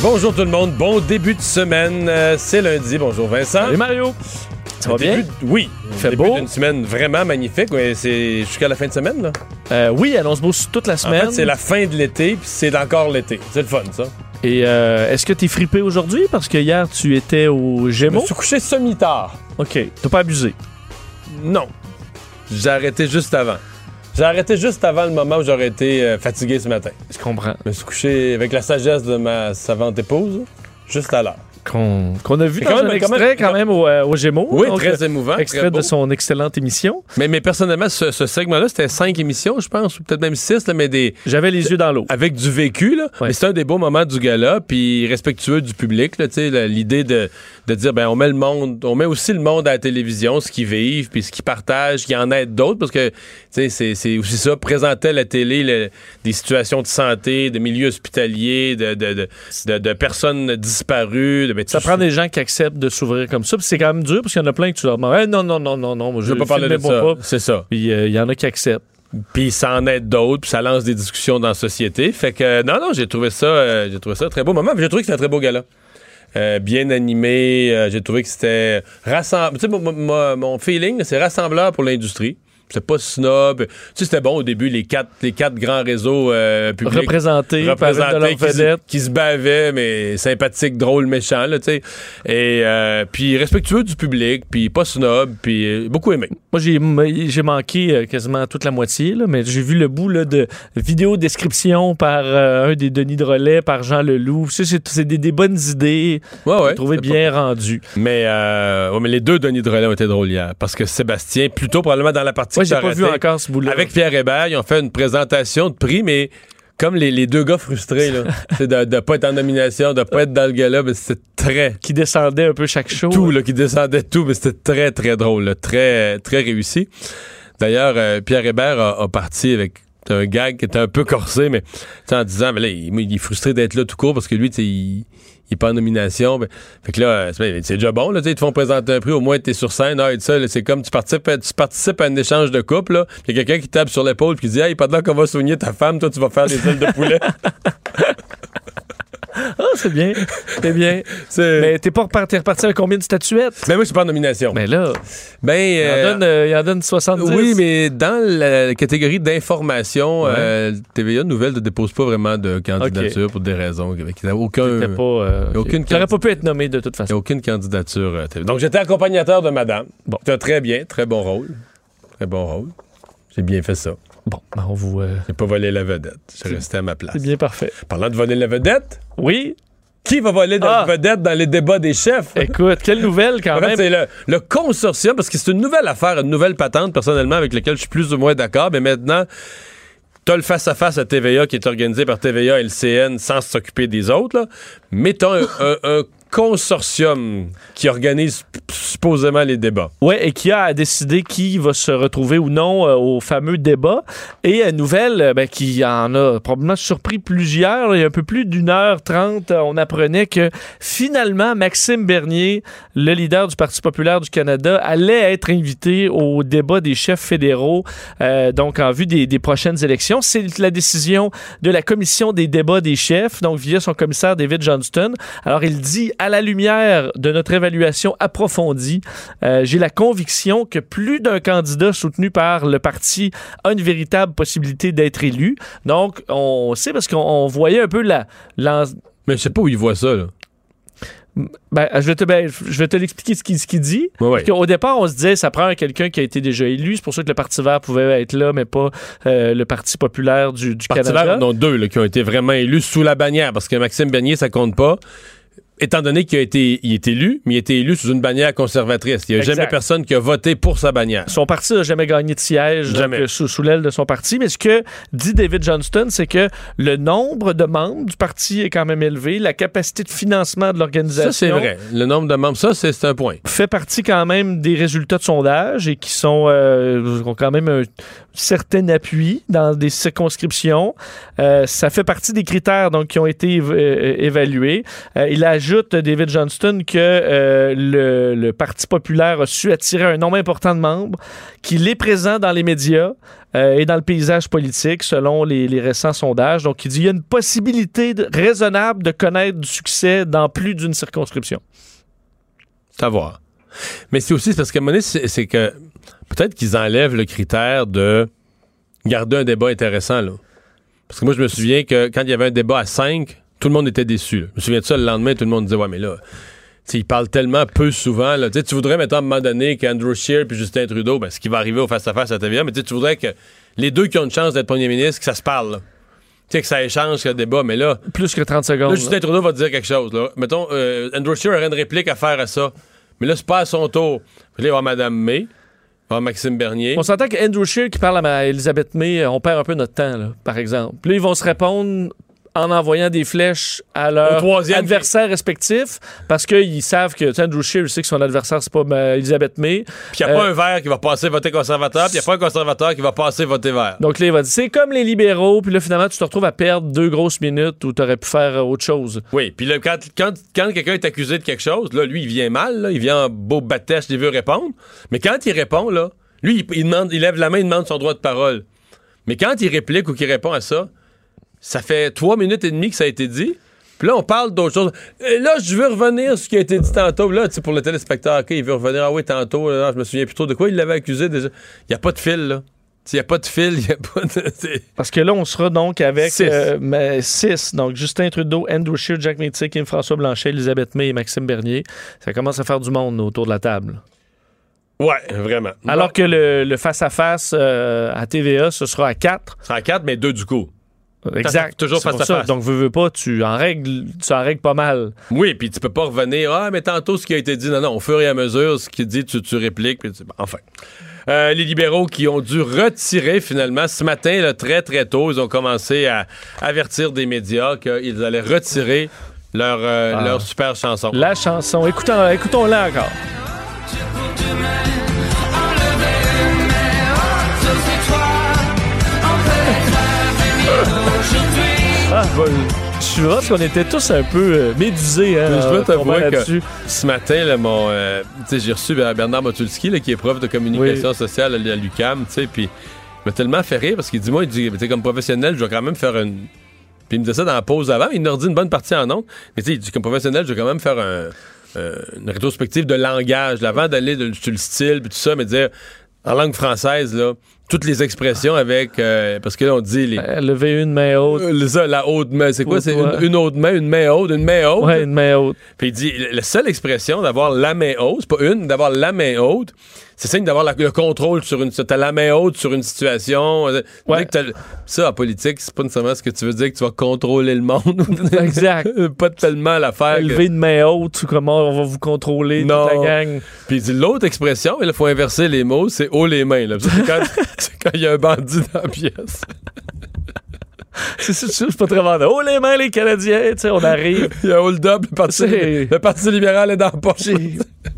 Bonjour tout le monde, bon début de semaine. Euh, c'est lundi. Bonjour Vincent. Salut Mario. Ça va Début bien? de- Oui. Fait Début beau. d'une semaine vraiment magnifique. Ouais, c'est jusqu'à la fin de semaine. Là. Euh, oui, se bouge toute la En semaine. fait, c'est la fin de l'été, puis c'est encore l'été. C'est le fun, ça. Et euh, est-ce que t'es frippé aujourd'hui? Parce que hier, tu étais au Je me Gémeaux. suis couché semi-tard. OK. T'as pas abusé? Non. J'ai arrêté juste avant. J'ai arrêté juste avant le moment où j'aurais été euh, fatigué ce matin. Je comprends. Je me suis couché avec la sagesse de ma savante épouse, juste à l'heure. Qu'on a vu dans quand un même- quand extrait même- quand même au, euh, au Gémeaux. Oui, Donc, très euh, émouvant. Extrait très beau. de son excellente émission. Mais, mais personnellement, ce, ce segment-là, c'était cinq émissions, je pense, ou peut-être même six, là, mais des, J'avais les yeux dans l'eau. avec du vécu, là. Ouais. Mais c'est un des beaux moments du gala, puis respectueux du public, là, tu sais, l'idée de, de dire, ben, on met le monde, on met aussi le monde à la télévision, ce qu'ils vivent, puis ce qu'ils partagent, qu'il y en aide d'autres, parce que, tu sais, c'est- c'est aussi ça, présenter à la télé le- des situations de santé, de milieux hospitaliers, de, de, de, personnes disparues. De, ben, Ça prend des gens qui acceptent de s'ouvrir comme ça. Puis c'est quand même dur parce qu'il y en a plein que tu leur demandes Hey, non, non, non, non, non, moi, Je veux pas parler de ça. C'est ça. Puis euh, il y en a qui acceptent. puis ça en aide d'autres, puis ça lance des discussions dans la société. Fait que euh, non, non, j'ai trouvé ça, euh, j'ai trouvé ça un très beau moment. Puis J'ai trouvé que c'était un très beau gala. Euh, bien animé, euh, j'ai trouvé que c'était rassembleur. Mon feeling, c'est rassembleur pour l'industrie. C'est pas snob. Tu sais, c'était bon au début, les quatre, les quatre grands réseaux euh, publics Représentés représentés qui, se- qui se bavaient, mais sympathiques, drôles, méchants, là, tu sais. Et euh, puis respectueux du public, puis pas snob, puis euh, beaucoup aimé. Moi, j'ai j'ai manqué quasiment toute la moitié, là, mais j'ai vu le bout là, de vidéo description par un des Denis Drolet, par Jean Leloup. Ça, C'est c'est des, des bonnes idées. Ouais, ouais. Trouvé c'était bien rendues. Mais, euh, ouais, mais les deux Denis Drolet ont été drôles hier. Parce que Sébastien, plutôt probablement dans la partie Moi, j'ai pas vu encore ce bout-là. Avec Pierre Hébert, ils ont fait une présentation de prix, mais comme les, les deux gars frustrés, là, c'est de, de pas être en nomination, de pas être dans le gala, mais c'était très Qui descendait un peu chaque show. tout, là, qui descendait tout, mais c'était très, très drôle, là, très, très réussi. D'ailleurs, euh, Pierre Hébert a, a parti avec un gag qui était un peu corsé, mais tu en disant, mais là, il, est frustré d'être là tout court parce que lui, tu il, il est pas en nomination. Ben, fait que là, euh, c'est c'est déjà bon, là, tu ils te font présenter un prix, au moins t'es sur scène, ah, et ça, là, c'est comme tu participes, à, tu participes à un échange de couple, là, il y a quelqu'un qui tape sur l'épaule puis qui dit, hey, pendant qu'on va soigner ta femme, toi, tu vas faire des ailes de poulet. C'est bien. C'est bien. Mais t'es pas reparti, t'es reparti avec combien de statuettes? Mais moi, je suis pas en nomination. Mais là, Ben, il, en euh, donne, euh, il en donne 70. Oui, mais dans la catégorie d'information, Ouais. euh, TVA Nouvelle ne dépose pas vraiment de candidature pour des raisons. Il n'y a aucun, pas, euh, aucune pas pu être nommé de toute il y a façon. aucune candidature. Donc, j'étais accompagnateur de madame. Bon. Très bien, très bon rôle. Très bon rôle. J'ai bien fait ça. Bon, ben, on vous. euh, J'ai pas volé la vedette. J'ai resté à ma place. c'est bien parfait. Parlant de voler la vedette, Oui. Qui va voler Ah. la vedette dans les débats des chefs? Écoute, quelle nouvelle quand En même. c'est le, le consortium, parce que c'est une nouvelle affaire, une nouvelle patente, personnellement, avec laquelle je suis plus ou moins d'accord, mais maintenant, t'as le face-à-face à TVA qui est organisé par TVA et le CN sans s'occuper des autres, là. mais t'as un, un- un consortium qui organise supposément les débats. Ouais, et qui a à décider qui va se retrouver ou non euh, au fameux débat. Et une nouvelle euh, ben, qui en a probablement surpris plusieurs. il y a un peu plus d'une heure trente, euh, on apprenait que finalement Maxime Bernier, le leader du Parti populaire du Canada, allait être invité au débat des chefs fédéraux, euh, donc en vue des prochaines élections. C'est la décision de la commission des débats des chefs, donc via son commissaire David Johnston. Alors il dit à la lumière de notre évaluation approfondie, euh, j'ai la conviction que plus d'un candidat soutenu par le parti a une véritable possibilité d'être élu. Donc, on sait parce qu'on on voyait un peu la, Mais je sais pas où il voit ça, là. ben, je vais te, ben, je vais te l'expliquer ce qu'il, ce dit. Qu'au départ, on se disait, ça prend quelqu'un qui a été déjà élu. C'est pour ça que le Parti vert pouvait être là, mais pas euh, le Parti populaire du, du Parti Canada. vert, non, deux là, qui ont été vraiment élus sous la bannière, parce que Maxime Bernier, ça compte pas. Étant donné qu'il a été, il est élu, mais il a été élu sous une bannière conservatrice. Il n'y a Exact. jamais personne qui a voté pour sa bannière. Son parti n'a jamais gagné de siège Jamais. donc, euh, sous, sous l'aile de son parti. Mais ce que dit David Johnston, c'est que le nombre de membres du parti est quand même élevé. La capacité de financement de l'organisation Ça, c'est vrai. Le nombre de membres, ça, c'est un point. fait partie quand même des résultats de sondage et qui sont euh, ont quand même un certain appui dans des circonscriptions. Euh, ça fait partie des critères donc qui ont été év- euh, évalués. Il ajoute David Johnston que euh, le, Parti populaire a su attirer un nombre important de membres, qu'il est présent dans les médias euh, et dans le paysage politique selon les, récents sondages. Donc il dit il y a une possibilité raisonnable de connaître du succès dans plus d'une circonscription. C'est à. Mais c'est aussi parce qu'à un c'est que peut-être qu'ils enlèvent le critère de garder un débat intéressant. Là. Parce que moi, je me souviens que quand il y avait un débat à 5, tout le monde était déçu. là. Je me souviens de ça le lendemain, tout le monde disait Ouais, mais là, tu sais, ils parlent tellement peu souvent. Là. Tu voudrais, mettons, à un moment donné, qu'Andrew Scheer puis Justin Trudeau, ben, ce qui va arriver au face-à-face à TVA, mais tu sais, tu voudrais que les deux qui ont une chance d'être premier ministre, que ça se parle. là. Tu sais, que ça échange, que le débat, mais là, Plus que 30 secondes. Là. Justin Trudeau va te dire quelque chose. Là. Mettons, euh, Andrew Scheer aurait une réplique à faire à ça. Mais là, c'est pas à son tour. Puis là, il va y avoir Mme May, il avoir Maxime Bernier. On s'entend qu'Andrew Scheer qui parle à Elisabeth May, euh, on perd un peu notre temps, là, par exemple. Puis là, ils vont se répondre en envoyant des flèches à leurs adversaires respectifs parce qu'ils savent que Andrew Scheer sait que son adversaire, c'est pas ma Elisabeth May. Puis il n'y a pas Euh, un vert qui va passer voter conservateur, puis il n'y a pas un conservateur qui va passer voter vert. Donc là, il va dire c'est comme les libéraux, puis là, finalement, tu te retrouves à perdre deux grosses minutes où tu aurais pu faire euh, autre chose. Oui, puis là, quand, quand, quand quelqu'un est accusé de quelque chose, là, lui, il vient mal, là, il vient en beau batèche, il veut répondre. Mais quand il répond, là, lui, il, il demande, il lève la main, il demande son droit de parole. Mais quand il réplique ou qu'il répond à ça, ça fait trois minutes et demie que ça a été dit. Puis là, on parle d'autre chose. Et là, je veux revenir sur ce qui a été dit tantôt. Là, tu sais, pour le téléspectateur, OK, il veut revenir. Ah oui, tantôt, là, je me souviens plus trop de quoi il l'avait accusé déjà. Il n'y a pas de fil, là. Il n'y a pas de fil, il n'y a pas de. Parce que là, on sera donc avec Six. euh, mais six. Donc, Justin Trudeau, Andrew Scheer, Jack Métis, Kim François Blanchet, Elisabeth May et Maxime Bernier. Ça commence à faire du monde autour de la table. Ouais, vraiment. Alors que le, face-à-face euh, à TVA, ce sera à 4. C'est en quatre, mais deux du coup. Exact. toujours C'est pour face-à-face. ça. Donc, veux, veux pas, tu en règles, tu en règles pas mal. Oui, puis tu peux pas revenir. Ah, mais tantôt, ce qui a été dit, non, non, au fur et à mesure, ce qui dit, tu, tu répliques. puis tu- Enfin. Euh, les libéraux qui ont dû retirer finalement ce matin, là, très très tôt, ils ont commencé à avertir des médias qu'ils allaient retirer leur, euh, Ah. leur super chanson. La chanson, écoutons, écoutons-la encore. Ah, bah, je pense qu'on était tous un peu euh, médusés. Hein, je dois en t'avouer que-. Ce matin, là, mon, euh, j'ai reçu Bernard Motulski, là, qui est prof de communication sociale à l'UCAM, puis il m'a tellement fait rire parce qu'il dit, moi, il dit, comme professionnel, je dois quand même faire une... Puis il me disait ça dans la pause avant, il nous redit une bonne partie en ondes, mais tu sais, il dit, comme professionnel, je dois quand même faire un- euh, une rétrospective de langage, là, avant d'aller sur le style, puis tout ça, mais dire, en langue française, là, toutes les expressions avec... euh, parce que là, on dit les... Euh, lever une main haute. euh, ça, la haute main, c'est quoi? C'est une, une haute main, une main haute, une main haute? Ouais, une main haute. Puis il dit, la seule expression d'avoir la main haute, c'est pas une, d'avoir la main haute, c'est signe d'avoir le contrôle sur une... T'as la main haute sur une situation. euh, Ouais. que Ça, en politique, c'est pas nécessairement ce que tu veux dire que tu vas contrôler le monde. Exact. pas tellement l'affaire. que- Lever une main haute, comment on va vous contrôler, toute Non. la gang. Puis l'autre expression, il faut inverser les mots, c'est haut les mains. c'est quand il y a un bandit dans la pièce. C'est pas très vendeur. Oh, les mains, les Canadiens, tu sais, on arrive. Il y a hold-up, le parti, le parti libéral est dans la poche.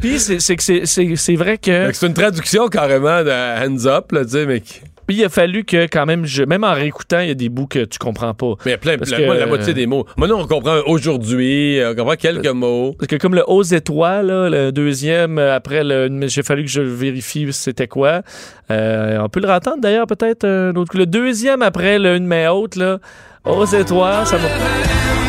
Puis c'est vrai que C'est une traduction carrément de hands up, là, tu sais, mais puis il a fallu que quand même je même en réécoutant il y a des bouts que tu comprends pas. Mais il y a plein, Parce la, que- moi, la moitié des mots. Moi, nous, on comprend aujourd'hui, euh, on comprend quelques mots. Parce que comme le aux étoiles, là, le deuxième euh, après j'ai fallu que je vérifie c'était quoi. Euh, on peut le entendre d'ailleurs peut-être euh, le deuxième après le une main haute là aux étoiles ça va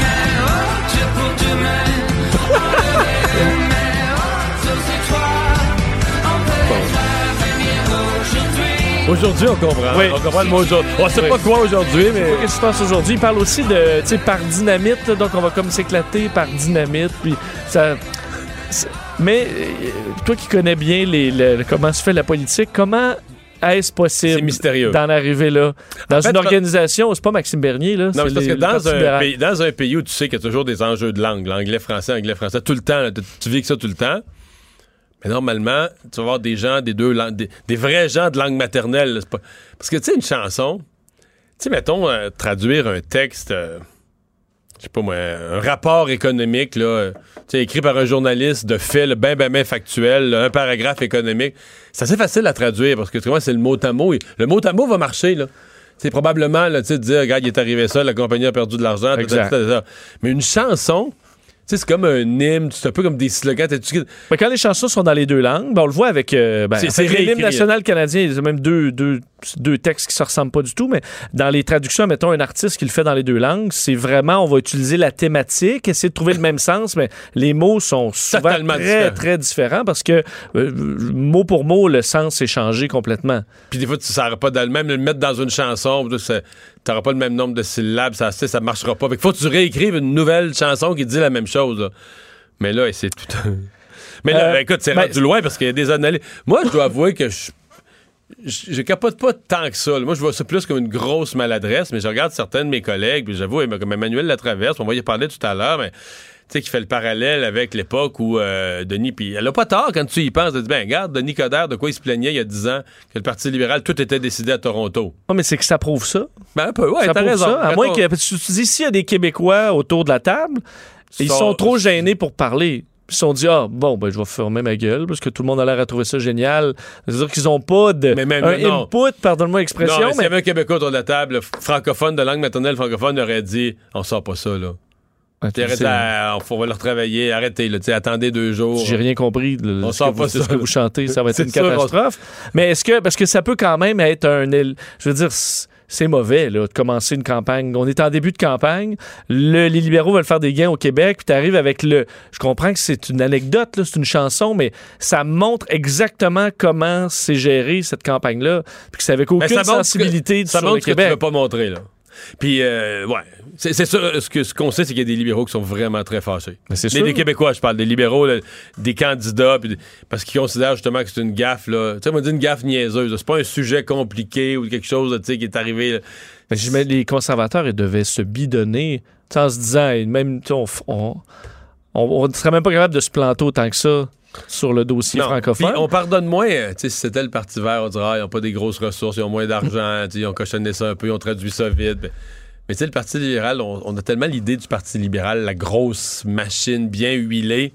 Aujourd'hui, on comprend. Oui. On comprend le mot aujourd'hui. On sait Oui. pas quoi aujourd'hui, mais. Qu'est-ce qui se passe aujourd'hui? Il parle aussi de, tu sais, par dynamite, donc on va comme s'éclater par dynamite, puis ça... Mais euh, toi qui connais bien les, le- comment se fait la politique, comment est-ce possible mystérieux. d'en arriver là? Dans En fait, une organisation, c'est pas Maxime Bernier, là. Non, mais parce les- que dans un, pays, dans un pays où tu sais qu'il y a toujours des enjeux de langue, l'anglais, français, anglais, français, tout le temps, là, tu, tu vis que ça tout le temps. Mais normalement, tu vas avoir des gens, des deux langues, des, des vrais gens de langue maternelle. là, c'est pas- Parce que, tu sais, une chanson, tu sais, mettons, euh, traduire un texte, euh, je sais pas moi, un rapport économique, là, euh, tu sais, écrit par un journaliste de fait, le ben, ben, ben factuel, là, un paragraphe économique, c'est assez facile à traduire parce que, tu vois, c'est le mot à mot. Le mot à mot va marcher, là. C'est probablement, là, tu sais, dire, regarde, il est arrivé ça, la compagnie a perdu de l'argent. Mais une chanson, c'est comme un hymne, c'est un peu comme des slogans. Mais quand les chansons sont dans les deux langues, ben, on le voit avec, euh, ben, C'est- l'hymne réécrit. national canadien. Il y a même deux, deux, deux textes qui se ressemblent pas du tout, mais dans les traductions, mettons un artiste qui le fait dans les deux langues, c'est vraiment, on va utiliser la thématique, essayer de trouver le même sens, mais les mots sont souvent Totalement très, différents. très différents parce que euh, mot pour mot, le sens est changé complètement. Puis des fois, tu ne sauras pas le même le mettre dans une chanson, tu n'auras pas le même nombre de syllabes, ça ne marchera pas. Fait qu'il faut que tu réécrives une nouvelle chanson qui dit la même chose. là. Mais là, c'est tout un... Mais là, Euh, ben, écoute, c'est ben, rendu loin parce qu'il y a des analyses. Moi, je dois avouer que je... Je, capote pas tant que ça. Moi, je vois ça plus comme une grosse maladresse, mais je regarde certains de mes collègues, puis j'avoue, comme Emmanuel Latraverse, on va y parler tout à l'heure, mais sais, qui fait le parallèle avec l'époque où euh, Denis, puis elle a pas tort quand tu y penses, de dire, ben, regarde, Denis Coderre, de quoi il se plaignait il y a 10 ans, que le Parti libéral, tout était décidé à Toronto. Non, mais c'est que ça prouve ça. Ben, un peu, ouais, ça prouve raison. ça. À moins que tu dis s'il y a des Québécois autour de la table, ils Sont- sont trop gênés pour parler. Ils se sont dit, ah, bon, ben, je vais fermer ma gueule parce que tout le monde a l'air à trouver ça génial. C'est-à-dire qu'ils n'ont pas de, Mais même- un non. input, pardonne-moi l'expression, mais s'il y avait un Québécois autour de la table, francophone, de langue maternelle francophone, aurait dit, on sort pas ça, là. Ah, tu Arrête sais, la- on va le retravailler, arrêtez, là, attendez deux jours. J'ai rien compris. de On ce que pas vous, ce que vous chantez, ça va être une sûr, on- catastrophe. Mais est-ce que, parce que ça peut quand même être un, je veux dire, c'est mauvais, là, de commencer une campagne. On est en début de campagne. Le- les libéraux veulent faire des gains au Québec, puis tu arrives avec le. Je comprends que c'est une anecdote, c'est une chanson, mais ça montre exactement comment c'est géré cette campagne-là, puis que c'est avec Ben, aucune ça montre que- sensibilité Ça sur montre le ce que tu veux pas montrer, là. Puis, euh, ouais, c'est c'est sûr, ce que- ce qu'on sait, c'est qu'il y a des libéraux qui sont vraiment très fâchés. Mais c'est Des, Québécois, je parle, des libéraux, là, des candidats, parce qu'ils considèrent justement que c'est une gaffe, là. Tu sais, on dire une gaffe niaiseuse. là. C'est pas un sujet compliqué ou quelque chose, là, tu sais, qui est arrivé. là. Mais les conservateurs, ils devaient se bidonner en se disant, et même, on, on, on, on serait même pas capable de se planter autant que ça sur le dossier Non, francophone. on pardonne moins. euh, si c'était le Parti vert, on dirait, ah, ils n'ont pas des grosses ressources, ils ont moins d'argent, ils ont cochonné ça un peu, ils ont traduit ça vite. Mais, mais tu sais, le Parti libéral, on, on a tellement l'idée du Parti libéral, la grosse machine bien huilée.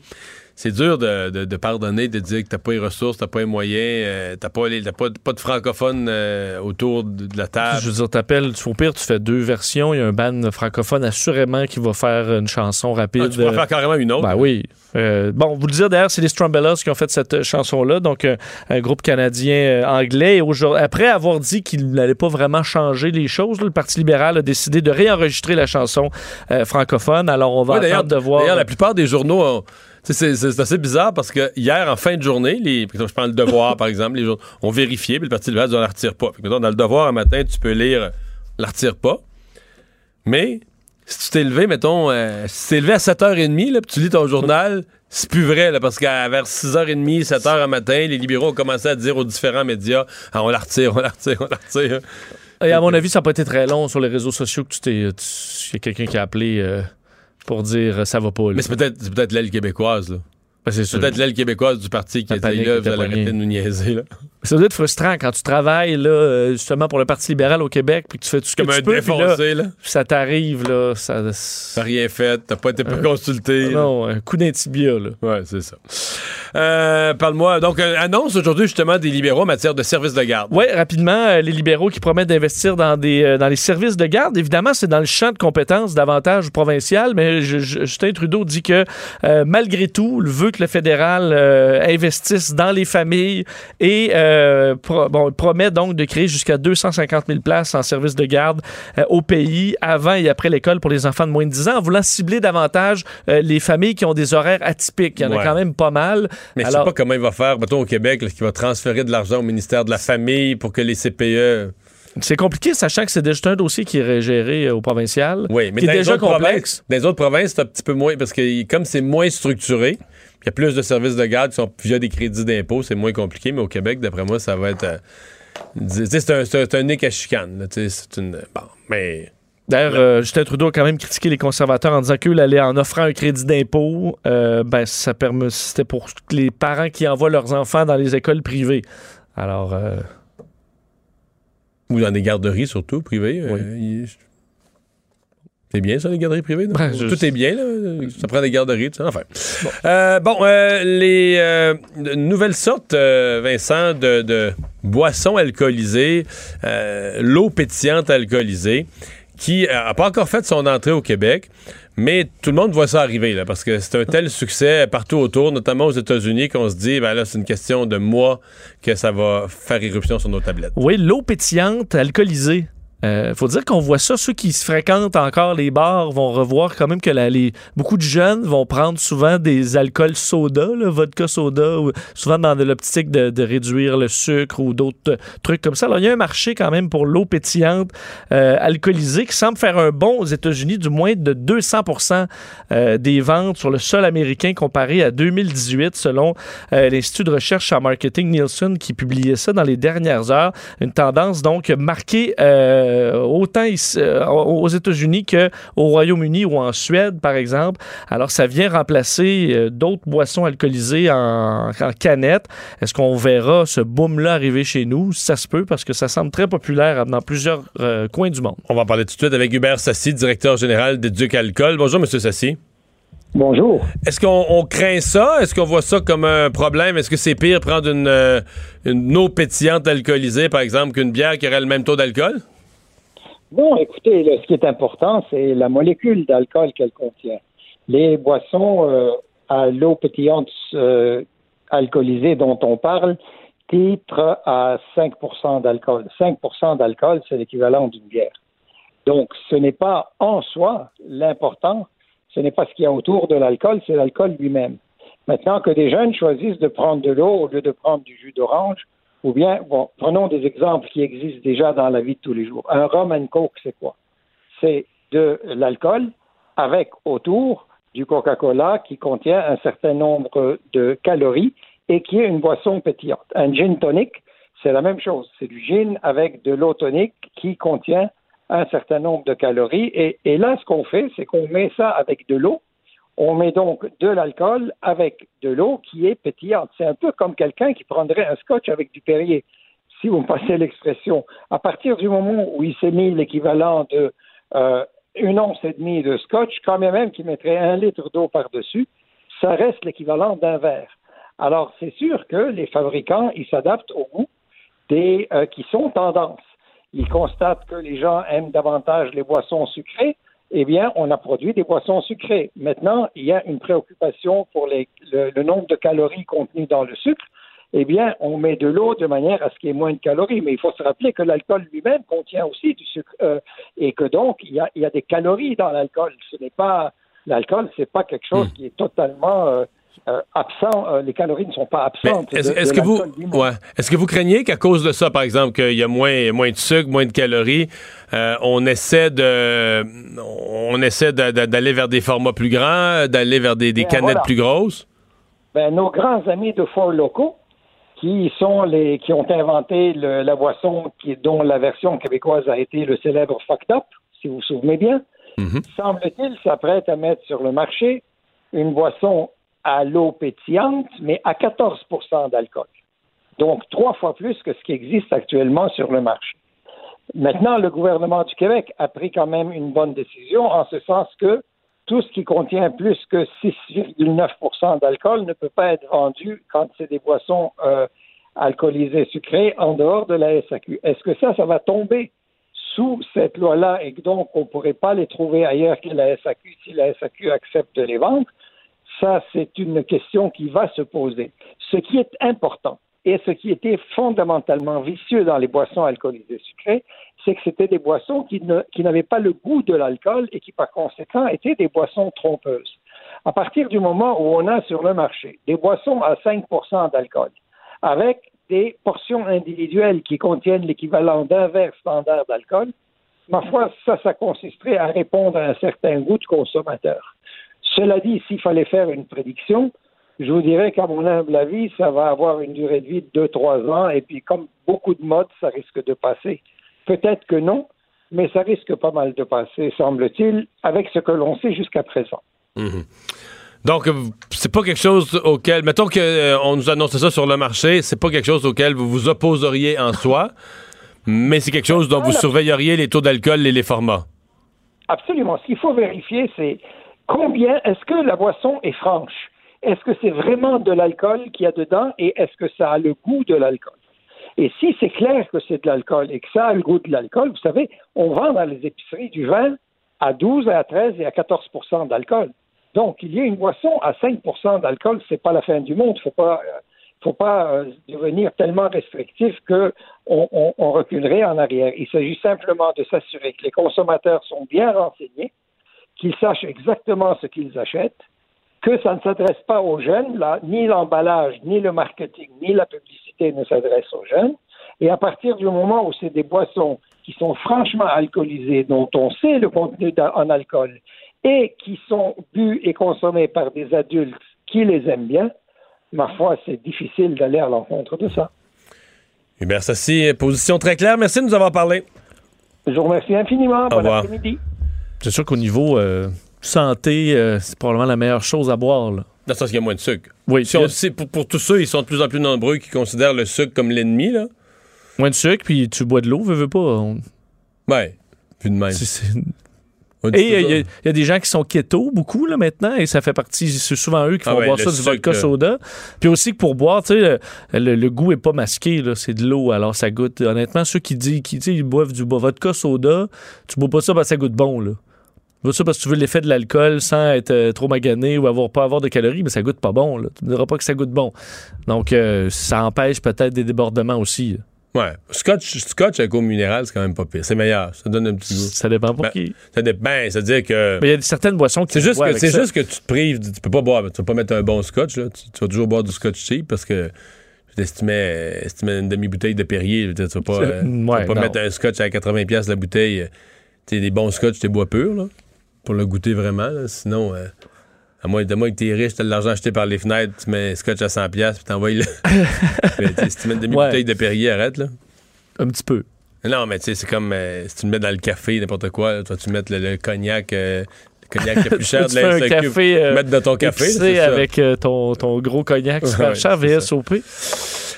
C'est dur de, de- de pardonner, de dire que t'as pas les ressources, t'as pas les moyens, euh, t'as pas, les- pas, pas de francophones euh, autour de, de la table. Je veux dire, t'appelles, au pire, tu fais deux versions. Il y a un band francophone assurément qui va faire une chanson rapide. Ah, tu pourrais faire carrément une autre. Ben oui. Euh, bon, vous le dire d'ailleurs, c'est les Strumbellas qui ont fait cette euh, chanson-là, donc euh, un groupe canadien euh, anglais. Et aujourd'hui- après avoir dit qu'il n'allait pas vraiment changer les choses, le Parti libéral a décidé de réenregistrer la chanson euh, francophone. Alors on va d'ailleurs, attendre de voir. D'ailleurs, la plupart des journaux ont- C'est assez bizarre parce que hier, en fin de journée, les, je prends le devoir, par exemple, les journaux ont vérifié, puis le Parti libéral on la retire pas. Mettons, dans le devoir, un matin, tu peux lire la retire pas. Mais si tu t'es levé, mettons, euh, si t'es levé à 7h30, là, puis tu lis ton journal, c'est plus vrai, là, parce qu'à vers 6h30, 7h à matin, les libéraux ont commencé à dire aux différents médias Ah, on la retire, on la retire, on la retire. Et à mon avis, ça n'a pas été très long sur les réseaux sociaux que tu t'es. Il y a quelqu'un qui a appelé euh, pour dire euh, ça va pas. là. Mais c'est peut-être l'aile québécoise, là. Ben, c'est sûr. Peut-être l'aile québécoise du parti qui était panique là, vous allez arrêter de nous niaiser, là. Ça doit être frustrant quand tu travailles là, euh, justement pour le Parti libéral au Québec puis que tu fais tout ce que Comme un tu peux. puis là, défoncé, là. ça t'arrive, là. Ça, T'as rien fait, t'as pas été pas consulté. Euh, non, un coup là. Ouais, c'est ça. Euh, Parle-moi. Donc, euh, annonce aujourd'hui justement des libéraux en matière de services de garde. Oui, rapidement, euh, les libéraux qui promettent d'investir dans, des, euh, dans les services de garde. Évidemment, c'est dans le champ de compétences davantage provincial, mais je- je- Justin Trudeau dit que euh, malgré tout, il veut que le fédéral euh, investisse dans les familles et euh, pro- bon, il promet donc de créer jusqu'à 250 000 places en services de garde euh, au pays avant et après l'école pour les enfants de moins de 10 ans, en voulant cibler davantage euh, les familles qui ont des horaires atypiques. Il y en Ouais. a quand même pas mal. Mais je Alors- sais pas comment il va faire, mettons, au Québec, là, qu'il va transférer de l'argent au ministère de la Famille pour que les CPE. C'est compliqué, sachant que c'est déjà un dossier qui est géré au provincial. Oui, mais qui dans est les déjà provinces- complexe. dans les autres provinces, c'est un petit peu moins, parce que comme c'est moins structuré, y a plus de services de garde qui sont via des crédits d'impôt, c'est moins compliqué, mais au Québec, d'après moi, ça va être. euh, C'est un, c'est un nick à chicane. C'est une. Bon, mais. D'ailleurs, euh, Justin Trudeau a quand même critiqué les conservateurs en disant qu'eux, aller en offrant un crédit d'impôt, euh, ben, ça permet, c'était pour les parents qui envoient leurs enfants dans les écoles privées. Alors, euh, Ou dans des garderies, surtout, privées. Oui. C'est bien, ça, les garderies privées? Ben, je- Tout est bien, là. Ça prend des garderies, tu sais. Enfin. Euh, bon, euh, les euh, nouvelles sortes, euh, Vincent, de, de boissons alcoolisées, euh, l'eau pétillante alcoolisée, qui n'a pas encore fait son entrée au Québec, mais tout le monde voit ça arriver, là, parce que c'est un tel succès partout autour, notamment aux États-Unis, qu'on se dit, ben là, c'est une question de mois que ça va faire éruption sur nos tablettes. oui, l'eau pétillante, alcoolisée. Euh, faut dire qu'on voit ça, ceux qui se fréquentent encore les bars vont revoir quand même que la- les, beaucoup de jeunes vont prendre souvent des alcools soda, là, vodka soda, ou souvent dans l'optique de, réduire le sucre ou d'autres euh, trucs comme ça. Alors, il y a un marché quand même pour l'eau pétillante euh, alcoolisée qui semble faire un bond aux États-Unis, du moins de 200% euh, des ventes sur le sol américain comparé à 2018, selon euh, l'Institut de recherche en marketing Nielsen qui publiait ça dans les dernières heures. Une tendance donc marquée euh, autant ici, euh, aux États-Unis qu'au Royaume-Uni ou en Suède, par exemple. Alors, ça vient remplacer euh, d'autres boissons alcoolisées en, en canette. Est-ce qu'on verra ce boom-là arriver chez nous? Ça se peut parce que ça semble très populaire dans plusieurs euh, coins du monde. On va en parler tout de suite avec Hubert Sassi, directeur général de Duc Alcool. Bonjour, M. Sassi. Bonjour. Est-ce qu'on on craint ça? Est-ce qu'on voit ça comme un problème? Est-ce que c'est pire prendre une, une eau pétillante alcoolisée, par exemple, qu'une bière qui aurait le même taux d'alcool? Bon, écoutez, ce qui est important, c'est la molécule d'alcool qu'elle contient. Les boissons euh, à l'eau pétillante euh, alcoolisée dont on parle titrent à 5 d'alcool. 5% d'alcool, c'est l'équivalent d'une bière. Donc, ce n'est pas en soi l'important, ce n'est pas ce qu'il y a autour de l'alcool, c'est l'alcool lui-même. Maintenant que des jeunes choisissent de prendre de l'eau au lieu de prendre du jus d'orange, ou bien, prenons des exemples qui existent déjà dans la vie de tous les jours. Un rum and coke, c'est quoi? C'est de l'alcool avec autour du Coca-Cola qui contient un certain nombre de calories et qui est une boisson pétillante. Un gin tonic, c'est la même chose. C'est du gin avec de l'eau tonique qui contient un certain nombre de calories. Et là, ce qu'on fait, c'est qu'on met ça avec de l'eau. On met donc de l'alcool avec de l'eau qui est pétillante. C'est un peu comme quelqu'un qui prendrait un scotch avec du Perrier, si vous me passez l'expression. À partir du moment où il s'est mis l'équivalent de euh, une once et demie de scotch, quand même qu'il mettrait un litre d'eau par-dessus, ça reste l'équivalent d'un verre. Alors, c'est sûr que les fabricants, ils s'adaptent au goût des euh, qui sont tendances. Ils constatent que les gens aiment davantage les boissons sucrées. Eh bien, on a produit des boissons sucrées. Maintenant, il y a une préoccupation pour les- le, le nombre de calories contenues dans le sucre. Eh bien, on met de l'eau de manière à ce qu'il y ait moins de calories. Mais il faut se rappeler que l'alcool lui-même contient aussi du sucre euh, et que donc il y a, il y a des calories dans l'alcool. Ce n'est pas l'alcool, c'est pas quelque chose qui est totalement euh, euh, absent. Euh, les calories ne sont pas absentes. Est-ce que vous, ouais. est-ce que vous craignez qu'à cause de ça, par exemple, qu'il y a moins, moins de sucre, moins de calories, euh, on essaie de, on essaie d'aller vers des formats plus grands, d'aller vers des, des Bien, canettes voilà. plus grosses? Ben, nos grands amis de Four Locaux, qui sont les qui ont inventé le- la boisson qui, dont la version québécoise a été le célèbre Fucked Up, si vous vous souvenez bien, Mhm. semble-t-il s'apprête à mettre sur le marché une boisson à l'eau pétillante, mais à 14% d'alcool. Donc, trois fois plus que ce qui existe actuellement sur le marché. Maintenant, le gouvernement du Québec a pris quand même une bonne décision en ce sens que tout ce qui contient plus que 6,9% d'alcool ne peut pas être vendu quand c'est des boissons euh, alcoolisées sucrées en dehors de la SAQ. Est-ce que ça, ça va tomber sous cette loi-là et que donc on ne pourrait pas les trouver ailleurs que la SAQ si la SAQ accepte de les vendre? Ça, c'est une question qui va se poser. Ce qui est important et ce qui était fondamentalement vicieux dans les boissons alcoolisées sucrées, c'est que c'était des boissons qui, n'avaient pas le goût de l'alcool et qui, par conséquent, étaient des boissons trompeuses. À partir du moment où on a sur le marché des boissons à 5% d'alcool, avec des portions individuelles qui contiennent l'équivalent d'un verre standard d'alcool, ma foi, ça, ça consisterait à répondre à un certain goût de consommateur. Cela dit, s'il fallait faire une prédiction, je vous dirais qu'à mon humble avis, ça va avoir une durée de vie de 2-3 ans, et puis comme beaucoup de modes, ça risque de passer. Peut-être que non, mais ça risque pas mal de passer, semble-t-il, avec ce que l'on sait jusqu'à présent. Donc, euh, c'est pas quelque chose auquel, mettons qu'on nous annonçait ça sur le marché, c'est pas quelque chose auquel vous vous opposeriez en soi, mais c'est quelque chose dont vous surveilleriez les taux d'alcool et les formats. Absolument. Ce qu'il faut vérifier, c'est combien est-ce que la boisson est franche? Est-ce que c'est vraiment de l'alcool qu'il y a dedans et est-ce que ça a le goût de l'alcool? Et si c'est clair que c'est de l'alcool et que ça a le goût de l'alcool, vous savez, on vend dans les épiceries du vin à 12, à 13 et à 14 d'alcool. Donc, il y a une boisson à 5 d'alcool, c'est pas la fin du monde. Faut pas, euh, faut pas euh, devenir tellement restrictif que on, on- on reculerait en arrière. Il s'agit simplement de s'assurer que les consommateurs sont bien renseignés, qu'ils sachent exactement ce qu'ils achètent, que ça ne s'adresse pas aux jeunes, là, ni l'emballage, ni le marketing, ni la publicité ne s'adressent aux jeunes. Et à partir du moment où c'est des boissons qui sont franchement alcoolisées, dont on sait le contenu en alcool, et qui sont bues et consommées par des adultes qui les aiment bien, ma foi, c'est difficile d'aller à l'encontre de ça. Hubert Sassi, position très claire. Merci de nous avoir parlé. Je vous remercie infiniment. Bon après-midi. C'est sûr qu'au niveau euh, santé, euh, c'est probablement la meilleure chose à boire. là. Dans le sens qu'il y a moins de sucre. Oui, Si on- pour, pour tous ceux, ils sont de plus en plus nombreux qui considèrent le sucre comme l'ennemi, là. moins de sucre, puis tu bois de l'eau, veux, veux pas. on- Ouais. Vu de même. Et euh, il ça. y, a- il y a des gens qui sont keto beaucoup là maintenant et ça fait partie, c'est souvent eux qui Ah font ouais, boire ça du vodka sucre. soda. Puis aussi que pour boire, tu sais, le, le- le goût est pas masqué là, c'est de l'eau, alors ça goûte. Honnêtement, ceux qui disent, qui ils boivent du vodka soda, tu bois pas ça parce que ça goûte bon là. Tu bois ça parce que tu veux l'effet de l'alcool sans être euh, trop magané ou avoir pas avoir de calories, mais ça goûte pas bon là. Tu me diras pas que ça goûte bon. Donc euh, ça empêche peut-être des débordements aussi. là. Ouais. Scotch, scotch avec eau minérale, c'est quand même pas pire. C'est meilleur. Ça donne un petit goût. Ça dépend pour Ben, qui. Ça dépend. C'est-à-dire que. Mais il y a certaines boissons qui C'est juste, que, c'est juste que tu te prives. Tu peux pas boire. Tu vas pas mettre un bon scotch, là. Tu, tu vas toujours boire du scotch cheap parce que. tu mets une demi-bouteille de Perrier, tu vas pas, euh, tu vas pas mettre un scotch à 80$ la bouteille. euh, Tu sais, des bons scotch, tu bois purs, là, pour le goûter vraiment. là. Sinon, euh, à moins, à moins que tu es riche, tu as de l'argent acheté par les fenêtres, tu mets scotch à 100$, puis t'envoies le. Mais, si tu mets une demi-bouteille Ouais. de Perrier, arrête, là. un petit peu. Non, mais tu sais, c'est comme euh, si tu le mets dans le café, n'importe quoi, toi, tu mets le, le cognac, euh, le cognac qui est plus cher de tu fais un la café euh, mettre dans ton café. c'est avec euh, ton, ton gros cognac super Ouais, cher. VSOP.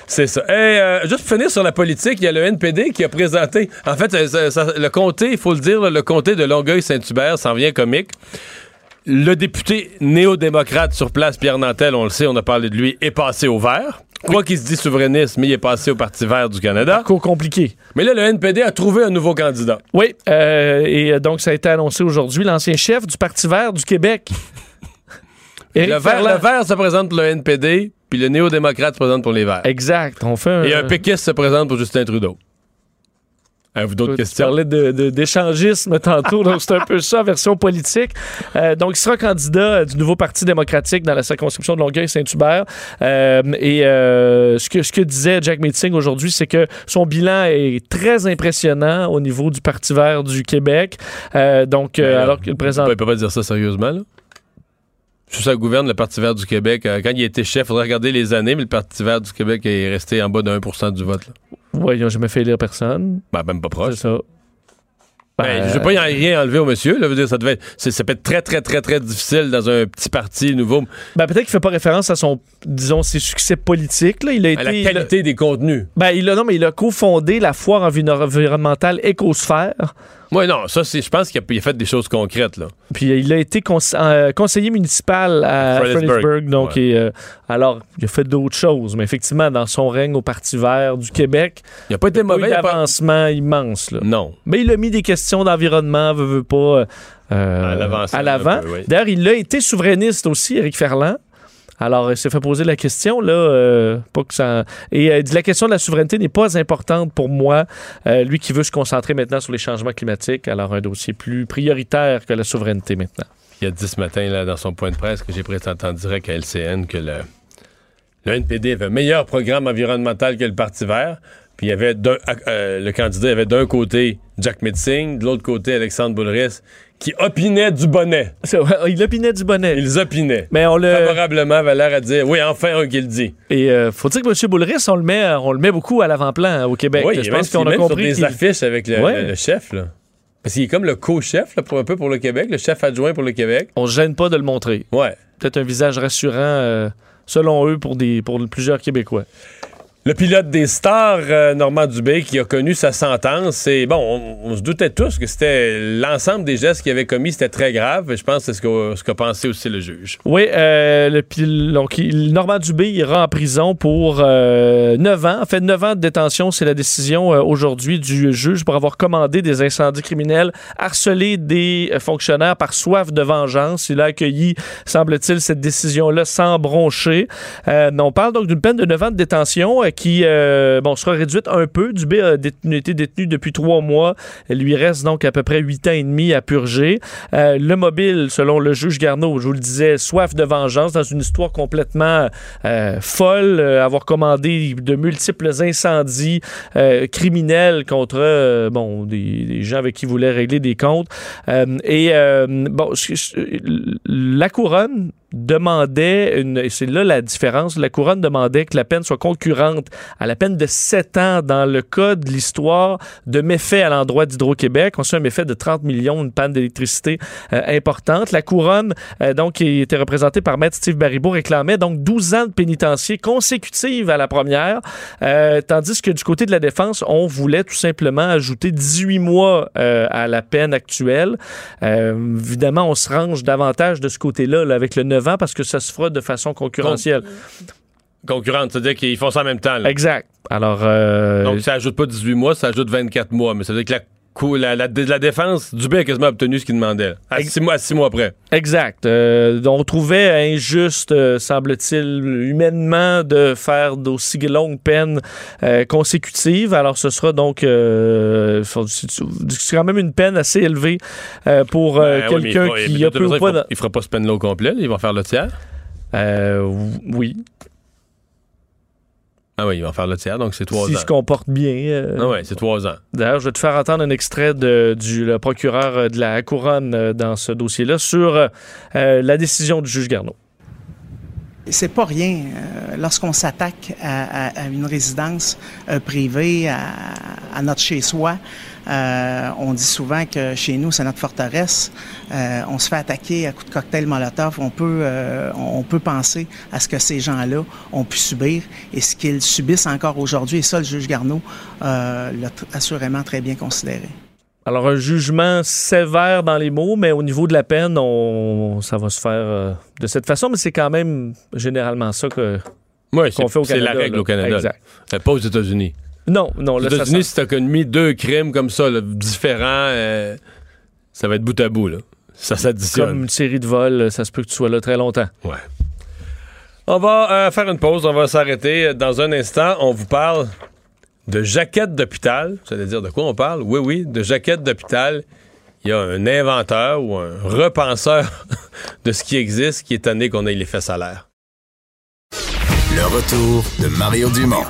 C'est ça. Et, euh, juste pour finir sur la politique, il y a le NPD qui a présenté. En fait, euh, ça- ça- le comté, il faut le dire, le comté de Longueuil-Saint-Hubert s'en vient comique. Le député néo-démocrate sur place, Pierre Nantel, on le sait, on a parlé de lui, est passé au vert. Quoi qu'il se dit souverainiste, mais il est passé au Parti vert du Canada. Parcours compliqué. Mais là, le NPD a trouvé un nouveau candidat. Oui, euh, et euh, donc ça a été annoncé aujourd'hui, l'ancien chef du Parti vert du Québec. Le vert, le vert se présente pour le NPD, puis le néo-démocrate se présente pour les verts. Exact. On fait un. Et un péquiste se présente pour Justin Trudeau. Avez-vous d'autres Tu questions? parlais de- de- d'échangisme tantôt, donc c'est un peu ça, version politique. Euh, donc, il sera candidat euh, du nouveau Parti démocratique dans la circonscription de Longueuil-Saint-Hubert. Euh, et euh, ce, que, ce que disait Jack Meeting aujourd'hui, c'est que son bilan est très impressionnant au niveau du Parti vert du Québec. Euh, donc, euh, alors qu'il présente... Il peut pas dire ça sérieusement, là. Suis ça gouverne le Parti vert du Québec. Euh, quand il était chef, il faudrait regarder les années, mais le Parti vert du Québec est resté en bas de 1% du vote. Là. Ouais, ils n'ont jamais fait élire personne. Ben, même pas C'est proche. ça. Ben, Ben, je veux pas y en rien enlever au monsieur. Là, dire, ça, devait c'est- ça peut être très, très, très, très difficile dans un petit parti nouveau. Ben, peut-être qu'il fait pas référence à son, disons, ses succès politiques. Là. Il a À été... la qualité des contenus. Ben, il a, non, mais il a cofondé la foire envi- environnementale Écosphère. Oui, non, ça, c'est, je pense qu'il a, fait des choses concrètes. Là. Puis il a été euh, conseiller municipal à Fredericksburg. Donc, Ouais. et, euh, alors, il a fait d'autres choses. Mais effectivement, dans son règne au Parti vert du Québec, Il a pas été il a pas eu mauvais. il a pas- d'avancement immense. Là. Non. Mais il a mis des questions d'environnement, veut, veut pas, euh, À l'avant, oui. D'ailleurs, il a été souverainiste aussi, Éric Ferland. Alors, il s'est fait poser la question, là, euh, pas que ça... Et euh, la question de la souveraineté n'est pas importante pour moi. Euh, lui qui veut se concentrer maintenant sur les changements climatiques, alors un dossier plus prioritaire que la souveraineté maintenant. Il a dit ce matin là, dans son point de presse que j'ai présenté en direct à LCN que le, NPD avait un meilleur programme environnemental que le Parti vert. Puis il y avait euh, le candidat avait d'un côté Jack Metzing, de l'autre côté Alexandre Boulris, qui opinaient du bonnet. Vrai, Il opinait du bonnet. Ils opinaient. Mais on le. Favorablement, avait l'air à dire oui, enfin un qui le dit. Et euh, faut dire que M. Boulris, on le met, on le met beaucoup à l'avant-plan hein, au Québec. oui, Je pense qu'on a sur compris. des qu'il- affiches avec le, Ouais. le- le chef. Là. Parce qu'il est comme le co-chef, là, pour un peu pour le Québec, le chef adjoint pour le Québec. On se gêne pas de le montrer. Ouais. Peut-être un visage rassurant, euh, selon eux, pour, des, pour plusieurs Québécois. Le pilote des stars, euh, Normand Dubé, qui a connu sa sentence, et bon, on, se doutait tous que c'était l'ensemble des gestes qu'il avait commis, c'était très grave. Je pense que c'est ce qu'a pensé aussi le juge. Oui, euh, donc, il- Normand Dubé ira en prison pour euh, 9 ans. En fait, 9 ans de détention, c'est la décision euh, aujourd'hui du juge pour avoir commandé des incendies criminels, harcelé des fonctionnaires par soif de vengeance. Il a accueilli, semble-t-il, cette décision-là sans broncher. On parle donc d'une peine de 9 ans de détention qui euh, bon, sera réduite un peu. Dubé a été détenu depuis trois mois. Il lui reste donc à peu près 8 ans et demi à purger. Euh, le mobile, selon le juge Garneau, je vous le disais, soif de vengeance dans une histoire complètement euh, folle, euh, avoir commandé de multiples incendies euh, criminels contre euh, bon des, gens avec qui il voulait régler des comptes. Et bon, la couronne demandait une et c'est là la différence la couronne demandait que la peine soit concurrente à la peine de 7 ans dans le cas de l'histoire de méfaits à l'endroit d'Hydro-Québec. On sait un méfait de 30 millions une panne d'électricité euh, importante. La couronne euh, donc qui était représentée par maître Steve Baribeau réclamait donc 12 ans de pénitencier consécutive à la première euh, tandis que du côté de la défense on voulait tout simplement ajouter 18 mois euh, à la peine actuelle. Euh, évidemment, on se range davantage de ce côté-là là, avec le 9 ans parce que ça se fera de façon concurrentielle. Concurrente, c'est-à-dire qu'ils font ça en même temps. là. Exact. Alors, euh, Donc, ça ajoute pas 18 mois, ça ajoute 24 mois. Mais ça veut dire que la, cou- la, la, la défense, Dubé a quasiment obtenu ce qu'il demandait. À six mois, à six mois après. exact. Euh, on trouvait injuste, euh, semble-t-il, humainement, de faire d'aussi longues peines euh, consécutives. Alors, ce sera donc euh, c'est quand même une peine assez élevée pour Ben oui, quelqu'un fera- qui a peu ou pas... il, fera, pas ce peine-là au complet, il va faire le tiers. Euh, oui, Ah oui, il va faire le tiers, donc c'est trois s'il ans. se comporte bien. euh, Ah ouais, c'est trois ans. D'ailleurs, je vais te faire entendre un extrait de- du le procureur de la Couronne euh, dans ce dossier-là sur euh, euh, la décision du juge Garneau. C'est pas rien euh, lorsqu'on s'attaque à, à- à une résidence euh, privée, à, à notre chez-soi. Euh, on dit souvent que chez nous, c'est notre forteresse. Euh, on se fait attaquer à coups de cocktail Molotov. On peut, euh, on peut penser à ce que ces gens-là ont pu subir et ce qu'ils subissent encore aujourd'hui. Et ça, le juge Garneau euh, l'a assurément très bien considéré. Alors, un jugement sévère dans les mots, mais au niveau de la peine, on, ça va se faire euh, de cette façon, mais c'est quand même généralement ça que- Oui, qu'on c'est fait au c'est Canada. la règle là. au Canada. Exact. Pas aux États-Unis. Non, non, Aux États-Unis, si t'as commis deux crimes comme ça, là, différents, euh, ça va être bout à bout. Là. Ça comme s'additionne. une série de vols, ça se peut que tu sois là très longtemps. Ouais. On va euh, faire une pause, on va s'arrêter. Dans un instant, on vous parle de jaquettes d'hôpital. Vous allez dire de quoi on parle? Oui, oui, de jaquettes d'hôpital. Il y a un inventeur ou un repenseur de ce qui existe qui est tanné qu'on ait les fesses à l'air. Le retour de Mario Dumont,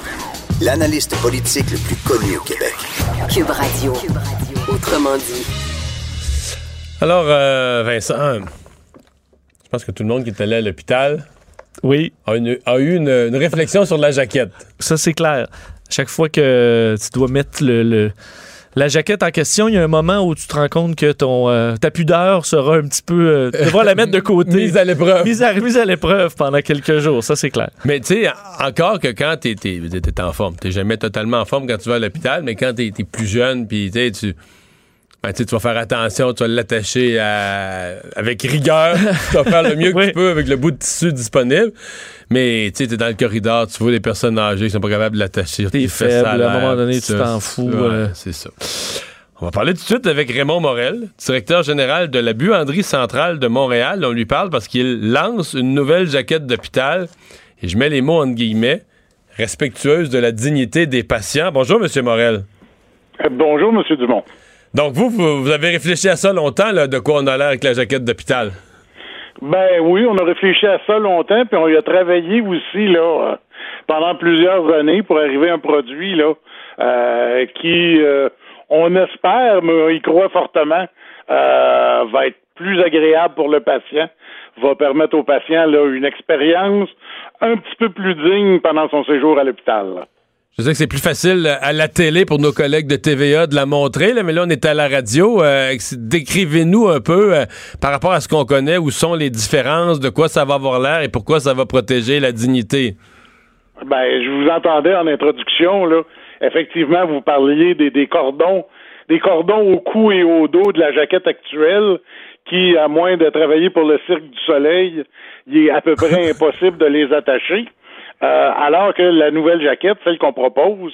l'analyste politique le plus connu au Québec. Cube Radio. Autrement dit. Alors, euh, Vincent, je pense que tout le monde qui est allé à l'hôpital Oui, a, une- a eu une, une réflexion sur la jaquette. ça c'est clair. Chaque fois que tu dois mettre le, le- la jaquette en question, il y a un moment où tu te rends compte que ton euh, ta pudeur sera un petit peu. euh, tu devras la mettre de côté. Mise à l'épreuve. Mise à, mise à l'épreuve pendant quelques jours, ça c'est clair. Mais tu sais, encore que quand t'es t'es- t'es en forme, t'es jamais totalement en forme quand tu vas à l'hôpital, mais quand t'es es plus jeune, puis tu sais, tu ben, tu vas faire attention, tu vas l'attacher à- avec rigueur, tu vas faire le mieux que Oui. tu peux avec le bout de tissu disponible. Mais tu t'es dans le corridor, tu vois des personnes âgées qui sont pas capables de l'attacher. T'es tu fais faible, ça à un moment donné, tu t'en fous, ouais, euh. C'est ça. On va parler tout de suite avec Raymond Morel, directeur général de la buanderie centrale de Montréal. On lui parle parce qu'il lance une nouvelle jaquette d'hôpital, et je mets les mots entre guillemets, respectueuse de la dignité des patients. Bonjour, Monsieur Morel. Euh, Bonjour, M. Dumont. Donc, vous, vous, avez réfléchi à ça longtemps, là, de quoi on a l'air avec la jaquette d'hôpital? Ben oui, on a réfléchi à ça longtemps, puis on y a travaillé aussi là euh, pendant plusieurs années pour arriver à un produit là euh, qui, euh, on espère, mais on y croit fortement, va être plus agréable pour le patient, va permettre au patient là, une expérience un petit peu plus digne pendant son séjour à l'hôpital. Je sais que c'est plus facile euh, à la télé pour nos collègues de TVA de la montrer, là, mais là, on est à la radio. Euh, Décrivez-nous un peu euh, par rapport à ce qu'on connaît, où sont les différences, de quoi ça va avoir l'air et pourquoi ça va protéger la dignité. Ben, je vous entendais en introduction, là. Effectivement, vous parliez des, des cordons, des cordons au cou et au dos de la jaquette actuelle, qui, à moins de travailler pour le Cirque du Soleil, il est à peu près impossible de les attacher. Euh, alors que la nouvelle jaquette, celle qu'on propose,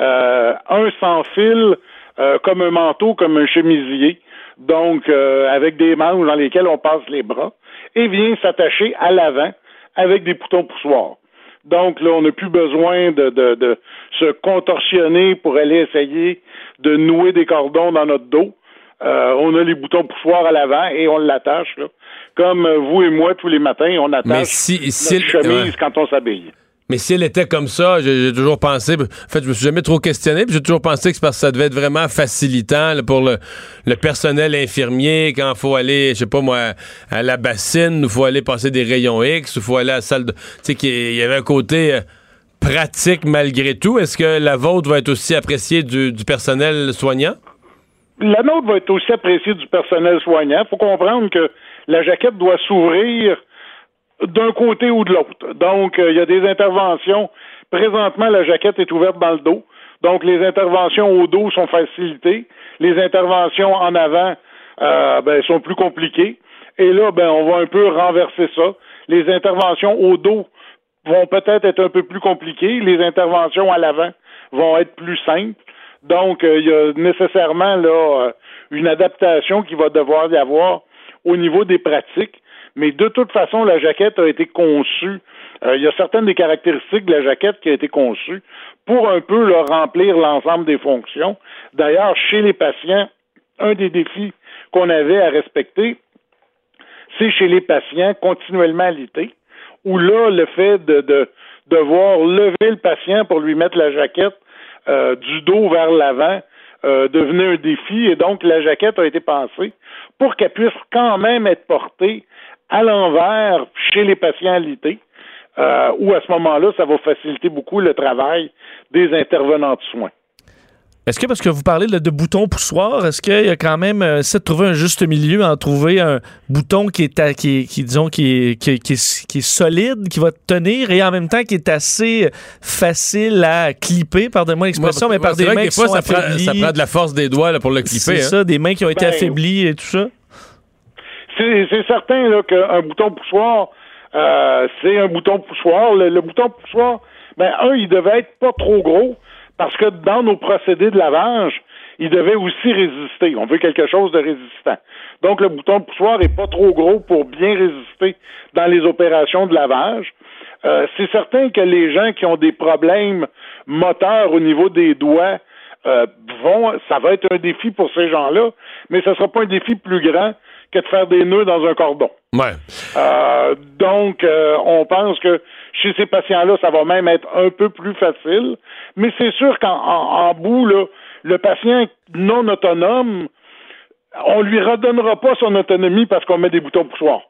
euh, un sans fil, euh, comme un manteau, comme un chemisier, donc avec des manches dans lesquelles on passe les bras, et vient s'attacher à l'avant avec des boutons poussoirs. Donc là, on n'a plus besoin de, de, se contorsionner pour aller essayer de nouer des cordons dans notre dos. On a les boutons poussoirs à l'avant et on l'attache, là. Comme euh, vous et moi, tous les matins, on attache si, si notre chemise ouais. quand on s'habille. Mais si elle était comme ça, j'ai toujours pensé, en fait, je me suis jamais trop questionné, puis j'ai toujours pensé que c'est parce que ça devait être vraiment facilitant là, pour le, le personnel infirmier quand il faut aller, je sais pas moi, à la bassine, il faut aller passer des rayons X, il faut aller à la salle de... Tu sais, qu'il y avait un côté euh, pratique malgré tout. Est-ce que la vôtre va être aussi appréciée du, du personnel soignant? La nôtre va être aussi appréciée du personnel soignant. Il faut comprendre que la jaquette doit s'ouvrir d'un côté ou de l'autre. Donc, euh, il y a des interventions. Présentement, la jaquette est ouverte dans le dos. Donc, les interventions au dos sont facilitées. Les interventions en avant euh, ben, sont plus compliquées. Et là, ben, on va un peu renverser ça. Les interventions au dos vont peut-être être un peu plus compliquées. Les interventions à l'avant vont être plus simples. Donc, euh, il y a nécessairement là une adaptation qui va devoir y avoir au niveau des pratiques. Mais de toute façon, la jaquette a été conçue. euh, il y a certaines des caractéristiques de la jaquette qui a été conçue pour un peu leur remplir l'ensemble des fonctions. D'ailleurs, chez les patients, un des défis qu'on avait à respecter, c'est chez les patients continuellement alités, où là, le fait de, de devoir lever le patient pour lui mettre la jaquette euh, du dos vers l'avant euh, devenait un défi et donc la jaquette a été pensée pour qu'elle puisse quand même être portée à l'envers chez les patients alités, euh, où à ce moment-là, ça va faciliter beaucoup le travail des intervenants de soins. Est-ce que parce que vous parlez de, de boutons poussoirs, est-ce qu'il y a quand même euh, essaie de trouver un juste milieu en trouver un bouton qui est à- qui, disons qui est, qui, est- qui est- qui est solide, qui va tenir et en même temps qui est assez facile à clipper, pardonnez-moi l'expression, mais par C'est des mains qui des fois, sont ça prend, ça prend de la force des doigts là, pour le C'est clipper. hein. ça, des mains qui ont été Ben, affaiblies et tout ça. C'est c'est certain là, qu'un bouton poussoir, euh, c'est un bouton poussoir. Le, le bouton poussoir, ben un, il devait être pas trop gros parce que dans nos procédés de lavage, il devait aussi résister. On veut quelque chose de résistant. Donc le bouton poussoir est pas trop gros pour bien résister dans les opérations de lavage. Euh, c'est certain que les gens qui ont des problèmes moteurs au niveau des doigts euh, vont, ça va être un défi pour ces gens-là, mais ce sera pas un défi plus grand que de faire des nœuds dans un cordon. Ouais. Euh, donc, euh, on pense que chez ces patients-là, ça va même être un peu plus facile. Mais c'est sûr qu'en en, en bout, là, le patient non autonome, on lui redonnera pas son autonomie parce qu'on met des boutons poussoirs.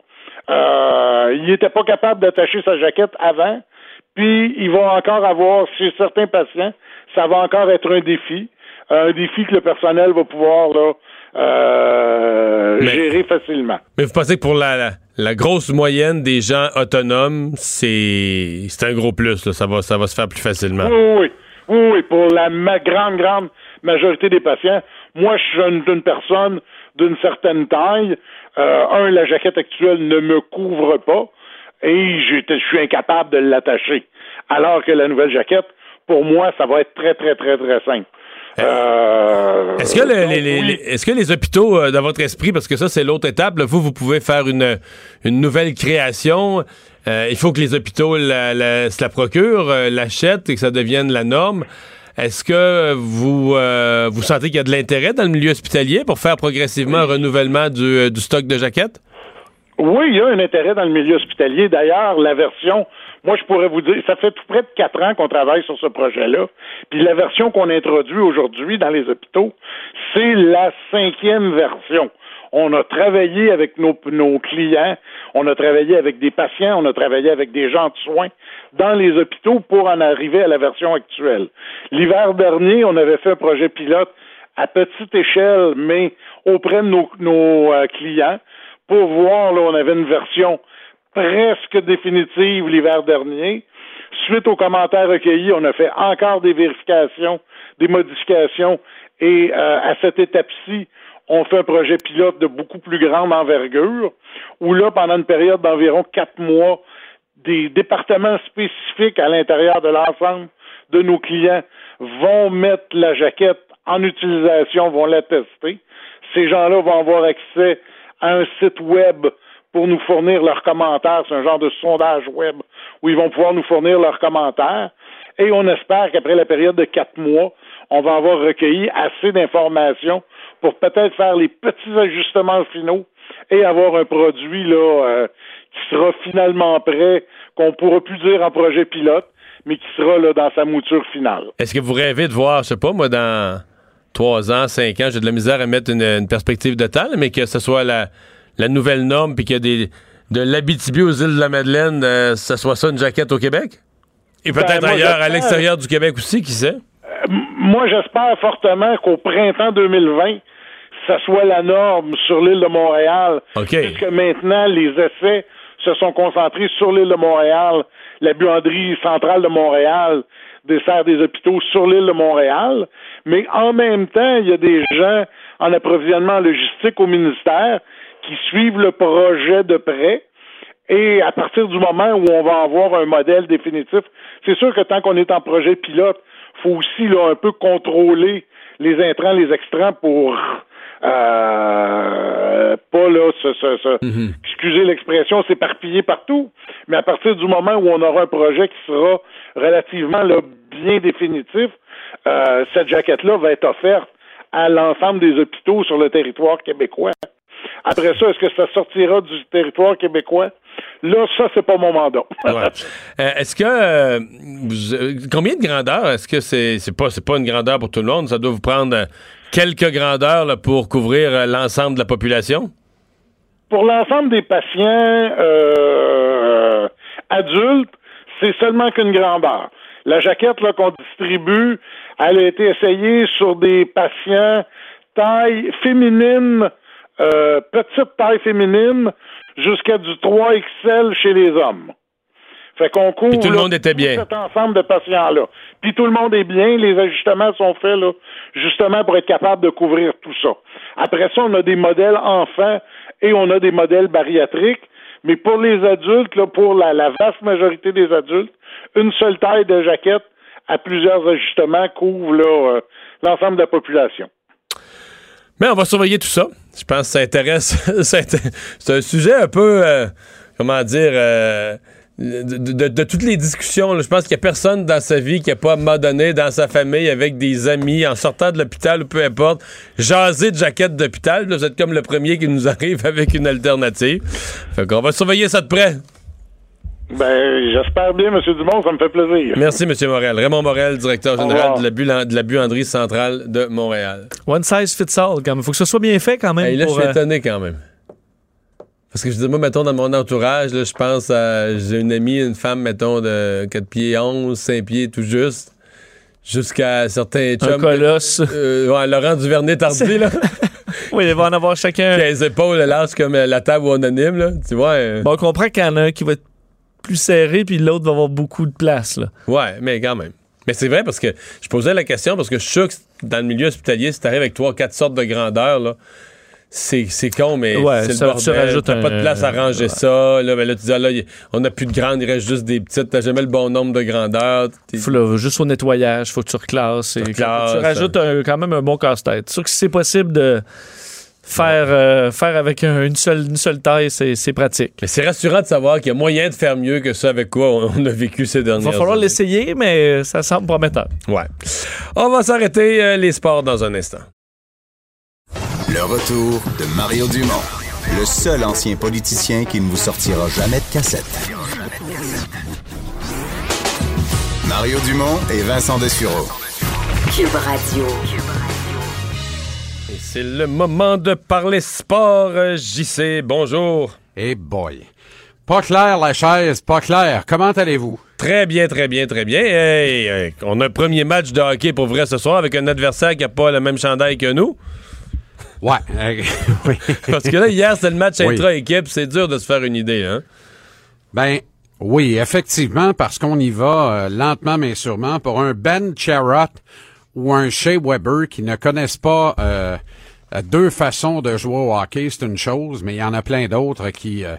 Euh, il n'était pas capable d'attacher sa jaquette avant, puis il va encore avoir, chez certains patients, ça va encore être un défi, un défi que le personnel va pouvoir là, euh, Mais- gérer facilement. Mais vous pensez que pour la, la, la grosse moyenne des gens autonomes, c'est c'est un gros plus. là. Ça, va, ça va se faire plus facilement. Oui, oui, oui, pour la ma- grande, grande majorité des patients. Moi, je suis une, une personne d'une certaine taille. Euh, un, la jaquette actuelle ne me couvre pas et je suis incapable de l'attacher. Alors que la nouvelle jaquette, pour moi, ça va être très, très, très, très simple. Euh, Est-ce que, le- donc, les, les- oui. les- est-ce que les hôpitaux, euh, dans votre esprit, parce que ça, c'est l'autre étape, là, vous, vous pouvez faire une, une nouvelle création. Euh, il faut que les hôpitaux la, la- se la procurent, l'achètent et que ça devienne la norme. Est-ce que vous, vous sentez qu'il y a de l'intérêt dans le milieu hospitalier pour faire progressivement un renouvellement du, du stock de jaquettes? Oui, il y a un intérêt dans le milieu hospitalier. D'ailleurs, la version, moi je pourrais vous dire, ça fait tout près de quatre ans qu'on travaille sur ce projet-là. Puis la version qu'on introduit aujourd'hui dans les hôpitaux, c'est la cinquième version. On a travaillé avec nos, nos clients, on a travaillé avec des patients, on a travaillé avec des gens de soins dans les hôpitaux pour en arriver à la version actuelle. L'hiver dernier, on avait fait un projet pilote à petite échelle, mais auprès de nos, nos euh, clients, pour voir, là, on avait une version presque définitive l'hiver dernier. Suite aux commentaires recueillis, on a fait encore des vérifications, des modifications, et euh, à cette étape-ci, on fait un projet pilote de beaucoup plus grande envergure, où là, pendant une période d'environ quatre mois, des départements spécifiques à l'intérieur de l'ensemble de nos clients vont mettre la jaquette en utilisation, vont la tester. Ces gens-là vont avoir accès à un site web pour nous fournir leurs commentaires. C'est un genre de sondage web où ils vont pouvoir nous fournir leurs commentaires. Et on espère qu'après la période de quatre mois, on va avoir recueilli assez d'informations pour peut-être faire les petits ajustements finaux et avoir un produit là euh, qui sera finalement prêt, qu'on pourra plus dire en projet pilote, mais qui sera là dans sa mouture finale. Est-ce que vous rêvez de voir, je sais pas, moi, dans trois ans, cinq ans, j'ai de la misère à mettre une, perspective de temps, mais que ce soit la, nouvelle norme, puis qu'il y a des, de l'Abitibi aux îles de la Madeleine, euh, ce soit ça une jaquette au Québec? Et peut-être ben, ailleurs, à l'extérieur du Québec aussi, qui sait? Euh, moi, j'espère fortement qu'au printemps 2020, ça soit la norme sur l'île de Montréal. Puisque maintenant, les essais se sont concentrés sur l'île de Montréal. La buanderie centrale de Montréal dessert des hôpitaux sur l'île de Montréal. Mais en même temps, il y a des gens en approvisionnement logistique au ministère qui suivent le projet de près. Et à partir du moment où on va avoir un modèle définitif, c'est sûr que tant qu'on est en projet pilote, faut aussi là, un peu contrôler les intrants, les extrants pour euh, pas là, mhm. excusez l'expression, s'éparpiller partout. Mais à partir du moment où on aura un projet qui sera relativement bien définitif, euh, cette jaquette-là va être offerte à l'ensemble des hôpitaux sur le territoire québécois. Après ça, est-ce que ça sortira du territoire québécois? Là, ça, c'est pas mon mandat. Euh, est-ce que euh, combien de grandeur? Est-ce que c'est c'est pas c'est pas une grandeur pour tout le monde? Ça doit vous prendre quelques grandeurs pour couvrir euh, l'ensemble de la population? Pour l'ensemble des patients adultes, c'est seulement qu'une grandeur. La jaquette qu'on distribue, elle a été essayée sur des patients taille féminine, petite taille féminine, jusqu'à du 3XL chez les hommes. Fait qu'on couvre Puis tout le monde était bien. cet ensemble de patients-là. Puis tout le monde est bien, les ajustements sont faits là, justement pour être capable de couvrir tout ça. Après ça, on a des modèles enfants et on a des modèles bariatriques, mais pour les adultes, là, pour la, vaste majorité des adultes, une seule taille de jaquette à plusieurs ajustements couvre là, euh, l'ensemble de la population. Mais on va surveiller tout ça. Je pense que ça intéresse. c'est un sujet un peu, euh, comment dire, euh, de, toutes les discussions. je pense qu'il n'y a personne dans sa vie qui n'a pas, à dans sa famille, avec des amis, en sortant de l'hôpital ou peu importe, jaser de jaquette d'hôpital. Vous êtes comme le premier qui nous arrive avec une alternative. Fait qu'on va surveiller ça de près. Ben, j'espère bien, M. Dumont, ça me fait plaisir. Merci, M. Morel. Raymond Morel, directeur général de la, de la, buanderie centrale de Montréal. One size fits all, quand même. Faut que ce soit bien fait, quand même. là, je suis euh, étonné, quand même. Parce que je dis, moi, mettons, dans mon entourage, je pense à. J'ai une amie, une femme, mettons, de 4 pieds 11, 5 pieds tout juste, jusqu'à certains chums. Un colosse. Euh, ouais, Laurent Duvernay-Tardy, là. oui, il va en avoir chacun. Qui a les épaules larges comme la table anonyme, là. Tu vois. Euh. Bon, on comprend qu'il y en a un qui va être plus serré, puis l'autre va avoir beaucoup de place. Là. Ouais, mais quand même. Mais c'est vrai parce que je posais la question parce que je suis sûr que dans le milieu hospitalier, si t'arrives avec trois, quatre sortes de grandeurs, là, c'est, con, mais c'est le bordel. T'as pas de place à ranger ça. Là, ben là, tu dis, ah, là, on n'a plus de grandes, il reste juste des petites. T'as jamais le bon nombre de grandeurs. Faut, juste au nettoyage, faut que tu reclasses. Tu, rajoutes quand même un bon casse-tête. sûr que si c'est possible de Faire, euh, faire avec une, seule, une seule taille, c'est pratique. Mais c'est rassurant de savoir qu'il y a moyen de faire mieux que ça avec quoi on, a vécu ces dernières Il va falloir l'essayer, mais ça semble prometteur. Ouais. On va s'arrêter euh, les sports dans un instant. Le retour de Mario Dumont, le seul ancien politicien qui ne vous sortira jamais de cassette. Mario Dumont et Vincent Dessureau. Cube Radio. C'est le moment de parler sport. Euh, JC, bonjour. Eh boy. Pas clair la chaise, pas clair. Comment allez-vous? Très bien, très bien, très bien. Hey, hey, on a un premier match de hockey pour vrai ce soir avec un adversaire qui n'a pas le même chandail que nous. Ouais. euh, oui. Parce que là, hier, c'était le match Oui. intra-équipe. C'est dur de se faire une idée, hein? Ben oui, effectivement, parce qu'on y va euh, lentement mais sûrement pour un Ben Charrot ou un Shea Weber qui ne connaissent pas euh, deux façons de jouer au hockey, c'est une chose, mais il y en a plein d'autres qui euh,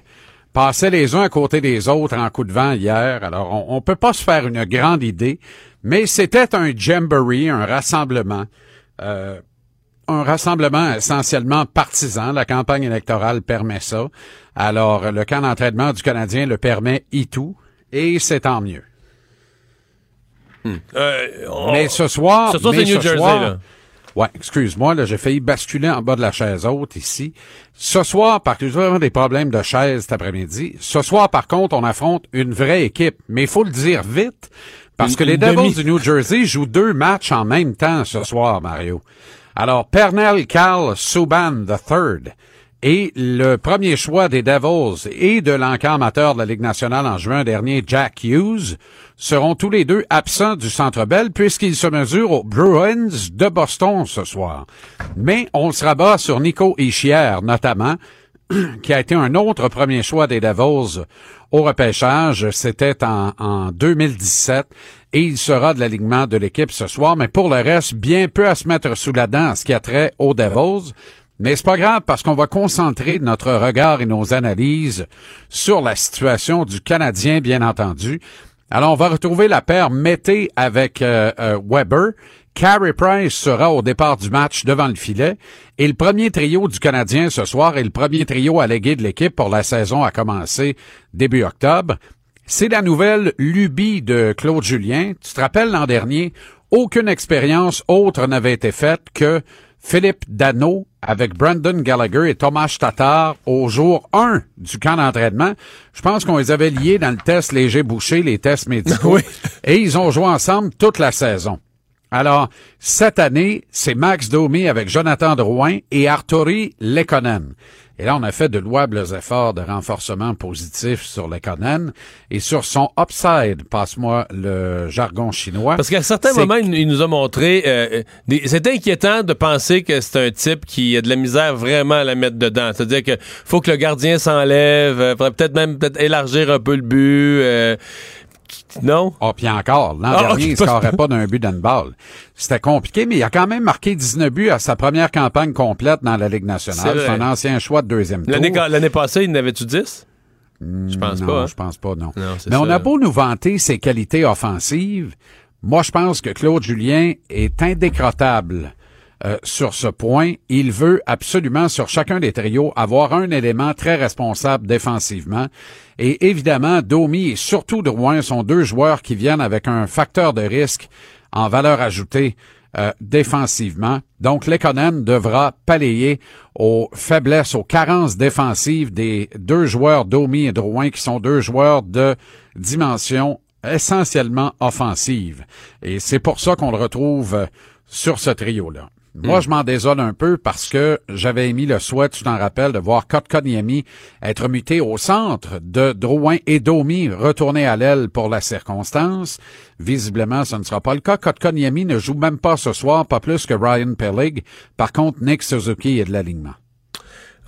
passaient les uns à côté des autres en coup de vent hier. Alors, on, on peut pas se faire une grande idée, mais c'était un jamboree, un rassemblement. Euh, un rassemblement essentiellement partisan. La campagne électorale permet ça. Alors, le camp d'entraînement du Canadien le permet et tout. Et c'est tant mieux. Euh, on- Mais ce soir... Ce soir, mais c'est New ce Jersey, soir- là. Ouais, excuse-moi, là, j'ai failli basculer en bas de la chaise haute ici. Ce soir, par contre, j'ai vraiment des problèmes de chaise cet après-midi. Ce soir, par contre, on affronte une vraie équipe. Mais il faut le dire vite, parce Une- que les Devils du New Jersey jouent deux matchs en même temps ce soir, Mario. Alors, Pernell Cal Subban III et le premier choix des Devils et de l'encan amateur de la Ligue nationale en juin dernier, Jack Hughes, seront tous les deux absents du Centre Bell puisqu'ils se mesurent aux Bruins de Boston ce soir. Mais on se rabat sur Nico Ischier, notamment, qui a été un autre premier choix des Devils au repêchage. C'était en, en 2017 et il sera de l'alignement de l'équipe ce soir. Mais pour le reste, bien peu à se mettre sous la dent en ce qui a trait aux Devils. Mais c'est pas grave parce qu'on va concentrer notre regard et nos analyses sur la situation du Canadien, bien entendu. Alors, on va retrouver la paire Mété avec euh, euh, Weber. Carey Price sera au départ du match devant le filet. Et le premier trio du Canadien ce soir est le premier trio allégué de l'équipe pour la saison à commencer début octobre. C'est la nouvelle lubie de Claude Julien. Tu te rappelles l'an dernier, aucune expérience autre n'avait été faite que Philippe Dano avec Brandon Gallagher et Thomas Tatar au jour 1 du camp d'entraînement. Je pense qu'on les avait liés dans le test léger bouché, les tests médicaux. Oui. Et ils ont joué ensemble toute la saison. Alors, cette année, c'est Max Domi avec Jonathan Drouin et Arturi Lekonen. Et là, on a fait de louables efforts de renforcement positif sur Lekonen et sur son upside, passe-moi le jargon chinois. Parce qu'à certains moments, il, nous a montré. euh, des- c'est inquiétant de penser que c'est un type qui a de la misère vraiment à la mettre dedans. C'est-à-dire que faut que le gardien s'enlève, euh, faudrait peut-être même peut-être élargir un peu le but. euh, non? Ah, puis encore, l'an Ah, dernier, il pas- scorait pas d'un but d'handball. C'était compliqué, mais il a quand même marqué 19 buts à sa première campagne complète dans la Ligue nationale. C'est un ancien choix de deuxième tour. L'année l'année passée, il n'avait-tu 10? Je pense non, pas. hein. je pense pas, non. Non, Mais on ça. a beau nous vanter ses qualités offensives, moi je pense que Claude Julien est indécrottable euh, sur ce point. Il veut absolument sur chacun des trios avoir un élément très responsable défensivement. Et évidemment, Domi et surtout Drouin sont deux joueurs qui viennent avec un facteur de risque en valeur ajoutée euh, défensivement. Donc, Lekonen devra palayer aux faiblesses, aux carences défensives des deux joueurs Domi et Drouin, qui sont deux joueurs de dimension essentiellement offensive. Et c'est pour ça qu'on le retrouve euh, sur ce trio-là. Moi, je m'en désole un peu parce que j'avais émis le souhait, tu t'en rappelles, de voir Kotkaniemi être muté au centre, de Drouin et Domi retourner à l'aile pour la circonstance. Visiblement, ce ne sera pas le cas. Kotkaniemi ne joue même pas ce soir, pas plus que Ryan Pellig. Par contre, Nick Suzuki est de l'alignement.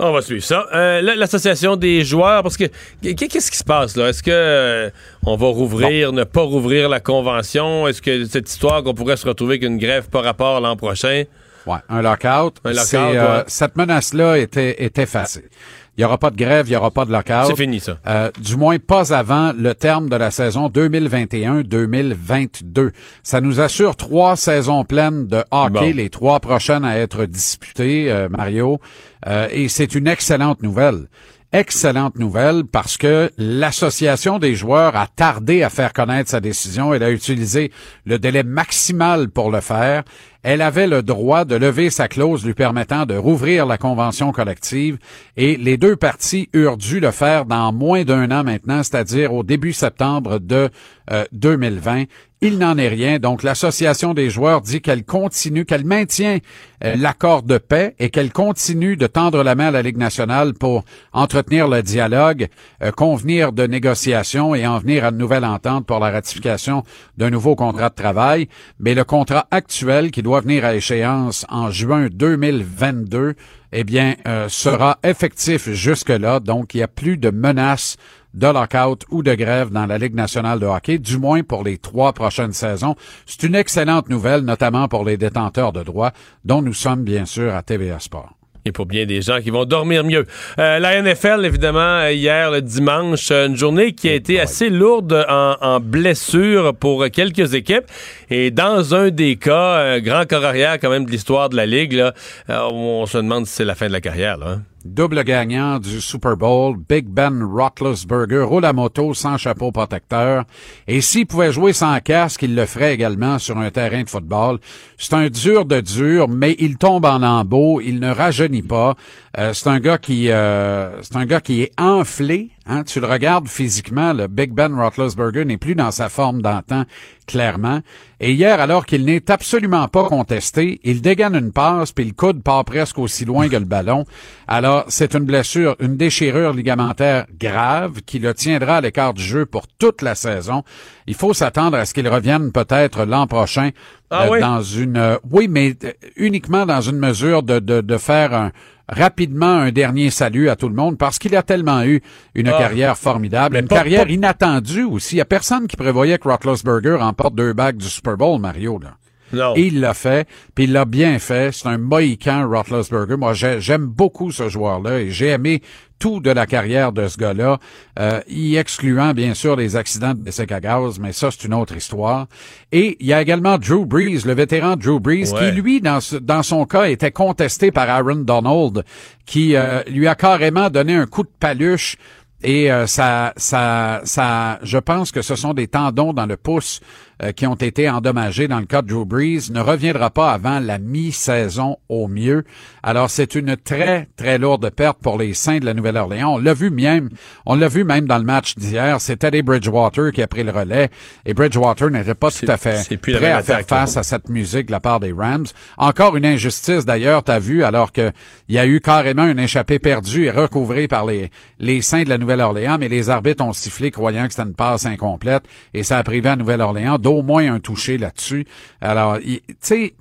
On va suivre ça. Euh, L'association des joueurs, parce que qu- qu'est-ce qui se passe là? Est-ce que euh, on va rouvrir, ne pas rouvrir la convention? Est-ce que cette histoire qu'on pourrait se retrouver avec une grève par rapport l'an prochain? Ouais, un lockout. Un lockout, euh, ouais. Cette menace-là était, est effacée. Il n'y aura pas de grève, il n'y aura pas de lockout. C'est fini, ça. Euh, du moins pas avant le terme de la saison 2021-2022. Ça nous assure trois saisons pleines de hockey, Bon. les trois prochaines à être disputées, euh, Mario. Euh, et c'est une excellente nouvelle. Excellente nouvelle parce que l'association des joueurs a tardé à faire connaître sa décision. Elle a utilisé le délai maximal pour le faire. Elle avait le droit de lever sa clause lui permettant de rouvrir la convention collective et les deux parties eurent dû le faire dans moins d'un an maintenant, c'est-à-dire au début septembre de euh, 2020. Il n'en est rien. Donc, l'association des joueurs dit qu'elle continue, qu'elle maintient euh, l'accord de paix et qu'elle continue de tendre la main à la Ligue nationale pour entretenir le dialogue, euh, convenir de négociations et en venir à une nouvelle entente pour la ratification d'un nouveau contrat de travail. Mais le contrat actuel qui doit venir à échéance en juin 2022, eh bien, euh, sera effectif jusque-là. Donc, il n'y a plus de menaces de lockout ou de grève dans la Ligue nationale de hockey, du moins pour les trois prochaines saisons. C'est une excellente nouvelle, notamment pour les détenteurs de droits, dont nous sommes bien sûr à TVA Sport. Et pour bien des gens qui vont dormir mieux. Euh, la NFL, évidemment, hier, le dimanche, une journée qui a été assez lourde en, en blessures pour quelques équipes. Et dans un des cas, un grand corps arrière quand même de l'histoire de la Ligue, là, euh, on se demande si c'est la fin de la carrière. Là, hein. Double gagnant du Super Bowl, Big Ben Roethlisberger roule à moto sans chapeau protecteur. Et s'il pouvait jouer sans casque, il le ferait également sur un terrain de football. C'est un dur de dur, mais il tombe en lambeaux, il ne rajeunit pas. Euh, c'est un gars qui, euh, c'est un gars qui est enflé. Hein? Tu le regardes physiquement, le Big Ben Roethlisberger n'est plus dans sa forme d'antan, clairement. Et hier, alors qu'il n'est absolument pas contesté, il dégaine une passe, puis le coude part presque aussi loin que le ballon. Alors, c'est une blessure, une déchirure ligamentaire grave qui le tiendra à l'écart du jeu pour toute la saison. Il faut s'attendre à ce qu'il revienne peut-être l'an prochain Ah euh, oui? dans une, euh, oui, mais euh, uniquement dans une mesure de, de, de faire un, rapidement un dernier salut à tout le monde parce qu'il a tellement eu une Ah. carrière formidable, une pas- carrière pas- inattendue aussi. Il y a personne qui prévoyait que Roethlisberger remporte deux bagues du Super Bowl, Mario. Là. Non. Et il l'a fait, puis il l'a bien fait. C'est un Mohican, Roethlisberger. Moi, j'ai- j'aime beaucoup ce joueur-là et j'ai aimé tout de la carrière de ce gars-là, euh, y excluant bien sûr les accidents de décès à gaz, mais ça, c'est une autre histoire. Et il y a également Drew Brees, le vétéran Drew Brees, Ouais. qui, lui, dans, ce- dans son cas, était contesté par Aaron Donald, qui euh, lui a carrément donné un coup de paluche et euh, ça, ça, ça, je pense que ce sont des tendons dans le pouce euh, qui ont été endommagés dans le cas de Drew Brees. Ne reviendra pas avant la mi-saison au mieux. Alors c'est une très très lourde perte pour les Saints de la Nouvelle-Orléans. On l'a vu même, on l'a vu même dans le match d'hier. C'est Teddy Bridgewater qui a pris le relais et Bridgewater n'était pas tout à fait prêt à faire face à cette musique de la part des Rams. Encore une injustice d'ailleurs, t'as vu, alors que il y a eu carrément une échappée perdue et recouvrée par les, les Saints de la Nouvelle-Orléans, mais les arbitres ont sifflé croyant que c'était une passe incomplète et ça a privé à Nouvelle-Orléans d'au moins un touché là-dessus. Alors, tu sais,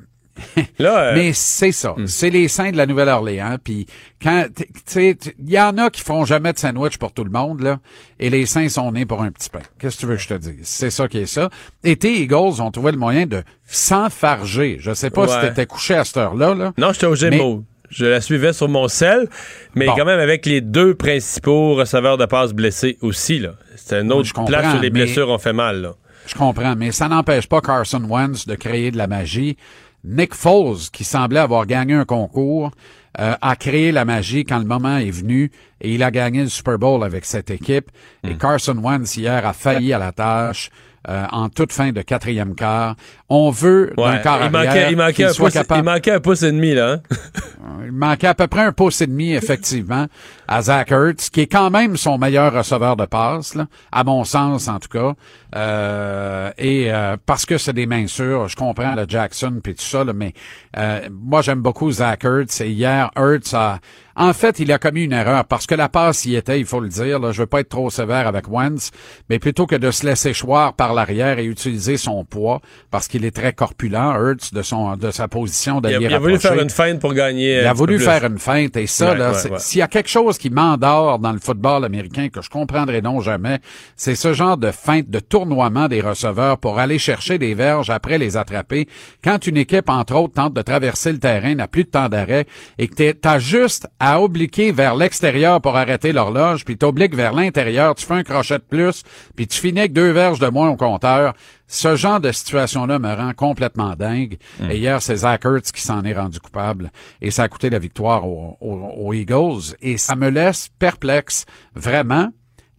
Là, euh, mais c'est ça. Hmm. C'est les Saints de la Nouvelle-Orléans. Puis quand, tu sais, il y en a qui font jamais de sandwich pour tout le monde là, et les Saints sont nés pour un petit pain. Qu'est-ce que tu veux que je te dise? C'est ça qui est ça. Et tes Eagles ont trouvé le moyen de s'enfarger. Je sais pas si t'étais couché à cette heure-là. Là. Non, j'étais au Gémeaux. Je la suivais sur mon sel, mais Bon. quand même avec les deux principaux receveurs de passe blessés aussi. là. C'est Oui, autre place où les mais- blessures ont fait mal. Là. Je comprends, mais ça n'empêche pas Carson Wentz de créer de la magie. Nick Foles, qui semblait avoir gagné un concours, euh, a créé la magie quand le moment est venu et il a gagné le Super Bowl avec cette équipe. Et Hmm. Carson Wentz hier a failli à la tâche. euh, en toute fin de quatrième quart. On veut Ouais. quart Il, arrière manquait, il, manquait un soit pouce, capable- il manquait un pouce et demi, là. hein? il manquait à peu près un pouce et demi, effectivement, à Zach Ertz, qui est quand même son meilleur receveur de passe, là, à mon sens, en tout cas. Euh, et euh, parce que c'est des mains sûres, je comprends le Jackson puis tout ça, là, mais euh, moi, j'aime beaucoup Zach Ertz. Et hier, Ertz a... En fait, il a commis une erreur parce que la passe y était, il faut le dire. Là, je veux pas être trop sévère avec Wentz, mais plutôt que de se laisser choir par l'arrière et utiliser son poids, parce qu'il est très corpulent, Ertz, de son de sa position Il d'allié il a voulu rapproché. faire une feinte pour gagner. Il un a voulu faire une feinte et ça, Ouais, là, ouais, c'est- ouais. s'il y a quelque chose qui m'endort dans le football américain que je comprendrai non jamais, c'est ce genre de feinte de tournoiement des receveurs pour aller chercher des verges après les attraper. Quand une équipe, entre autres, tente de traverser le terrain, n'a plus de temps d'arrêt et que t'as juste à obliquer vers l'extérieur pour arrêter l'horloge, puis t'obliques vers l'intérieur, tu fais un crochet de plus, puis tu finis avec deux verges de moins au compteur. Ce genre de situation-là me rend complètement dingue. Et hier, c'est Zach Ertz qui s'en est rendu coupable. Et ça a coûté la victoire aux, aux- aux Eagles. Et ça me laisse perplexe, vraiment.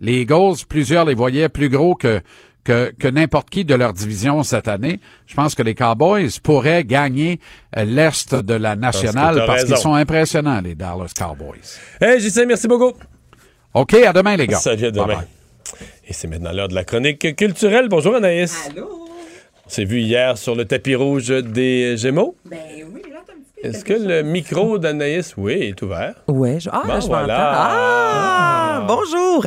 Les Eagles, plusieurs les voyaient plus gros que, que, que n'importe qui de leur division cette année. Je pense que les Cowboys pourraient gagner euh, l'Est de la nationale parce qu'ils sont impressionnants, les Dallas Cowboys. Hey, JC, merci beaucoup. OK, à demain, les gars. Salut, à demain. Et c'est maintenant l'heure de la chronique culturelle. Bonjour Anaïs. Allô? On s'est vu hier sur le tapis rouge des Gémeaux. Ben oui, là, t'as un petit peu Est-ce que le micro d'Anaïs, oui, est ouvert? Ouais, je... Ah, Bon, je voilà. m'entends. Ah, bonjour.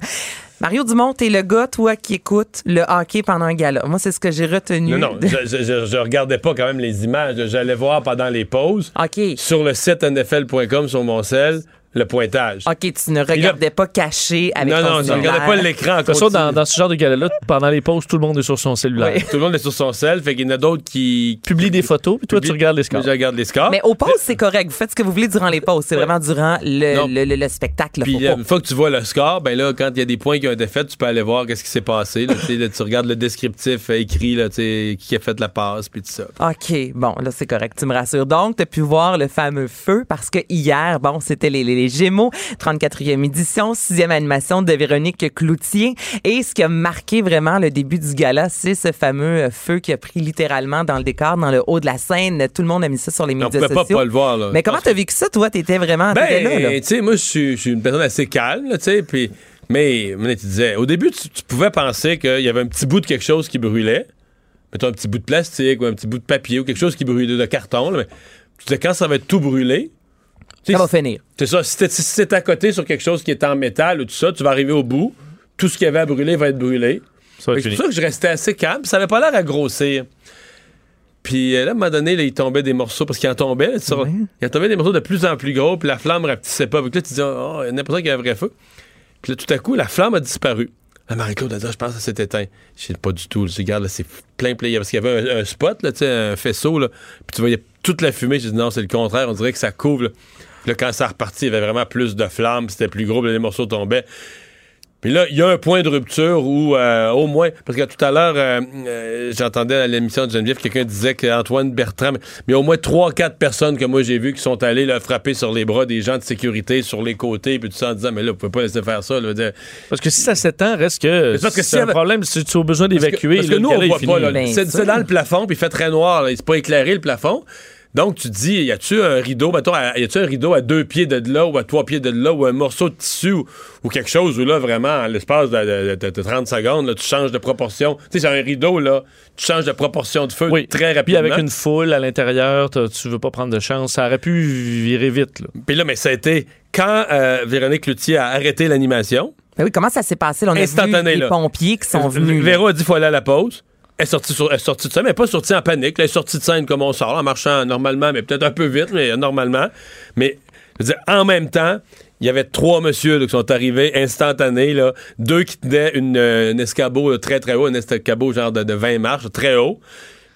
Mario Dumont, t'es le gars, toi, qui écoute le hockey pendant un gala. Moi, c'est ce que j'ai retenu. Non, non, je, je, je- je regardais pas quand même les images. J'allais voir pendant les pauses OK. sur le site nfl.com sur mon sel le pointage. OK, tu ne regardais pas caché avec non, ton non, je cellulaire. regardais pas l'écran. en De toute façon, dans, dans ce genre de gala-là, pendant les pauses, tout le monde est sur son cellulaire. Oui. Tout le monde est sur son sel, fait qu'il y en a d'autres qui Publie des photos, puis toi, tu regardes les scores. Je regarde les scores. Mais aux pauses, c'est correct. Vous faites ce que vous voulez durant les pauses. C'est vraiment durant le, Non. le, le- le spectacle. Puis Faut euh, une fois que tu vois le score, ben là, quand il y a des points qui ont été faits, tu peux aller voir qu'est-ce qui s'est passé. là. Tu là, tu regardes le descriptif euh, écrit, là, tu qui a fait la passe, puis tout ça. OK, bon, là, c'est correct, tu me rassures. Donc, tu as pu voir le fameux feu parce que hier, bon, c'était les, les, les Gémeaux, 34e édition, sixième animation de Véronique Cloutier. Et ce qui a marqué vraiment le début du gala, c'est ce fameux feu qui a pris littéralement dans le décor, dans le haut de la scène. Tout le monde a mis ça sur les On médias pouvait pas, sociaux. pas le voir. Là. Mais comment t'as vécu ça, toi? T'étais vraiment t'étais là, là. Ben, tu sais, moi, je suis une personne assez calme, là, tu sais, puis... Mais, mais tu disais, au début, tu, tu pouvais penser qu'il y avait un petit bout de quelque chose qui brûlait. Mettons un petit bout de plastique ou un petit bout de papier ou quelque chose qui brûlait de carton. là, mais tu disais, quand ça va être tout brûlé, Ça va finir. C'est ça. Si t'es à côté sur quelque chose qui est en métal ou tout ça, tu vas arriver au bout. Tout ce qu'il y avait à brûler va être brûlé. Ça va Fait être que C'est pour ça que je restais assez calme. Ça avait pas l'air à grossir. Puis euh, là, à un moment donné, là, il tombait des morceaux, parce qu'il en tombait. là, sur-. Il en tombait des morceaux de plus en plus gros, puis la flamme rapetissait pas. Donc là, tu dis, oh, il y a n'importe qu'il y a un vrai feu. Puis là, tout à coup, la flamme a disparu. La Marie-Claude a dit, Ah, je pense que ça s'est éteint. Je sais pas du tout. Je regarde, là, c'est plein, plein. Parce qu'il y avait un, un spot, là, tu sais, un faisceau, là. Puis tu voyais toute la fumée. J'ai dit, non, c'est le contraire. On dirait que ça couvre. là. Puis là, quand ça repartit, il y avait vraiment plus de flammes, c'était plus gros, les morceaux tombaient. Puis là, il y a un point de rupture où, euh, au moins, parce que tout à l'heure, euh, euh, j'entendais à l'émission de Geneviève, quelqu'un disait qu'Antoine Bertrand, mais il y a au moins trois, quatre personnes que moi j'ai vues qui sont allées là, frapper sur les bras des gens de sécurité, sur les côtés, puis tout ça en disant, mais là, vous pouvez pas laisser faire ça. là, Parce que si ça s'étend, reste que c'est parce que si un avait- problème si tu as besoin Parce que- d'évacuer. Parce que, là, nous, on voit pas. Ben, C'est c'est dans le plafond, puis il fait très noir. là. C'est pas éclairé, le plafond. Donc, tu te dis, y a-tu un rideau, mettons, à- y a-tu un rideau à deux pieds de là ou à trois pieds de là ou un morceau de tissu ou, ou quelque chose où là, vraiment, en l'espace de, de- de- de 30 secondes, là, tu changes de proportion? Tu sais, c'est un rideau, là, tu changes de proportion de feu Oui. très Puis rapidement. avec une foule à l'intérieur, tu veux pas prendre de chance. Ça aurait pu virer vite. Là. Puis là, mais ça a été quand euh, Véronique Cloutier a arrêté l'animation. Ben oui, comment ça s'est passé? là? On a vu Instantané, les là. pompiers qui sont venus. Véro a dit qu'il faut aller à la pause. Elle est sortie, sur- est sortie de scène, mais pas sortie en panique. Elle est sortie de scène comme on sort, en marchant normalement, mais peut-être un peu vite, mais normalement. Mais en même temps, il y avait trois messieurs qui sont arrivés instantanés. Là. Deux qui tenaient une, euh, un escabeau très très haut, un escabeau genre de, de 20 marches, très haut.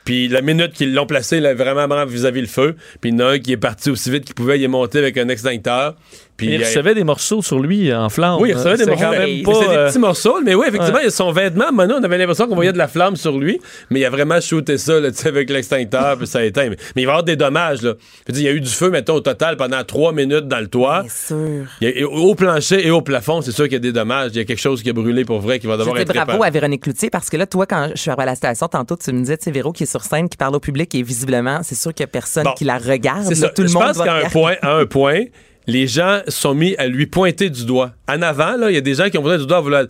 Puis la minute qu'ils l'ont placé là, vraiment vis-à-vis le feu, puis il y en a un qui est parti aussi vite qu'il pouvait, il est monté avec un extincteur. Puis il euh, recevait des morceaux sur lui en flamme. oui, il recevait des C'est morceaux. quand même pas. Des euh, petits morceaux, mais oui, effectivement, ouais. il y a son vêtement, maintenant, on avait l'impression qu'on voyait de la flamme sur lui, mais il a vraiment shooté ça là, tu sais, avec l'extincteur, puis ça a éteint. Mais, mais il va y avoir des dommages. Là. Je il y a eu du feu, mettons, au total, pendant trois minutes dans le toit. Bien sûr. Il a- au plancher et au plafond, c'est sûr qu'il y a des dommages. Il y a quelque chose qui a brûlé pour vrai qui va Je devoir dis être bravo réparé. à Véronique Cloutier parce que là, toi, quand je suis arrivée à la station tantôt, tu me disais, tu sais, Véro qui est sur scène, qui parle au public et visiblement, c'est sûr qu'il n'y a personne Bon. qui la regarde. C'est là. Tout le je monde pense qu'à un regarder. point, à un point, les gens sont mis à lui pointer du doigt. En avant, là, il y a des gens qui ont pointé du doigt. à vouloir-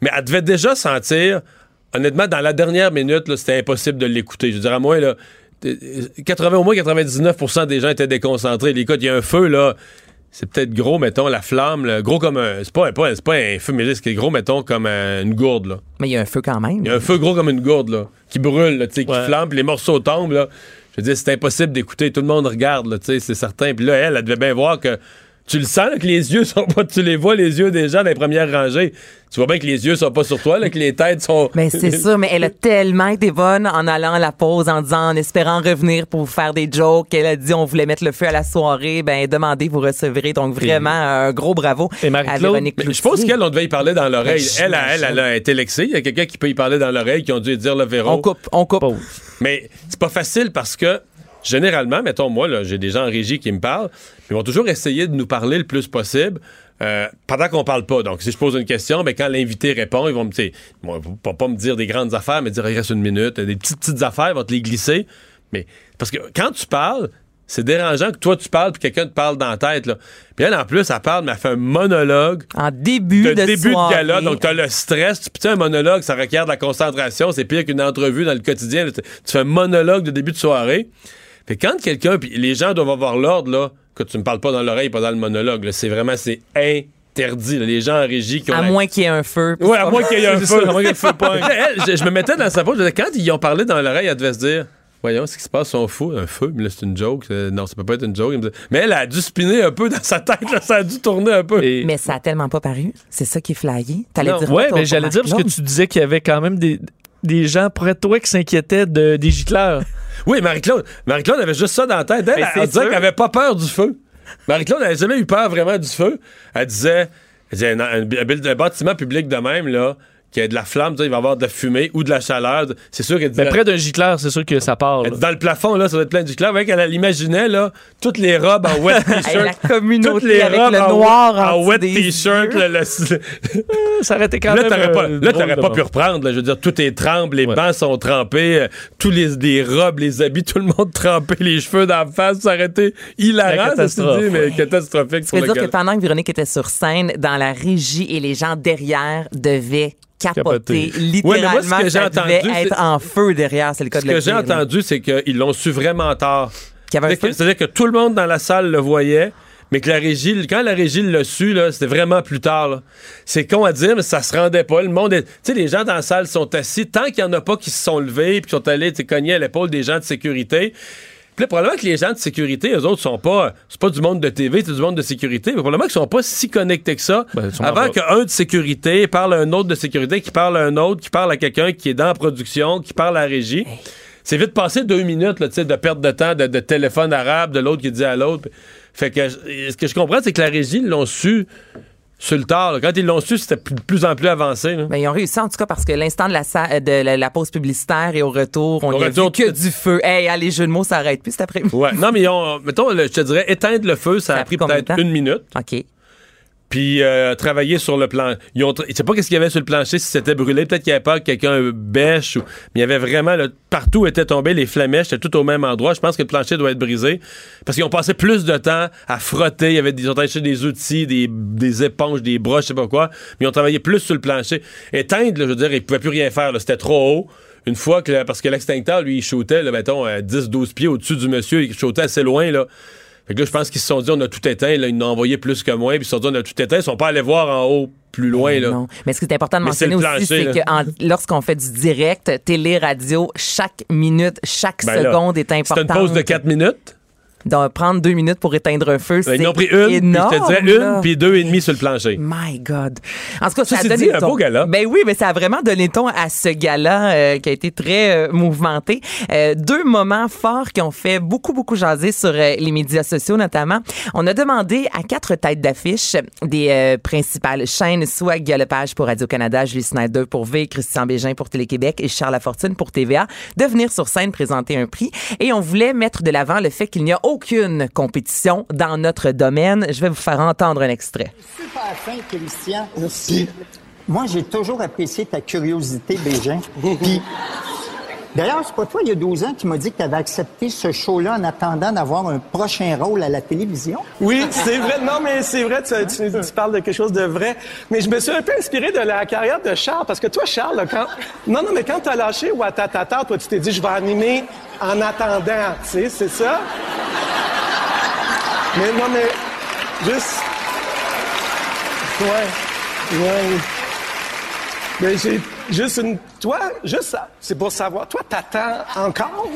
Mais elle devait déjà sentir, honnêtement, dans la dernière minute, c'était impossible de l'écouter. Je veux dire, à moi, là, 80, au moins 99% des gens étaient déconcentrés. Les gars, il y a un feu, là. C'est peut-être gros, mettons, la flamme, là, gros comme un. C'est pas, un- pas, un feu, mais c'est gros, mettons, comme un- une gourde, là. Mais il y a un feu quand même. Il y a un feu gros comme une gourde, là, qui brûle, là, tu sais, qui flambe, puis les morceaux tombent, là. Je veux c'est impossible d'écouter. Tout le monde regarde, tu sais, c'est certain. Puis là, elle, elle devait bien voir que. Tu le sens, là, que les yeux sont pas. Tu les vois, les yeux des gens dans les premières rangées. Tu vois bien que les yeux sont pas sur toi, là, que les têtes sont. Mais c'est ça, mais elle a tellement été bonne en allant à la pause, en disant, en espérant revenir pour vous faire des jokes. Elle a dit, on voulait mettre le feu à la soirée. Ben, demandez, vous recevrez. Donc, vraiment, un gros bravo Et à Véronique Mais je pense qu'elle, on devait y parler dans l'oreille. Ben, Elle, elle, elle, a été lexée. Il y a quelqu'un qui peut y parler dans l'oreille, qui ont dû dire le verrou. On coupe, on coupe. Pause. Mais c'est pas facile parce que généralement, mettons moi, là, j'ai des gens en régie qui me parlent, ils vont toujours essayer de nous parler le plus possible euh, pendant qu'on parle pas. Donc, si je pose une question, ben, quand l'invité répond, ils vont me, ils vont pas, pas me dire des grandes affaires, mais dire, il reste une minute, des petites, petites affaires, ils vont te les glisser. Mais, parce que quand tu parles, c'est dérangeant que toi, tu parles puis quelqu'un te parle dans la tête, là. Puis elle, en plus, elle parle, mais elle fait un monologue. En début de, de début soirée. de gala. Donc, t'as le stress. Tu sais, un monologue, ça requiert de la concentration. C'est pire qu'une entrevue dans le quotidien. Tu fais un monologue de début de soirée. Fait que quand quelqu'un, puis les gens doivent avoir l'ordre, là, que tu me parles pas dans l'oreille, pas dans le monologue, là. C'est vraiment, c'est interdit, là. Les gens en régie qui ont À la- moins qu'il y ait un feu. Ouais, à moins qu'il y ait un feu. à moins. Elle, je, je me mettais dans sa peau. je disais, Quand ils ont parlé dans l'oreille, elle devait se dire Voyons, ce qui se passe, sont fous. Un feu, mais là, c'est une joke. C'est- Non, ça peut pas être une joke. Mais elle a dû spinner un peu dans sa tête. Là, ça a dû tourner un peu. Et- Mais ça a tellement pas paru. C'est ça qui est flyé. T'allais dire Ouais, quoi, mais j'allais dire parce que tu disais qu'il y avait quand même des, des gens près de toi qui s'inquiétaient de, des gicleurs. Oui, Marie-Claude. Marie-Claude avait juste ça dans la tête. Elle, elle, disait qu'elle avait pas peur du feu. Marie-Claude n'avait jamais eu peur vraiment du feu. Elle disait, elle disait, un- un bâtiment public de même, là, qui a de la flamme, il va y avoir de la fumée ou de la chaleur. C'est sûr qu'elle disait. Mais près d'un gicleur, c'est sûr que ça part. là. dans le plafond, là, ça doit être plein de clair. Avec elle, elle imaginait, là, toutes les robes en wet t-shirt. la communauté toutes les avec robes le en, noir en en wet t-shirt. là, le- Ça aurait été quand là, même. t'aurais pas, euh, là, t'aurais pas pu reprendre. là. Je veux dire, tout est tremble, les Ouais. bancs sont trempés, euh, tous les, les robes, les habits, tout le monde trempé, les cheveux dans la face. Ça aurait été hilarant, La ça catastrophe. dit, mais catastrophique Ça veut dire que pendant que Véronique était sur scène, dans la régie et les gens derrière devaient capoter. Capoter. Ouais, moi, Littéralement, ce que devait être c'est- en feu derrière. C'est le cas Ce de le que j'ai entendu, c'est qu'ils l'ont su vraiment tard. C'est-à-dire que- tout le monde dans la salle le voyait, mais que la régie, quand la régie l'a su, c'était vraiment plus tard. C'est con à dire, mais ça se rendait pas. Le monde est- Tu sais, les gens dans la salle sont assis. Tant qu'il y en a pas qui se sont levés puis qui sont allés cogner à l'épaule des gens de sécurité. Puis là, probablement que les gens de sécurité, eux autres, sont pas. C'est pas du monde de TV, c'est du monde de sécurité. Mais probablement qu'ils sont pas si connectés que ça. Ben, avant qu'un de sécurité parle à un autre de sécurité, qui parle à un autre, qui parle à quelqu'un qui est dans la production, qui parle à la régie. C'est vite passé deux minutes là, de perte de temps, de, de téléphone arabe, de l'autre qui dit à l'autre. Fait que ce que je comprends, c'est que la régie l'ont su sur le tard. là. Quand ils l'ont su, c'était de plus en plus avancé. là. Ben, ils ont réussi en tout cas parce que l'instant de la, sa- de la, la pause publicitaire et au retour, on Au y a vu que du feu. Hey, allez, jeux de mots, ça arrête plus cet après-midi. Ouais. Non, mais ils ont, mettons, je te dirais, éteindre le feu, ça, Ça a pris peut-être une minute. OK. Puis euh, travailler sur le plan. Ils ont, je sais pas qu'est-ce qu'il y avait sur le plancher, si c'était brûlé. Peut-être qu'il y avait pas quelqu'un bêche. Ou, mais il y avait vraiment, là, partout était tombé, les flamèches étaient tout au même endroit. Je pense que le plancher doit être brisé. Parce qu'ils ont passé plus de temps à frotter. Il y avait ils ont acheté des outils, des, des éponges, des broches, je sais pas quoi. Mais ils ont travaillé plus sur le plancher. Éteindre, là, je veux dire, ils pouvaient plus rien faire. C'était trop haut. Une fois que, parce que l'extincteur, lui, il shootait, là, mettons, à 10-12 pieds au-dessus du monsieur, il shootait assez loin, là. Fait que là, je pense qu'ils se sont dit, on a tout éteint. Là, ils nous ont envoyé plus que moins. Puis ils se sont dit, on a tout éteint. Ils sont pas allés voir en haut plus loin. Là. Non. Mais ce qui est important de Mais c'est mentionner le aussi, plancher, c'est que lorsqu'on fait du direct, télé, radio, chaque minute, chaque Ben là, seconde est importante. C'était une pause de 4 minutes? Donc, prendre deux minutes pour éteindre un feu, c'est Ben, Ils en ont pris une, puis énorme, je te dirais une, puis deux et demi sur le plancher. My God. En tout cas, ça a Ceci donné dit, le un ton. beau gala. Ben oui, mais ça a vraiment donné ton à ce gala euh, qui a été très euh, mouvementé. Euh, deux moments forts qui ont fait beaucoup, beaucoup jaser sur euh, les médias sociaux notamment. On a demandé à quatre têtes d'affiche des principales chaînes, soit Guy Lepage pour Radio-Canada, Julie Snyder pour V, Christian Bégin pour Télé-Québec et Charles Lafortune pour TVA, de venir sur scène présenter un prix. Et on voulait mettre de l'avant le fait qu'il n'y a aucune compétition dans notre domaine. Je vais vous faire entendre un extrait. Super fin, Christian. Puis, moi, j'ai toujours apprécié ta curiosité, Bégin. Puis, d'ailleurs, c'est pas toi, il y a 12 ans, qui m'as dit que tu avais accepté ce show-là en attendant d'avoir un prochain rôle à la télévision? Oui, c'est vrai. Non, mais c'est vrai, tu, parles de quelque chose de vrai. Mais je me suis un peu inspiré de la carrière de Charles, parce que toi, Charles, quand... Non, non, mais quand t'as lâché Watatata, toi, tu t'es dit, je vais animer en attendant, tu sais, c'est ça? mais non, mais juste... Ouais, ouais. Mais j'ai juste une... Toi, juste, ça- c'est pour savoir, toi, t'attends encore?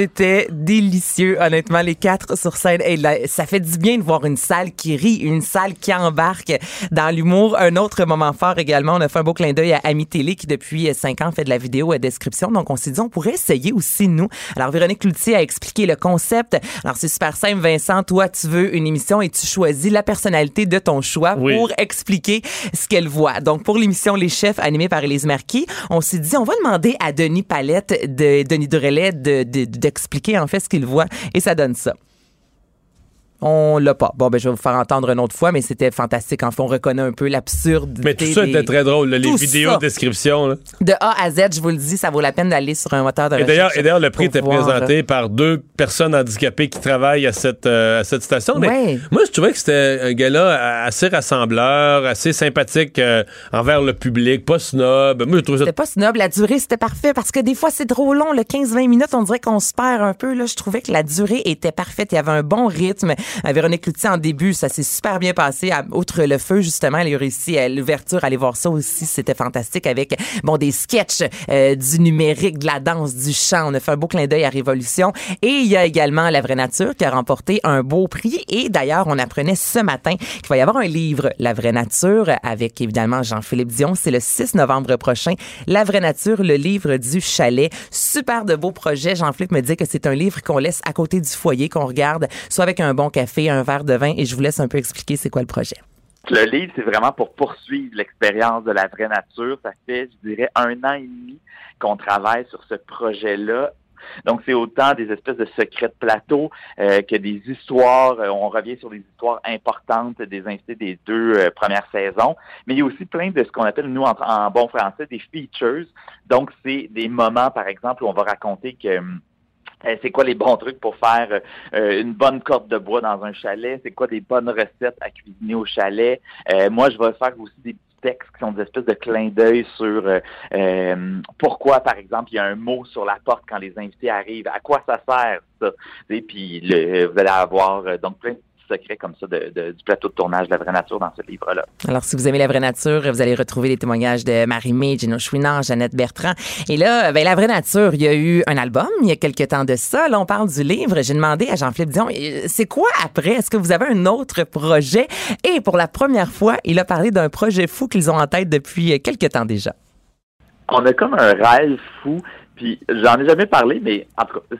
C'était délicieux, honnêtement, les quatre sur scène. Et là, ça fait du bien de voir une salle qui rit, une salle qui embarque dans l'humour. Un autre moment fort également, on a fait un beau clin d'œil à Ami Télé qui, depuis cinq ans, fait de la vidéo à description. Donc, on s'est dit, on pourrait essayer aussi, nous. Alors, Véronique Cloutier a expliqué le concept. Alors, c'est super simple, Vincent. Toi, tu veux une émission et tu choisis la personnalité de ton choix Oui. pour expliquer ce qu'elle voit. Donc, pour l'émission Les Chefs, animée par Élise Marquis, on s'est dit, on va demander à Denis Palette, de Denis Durelet, de, de- d'expliquer en fait ce qu'il voit. Et ça donne ça. On l'a pas. Bon, ben, je vais vous faire entendre une autre fois, mais c'était fantastique. En fait, on reconnaît un peu l'absurde. Mais tout ça était très drôle, là, les vidéos ça. de description. là. De A à Z, je vous le dis, ça vaut la peine d'aller sur un moteur de Et recherche. et d'ailleurs, le prix était voir, présenté par deux personnes handicapées qui travaillent à cette, euh, à cette station. Mais Ouais. moi, je trouvais que c'était un gars-là assez rassembleur, assez sympathique euh, envers le public, pas snob. Moi, je trouvais ça C'était pas snob, la durée c'était parfait parce que des fois c'est trop long, le 15-20 minutes, on dirait qu'on se perd un peu. Là, je trouvais que la durée était parfaite, il y avait un bon rythme. Euh, Véronique Cloutier en début, ça s'est super bien passé. À- Outre le feu justement, elle a réussi à l'ouverture, aller voir ça aussi, c'était fantastique avec bon des sketchs, euh, du numérique, de la danse, du chant. On a fait un beau clin d'œil à Révolution et il y a également La Vraie Nature qui a remporté un beau prix et d'ailleurs on apprenait ce matin qu'il va y avoir un livre La Vraie Nature avec évidemment Jean-Philippe Dion. C'est le 6 novembre prochain. La Vraie Nature, le livre du chalet. Super de beaux projets. Jean-Philippe me dit que c'est un livre qu'on laisse à côté du foyer, qu'on regarde, soit avec un bon un verre de vin et je vous laisse un peu expliquer c'est quoi le projet. Le livre, c'est vraiment pour poursuivre l'expérience de la vraie nature. Ça fait, je dirais, un an et demi qu'on travaille sur ce projet-là. Donc, c'est autant des espèces de secrets de plateau euh, que des histoires. euh, on revient sur des histoires importantes des invités des deux euh, premières saisons. Mais il y a aussi plein de ce qu'on appelle, nous, en, en bon français, des features. Donc, c'est des moments, par exemple, où on va raconter que... euh, c'est quoi les bons trucs pour faire euh, une bonne corde de bois dans un chalet? C'est quoi des bonnes recettes à cuisiner au chalet? Euh, moi, je vais faire aussi des petits textes qui sont des espèces de clins d'œil sur euh, euh, pourquoi, par exemple, il y a un mot sur la porte quand les invités arrivent. À quoi ça sert, ça? Et puis, le, vous allez avoir euh, donc plein de secrets comme ça de, de- du plateau de tournage de la vraie nature dans ce livre-là. Alors, si vous aimez la vraie nature, vous allez retrouver les témoignages de Marie-Mé, Gino Chouinard, Jeannette Bertrand. Et là, ben, la vraie nature, il y a eu un album il y a quelques temps de ça. Là, on parle du livre. J'ai demandé à Jean-Philippe Dion, euh, c'est quoi après? Est-ce que vous avez un autre projet? Et pour la première fois, il a parlé d'un projet fou qu'ils ont en tête depuis euh, quelques temps déjà. on a comme un rêve fou, puis j'en ai jamais parlé, mais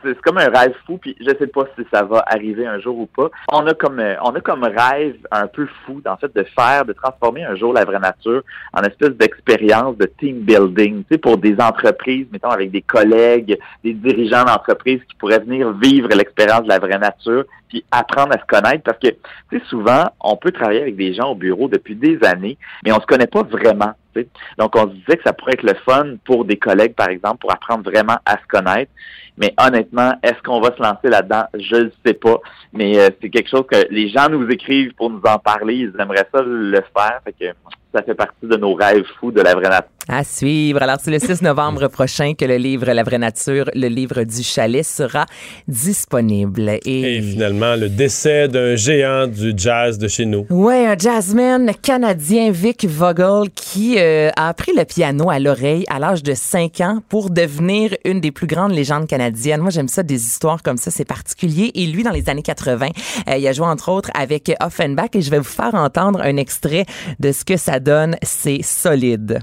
c'est comme un rêve fou, puis je sais pas si ça va arriver un jour ou pas. On a comme euh, on a comme rêve un peu fou, en fait, de faire, de transformer un jour la vraie nature en espèce d'expérience de team building, tu sais, pour des entreprises, mettons avec des collègues, des dirigeants d'entreprises qui pourraient venir vivre l'expérience de la vraie nature, puis apprendre à se connaître, parce que tu sais, souvent, on peut travailler avec des gens au bureau depuis des années, mais on se connaît pas vraiment. Donc, on se disait que ça pourrait être le fun pour des collègues, par exemple, pour apprendre vraiment à se connaître. Mais honnêtement, est-ce qu'on va se lancer là-dedans? Je ne sais pas. Mais euh, c'est quelque chose que les gens nous écrivent pour nous en parler. Ils aimeraient ça le faire. Que ça fait partie de nos rêves fous de la vraie nature. À suivre. Alors, c'est le 6 novembre prochain que le livre La vraie nature, le livre du chalet, sera disponible. Et, Et finalement, le décès d'un géant du jazz de chez nous. Ouais, un jazzman canadien, Vic Vogel, qui euh, a appris le piano à l'oreille à l'âge de 5 ans pour devenir une des plus grandes légendes canadiennes. Moi, j'aime ça, des histoires comme ça, c'est particulier. Et lui, dans les années 80, euh, il a joué entre autres avec Offenbach et je vais vous faire entendre un extrait de ce que ça donne. C'est solide.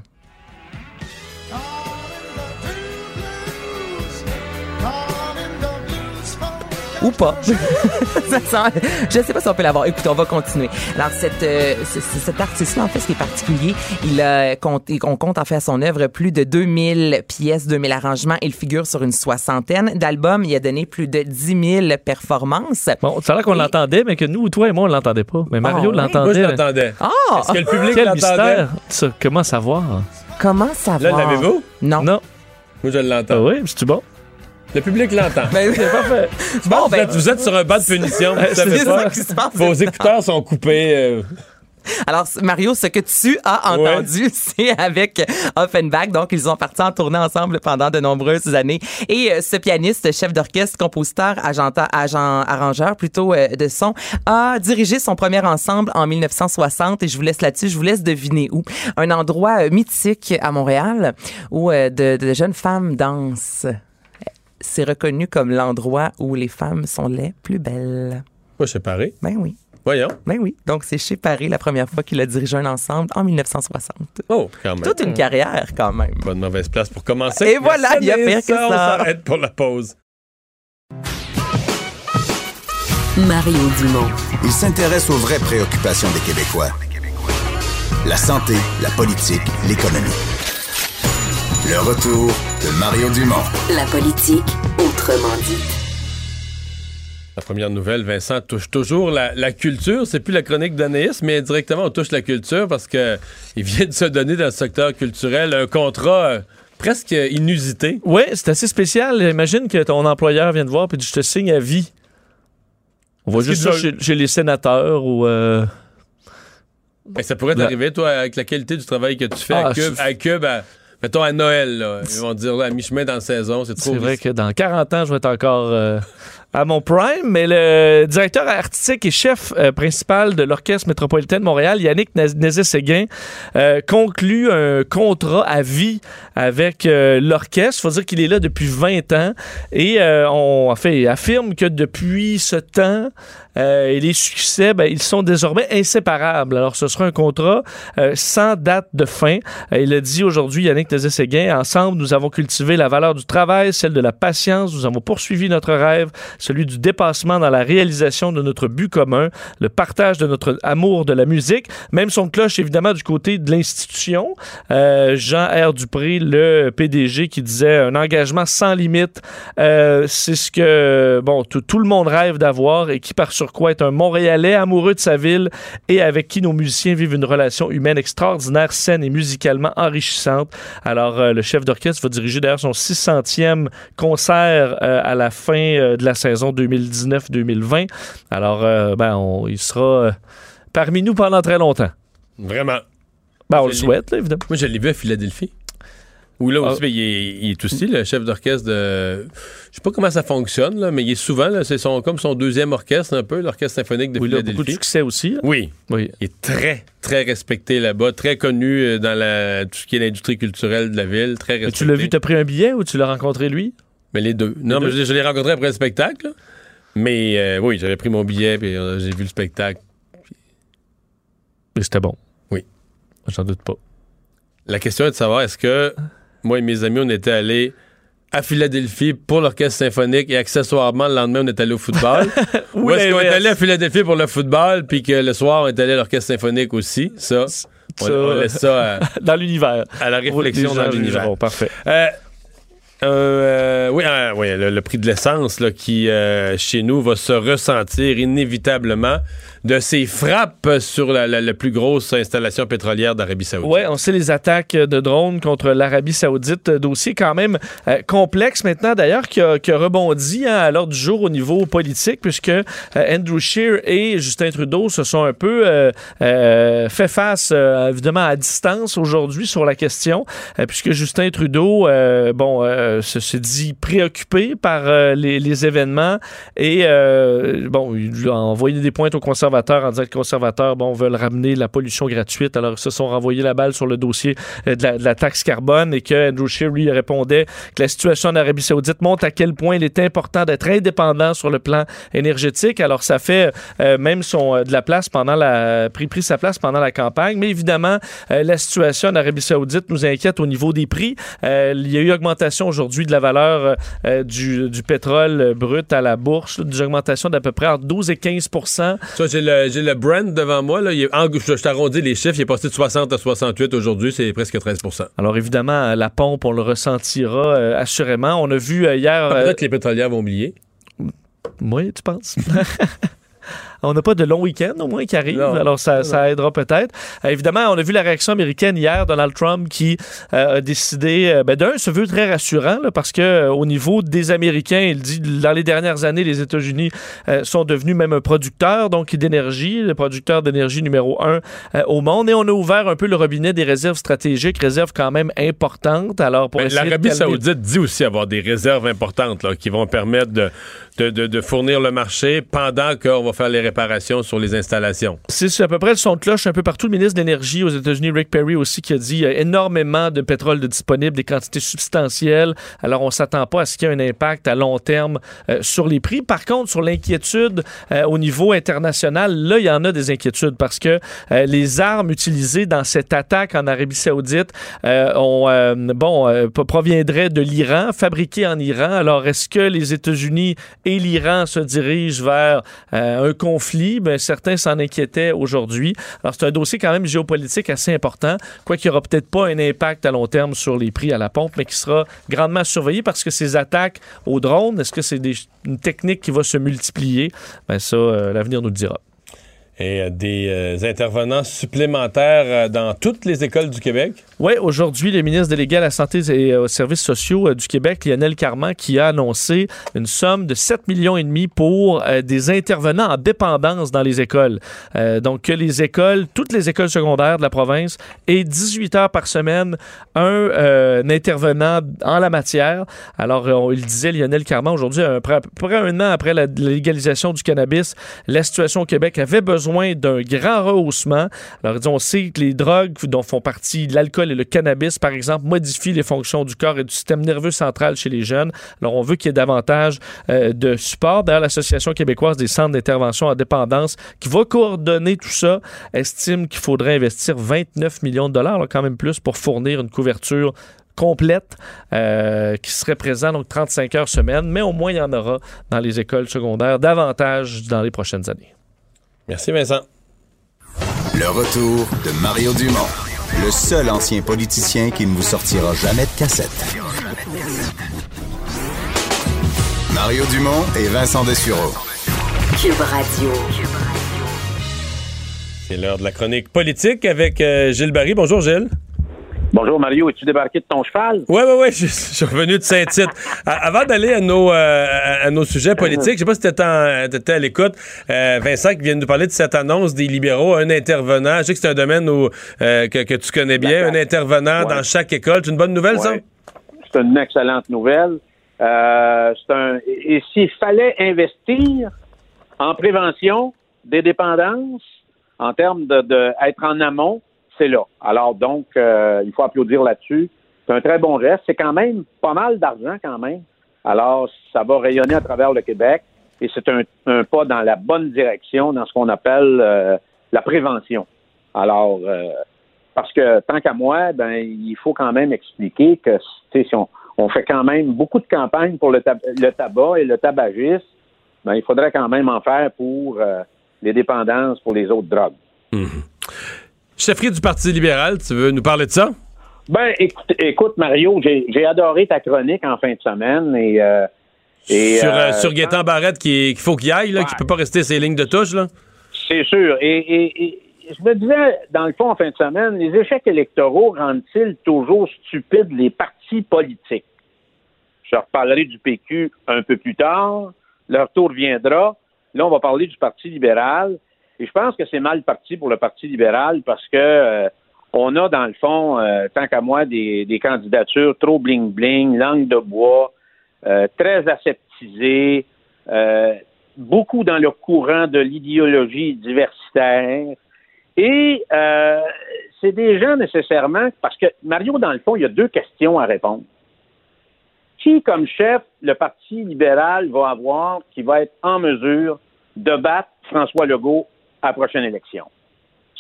Ou pas. Ça sent- je sais pas si on peut l'avoir. Écoute, on va continuer. Alors, cette, euh, ce- ce- cet artiste-là, en fait, ce qui est particulier, il a compté, on compte en fait à son œuvre plus de 2000 pièces, 2000 arrangements. Il figure sur une soixantaine d'albums. Il a donné plus de 10 000 performances. Bon, ça a l'air qu'on l'entendait, mais que nous, toi et moi, on l'entendait pas. Mais Mario Ah, oui? l'entendait. Moi, je l'entendais. Ah! Est-ce que le public Quel l'entendait? comment savoir? Comment savoir? Là, l'avez-vous? Non. Non. Moi, je Ah l'entends. oui, c'est-tu bon? Le public l'entend. Ben, c'est parfait. Bon, vous, êtes, ben, vous êtes sur un banc de punition, C'est ça qui se passe. Vos écouteurs sont coupés. euh, Alors, Mario, ce que tu as entendu, c'est avec Offenbach. Donc, ils ont parti en tournée ensemble pendant de nombreuses années. Et euh, ce pianiste, chef d'orchestre, compositeur, agent, agent arrangeur plutôt euh, de son, a dirigé son premier ensemble en 1960. Et je vous laisse là-dessus, je vous laisse deviner où. Un endroit euh, mythique à Montréal où de, de jeunes femmes dansent. C'est reconnu comme l'endroit où les femmes sont les plus belles. Sais pareil. Ben oui. Voyons. Ben oui. Donc, c'est chez Paris la première fois qu'il a dirigé un ensemble en 1960. Oh, quand même. Toute une carrière, quand même. Pas de mauvaise place pour commencer. Et voilà, il y a pire que ça. On s'arrête pour la pause. Mario Dumont. Il s'intéresse aux vraies préoccupations des Québécois. La santé, la politique, l'économie. Le retour de Mario Dumont. La politique, autrement dit. La première nouvelle, Vincent touche toujours la, la culture. C'est plus la chronique d'Anaïs, mais directement on touche la culture parce que il vient de se donner dans le secteur culturel un contrat euh, presque inusité. Oui, c'est assez spécial. Imagine que ton employeur vient te voir et dit Je te signe à vie. On voit Est-ce juste ça doit- chez, chez les sénateurs ou. euh, Ben, ça pourrait La- t'arriver, toi, avec la qualité du travail que tu fais Ah, à Cube, je- à, Cube, à- mettons à Noël. Là. Ils vont dire là, à mi-chemin dans la saison, c'est trop C'est vrai que dans 40 ans, je vais être encore euh, à mon prime, mais le directeur artistique et chef euh, principal de l'Orchestre métropolitain de Montréal, Yannick Nézet-Séguin, euh, conclut un contrat à vie avec l'orchestre. Il faut dire qu'il est là depuis 20 ans et on en fait, affirme que depuis ce temps, euh, et les succès, ben, ils sont désormais inséparables. Alors, ce sera un contrat euh, sans date de fin. Euh, il a dit aujourd'hui, Yannick Nézet-Séguin, ensemble, nous avons cultivé la valeur du travail, celle de la patience. Nous avons poursuivi notre rêve, celui du dépassement dans la réalisation de notre but commun, le partage de notre amour de la musique. Même son cloche, évidemment, du côté de l'institution. Euh, Jean R. Dupré, le PDG, qui disait un engagement sans limite. Euh, c'est ce que bon tout, le monde rêve d'avoir et qui par surcroît est un Montréalais amoureux de sa ville et avec qui nos musiciens vivent une relation humaine extraordinaire, saine et musicalement enrichissante. Alors euh, le chef d'orchestre va diriger d'ailleurs son 600e concert euh, à la fin euh, de la saison 2019-2020. Alors ben on- il sera parmi nous pendant très longtemps. Vraiment. Ben, on Je le souhaite, là, évidemment. Moi, je l'ai vu à Philadelphie. Où là aussi, Ah. ben, il, est, il est aussi le chef d'orchestre de. Je sais pas comment ça fonctionne, là, mais il est souvent, c'est son, comme son deuxième orchestre, un peu, l'orchestre symphonique de Oui, il a beaucoup de succès aussi. hein? Oui. Oui. Il est très, très respecté là-bas, très connu euh, dans la, tout ce qui est l'industrie culturelle de la ville, très Mais tu l'as vu, t'as pris un billet ou tu l'as rencontré lui? Mais les deux. non, deux? mais je, je l'ai rencontré après le spectacle. là. Mais euh, oui, j'avais pris mon billet puis euh, j'ai vu le spectacle. Et c'était bon. Oui. J'en doute pas. La question est de savoir est-ce que moi et mes amis, on était allés à Philadelphie pour l'orchestre symphonique et accessoirement le lendemain, on est allé au football. Ou est-ce qu'on est allé à Philadelphie pour le football puis que le soir, on est allé à l'orchestre symphonique aussi? Ça, on, on laisse ça à, Dans l'univers. à la réflexion dans l'univers. jugeront. Parfait. Euh, euh, oui, euh, oui, le, le prix de l'essence qui, euh, chez nous, va se ressentir inévitablement de ces frappes sur la, la- plus grosse installation pétrolière d'Arabie Saoudite. Oui, on sait les attaques de drones contre l'Arabie Saoudite. Dossier quand même euh, complexe maintenant, d'ailleurs, qui qui a rebondi hein, à l'ordre du jour au niveau politique, puisque euh, Andrew Scheer et Justin Trudeau se sont un peu euh, fait face, évidemment, à distance aujourd'hui sur la question, puisque Justin Trudeau, bon, se, dit préoccupé par les, événements et, bon, il a envoyé des pointes aux conservateurs en disant que les conservateurs, bon, veulent ramener la pollution gratuite. Alors, ils se sont renvoyés la balle sur le dossier euh, de la, taxe carbone et que Andrew Scheer, lui, répondait que la situation en Arabie Saoudite montre à quel point il est important d'être indépendant sur le plan énergétique. Alors, ça fait euh, même son, euh, de la place pendant la, pris, pris sa place pendant la campagne. Mais évidemment, la situation en Arabie Saoudite nous inquiète au niveau des prix. Il y a eu augmentation aujourd'hui de la valeur du, pétrole brut à la bourse, là, des augmentations d'à peu près entre 12 et 15 Ça, j'ai le, le Brent devant moi. Là. Il est- en- je t'arrondis les chiffres. Il est passé de 60 à 68 aujourd'hui. C'est presque 13% Alors évidemment, la pompe, on le ressentira euh, assurément. On a vu euh, hier... Euh, Peut-être que les pétrolières vont oublier. oui, tu penses? On n'a pas de long week-end au moins qui arrive, Non. alors ça, ça aidera peut-être. Euh, évidemment, on a vu la réaction américaine hier, Donald Trump qui euh, a décidé, euh, ben, d'un, se veut très rassurant là, parce que au niveau des Américains, il dit dans les dernières années, les États-Unis sont devenus même un producteur donc d'énergie, le producteur d'énergie numéro un au monde, et on a ouvert un peu le robinet des réserves stratégiques, réserves quand même importantes. Alors pour Ben, L'Arabie Saoudite dit aussi avoir des réserves importantes là, qui vont permettre de, de, de- de fournir le marché pendant qu'on va faire les réparations sur les installations. C'est à peu près le son de cloche un peu partout. Le ministre de l'Énergie aux États-Unis, Rick Perry, aussi, qui a dit a énormément de pétrole disponible, des quantités substantielles. Alors, on s'attend pas à ce qu'il y ait un impact à long terme euh, sur les prix. Par contre, sur l'inquiétude euh, au niveau international, là, il y en a des inquiétudes parce que euh, les armes utilisées dans cette attaque en Arabie Saoudite euh, ont, euh, bon, euh, proviendraient de l'Iran, fabriquées en Iran. Alors, est-ce que les États-Unis et l'Iran se dirigent vers euh, un conflit conflit, ben, certains s'en inquiétaient aujourd'hui. Alors, c'est un dossier quand même géopolitique assez important, quoi qu'il n'y aura peut-être pas un impact à long terme sur les prix à la pompe, mais qui sera grandement surveillé parce que ces attaques aux drones, est-ce que c'est une technique qui va se multiplier? Ben, ça, euh, l'avenir nous le dira. Et euh, des euh, intervenants supplémentaires euh, dans toutes les écoles du Québec. Oui, aujourd'hui, le ministre délégué à la Santé et aux services sociaux du Québec, Lionel Carman, qui a annoncé une somme de 7 millions et demi pour des intervenants en dépendance dans les écoles. Donc, que les écoles, toutes les écoles secondaires de la province aient 18 heures par semaine un, intervenant en la matière. Alors, il disait, Lionel Carman, aujourd'hui, à peu près un an après la légalisation du cannabis, la situation au Québec avait besoin d'un grand rehaussement. Alors, on sait que les drogues dont font partie l'alcool et le cannabis, par exemple, modifient les fonctions du corps et du système nerveux central chez les jeunes. Alors, on veut qu'il y ait davantage euh, de support. D'ailleurs, l'Association québécoise des centres d'intervention en dépendance, qui va coordonner tout ça, estime qu'il faudrait investir 29 millions de dollars, quand même plus, pour fournir une couverture complète euh, qui serait présent donc 35 heures semaine, mais au moins il y en aura dans les écoles secondaires davantage dans les prochaines années. Merci Vincent. Le retour de Mario Dumont, le seul ancien politicien qui ne vous sortira jamais de cassette. Mario Dumont et Vincent Dessureau. Cube Radio. C'est l'heure de la chronique politique avec euh, Gilles Barry. Bonjour Gilles. Bonjour Mario, es-tu débarqué de ton cheval? Oui, oui, oui, je, je suis revenu de Saint-Tite. Avant d'aller à nos, euh, à, nos sujets politiques, je sais pas si tu étais, à l'écoute, euh, Vincent qui vient de nous parler de cette annonce des libéraux, un intervenant, je sais que c'est un domaine où, euh, que, que tu connais bien, un intervenant Ouais. dans chaque école. C'est une bonne nouvelle, ça? C'est une excellente nouvelle. Euh, c'est un, et s'il fallait investir en prévention des dépendances, en termes de, de être en amont, c'est là. Alors donc, euh, il faut applaudir là-dessus. C'est un très bon geste. C'est quand même pas mal d'argent quand même. Alors, ça va rayonner à travers le Québec et c'est un, pas dans la bonne direction dans ce qu'on appelle euh, la prévention. Alors, euh, parce que tant qu'à moi, ben il faut quand même expliquer que si on, fait quand même beaucoup de campagnes pour le, tab- le tabac et le tabagisme, ben il faudrait quand même en faire pour les dépendances, pour les autres drogues. Chefferie du Parti libéral, tu veux nous parler de ça? Ben, écoute, écoute Mario, j'ai adoré ta chronique en fin de semaine et, euh, et sur, euh, euh, sur Gaétan Barrette qu'il faut qu'il aille, là, qui peut pas rester ses lignes de touche, là? C'est sûr. Et, et- et je me disais, dans le fond, en fin de semaine, les échecs électoraux rendent-ils toujours stupides les partis politiques? Je reparlerai du PQ un peu plus tard. Leur tour viendra. Là, on va parler du Parti libéral. Et je pense que c'est mal parti pour le Parti libéral parce que euh, on a, dans le fond, euh, tant qu'à moi, des, des candidatures trop bling-bling, langue de bois, euh, très aseptisées, euh, beaucoup dans le courant de l'idéologie diversitaire. Et euh, c'est des gens nécessairement, parce que Mario, dans le fond, il y a deux questions à répondre. Qui, comme chef, le Parti libéral va avoir qui va être en mesure de battre François Legault à la prochaine élection?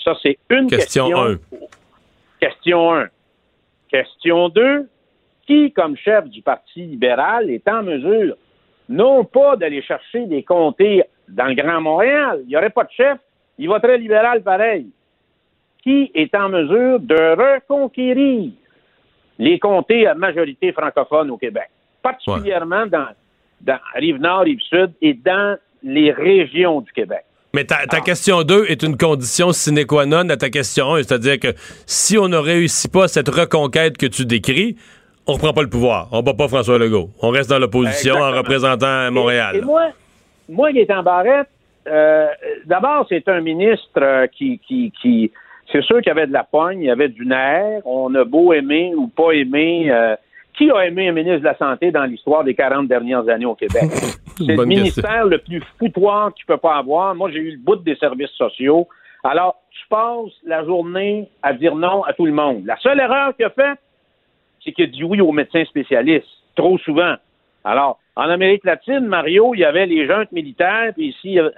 Ça, c'est une question. Question 1. Question 1. Question 2. Qui, comme chef du Parti libéral, est en mesure non pas d'aller chercher des comtés dans le Grand Montréal, il n'y aurait pas de chef, il voterait libéral pareil. Qui est en mesure de reconquérir les comtés à majorité francophone au Québec, particulièrement dans, dans Rive-Nord, Rive-Sud et dans les régions du Québec. Mais ta, ta question 2 est une condition sine qua non à ta question 1, c'est-à-dire que si on ne réussit pas cette reconquête que tu décris, on reprend pas le pouvoir. On bat pas François Legault. On reste dans l'opposition en représentant Montréal. Et, et moi, moi, Gaétan Barrette, euh, d'abord, c'est un ministre euh, qui, qui, qui c'est sûr qu'il y avait de la pogne, il y avait du nerf. On a beau aimer ou pas aimer. euh, qui a aimé un ministre de la Santé dans l'histoire des 40 dernières années au Québec? C'est le ministère le plus foutoir qu'il peut pas avoir. Moi, j'ai eu le bout des services sociaux. Alors, tu passes la journée à dire non à tout le monde. La seule erreur qu'il a faite, c'est qu'il a dit oui aux médecins spécialistes, trop souvent. Alors, en Amérique latine, Mario, il y avait les juntes militaires, puis ici, il y euh,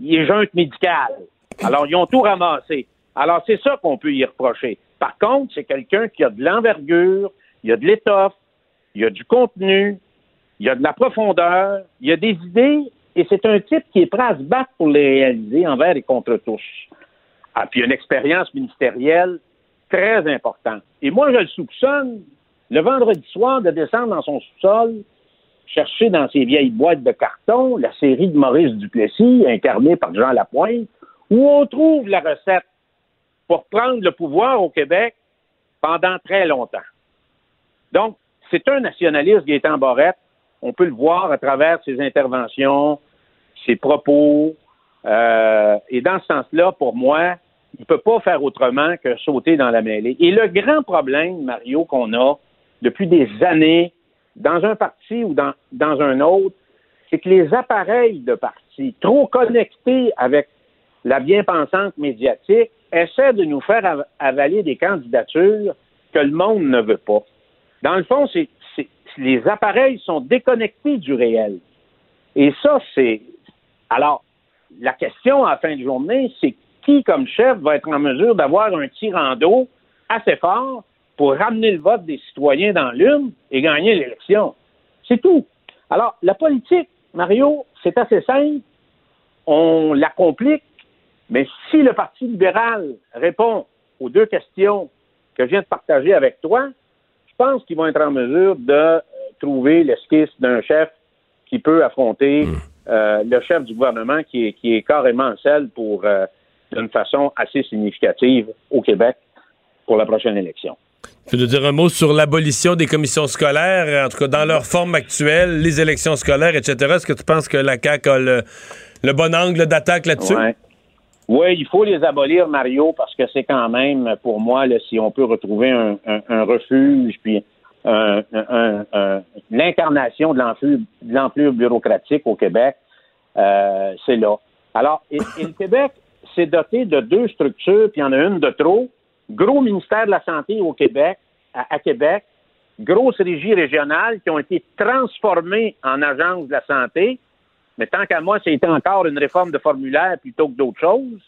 les juntes médicales. Alors, ils ont tout ramassé. Alors, c'est ça qu'on peut y reprocher. Par contre, c'est quelqu'un qui a de l'envergure, il y a de l'étoffe, il y a du contenu, il y a de la profondeur, il y a des idées et c'est un type qui est prêt à se battre pour les réaliser envers et contre tous. Ah, puis une expérience ministérielle très importante. Et moi, je le soupçonne, le vendredi soir, de descendre dans son sous-sol, chercher dans ses vieilles boîtes de carton la série de Maurice Duplessis, incarnée par Jean Lapointe, où on trouve la recette pour prendre le pouvoir au Québec pendant très longtemps. Donc, c'est un nationaliste, Gaétan Barrette. On peut le voir à travers ses interventions, ses propos. Euh, et dans ce sens-là, pour moi, il ne peut pas faire autrement que sauter dans la mêlée. Et le grand problème, Mario, qu'on a depuis des années, dans un parti ou dans, dans un autre, c'est que les appareils de parti, trop connectés avec la bien-pensante médiatique, essaient de nous faire avaler des candidatures que le monde ne veut pas. Dans le fond, c'est, les appareils sont déconnectés du réel. Et ça, c'est. Alors, la question à la fin de journée, c'est qui, comme chef, va être en mesure d'avoir un tirando assez fort pour ramener le vote des citoyens dans l'une et gagner l'élection? C'est tout. Alors, la politique, Mario, c'est assez simple. On la complique, mais si le Parti libéral répond aux deux questions que je viens de partager avec toi, pense qu'ils vont être en mesure de euh, trouver l'esquisse d'un chef qui peut affronter hmm. euh, le chef du gouvernement qui est, qui est carrément celle pour, euh, d'une façon assez significative au Québec pour la prochaine élection. Tu veux dire un mot sur l'abolition des commissions scolaires, en tout cas dans leur forme actuelle, les élections scolaires, etc. Est-ce que tu penses que la CAQ a le, bon angle d'attaque là-dessus? Oui, il faut les abolir, Mario, parce que c'est quand même, pour moi, si on peut retrouver un, refuge, puis l'incarnation de l'enflure bureaucratique au Québec, euh, c'est là. Alors, et, le Québec s'est doté de deux structures, puis il y en a une de trop. Gros ministère de la Santé au Québec, à, Québec, grosses régies régionales qui ont été transformées en agences de la santé, mais tant qu'à moi, c'était encore une réforme de formulaire plutôt que d'autres choses.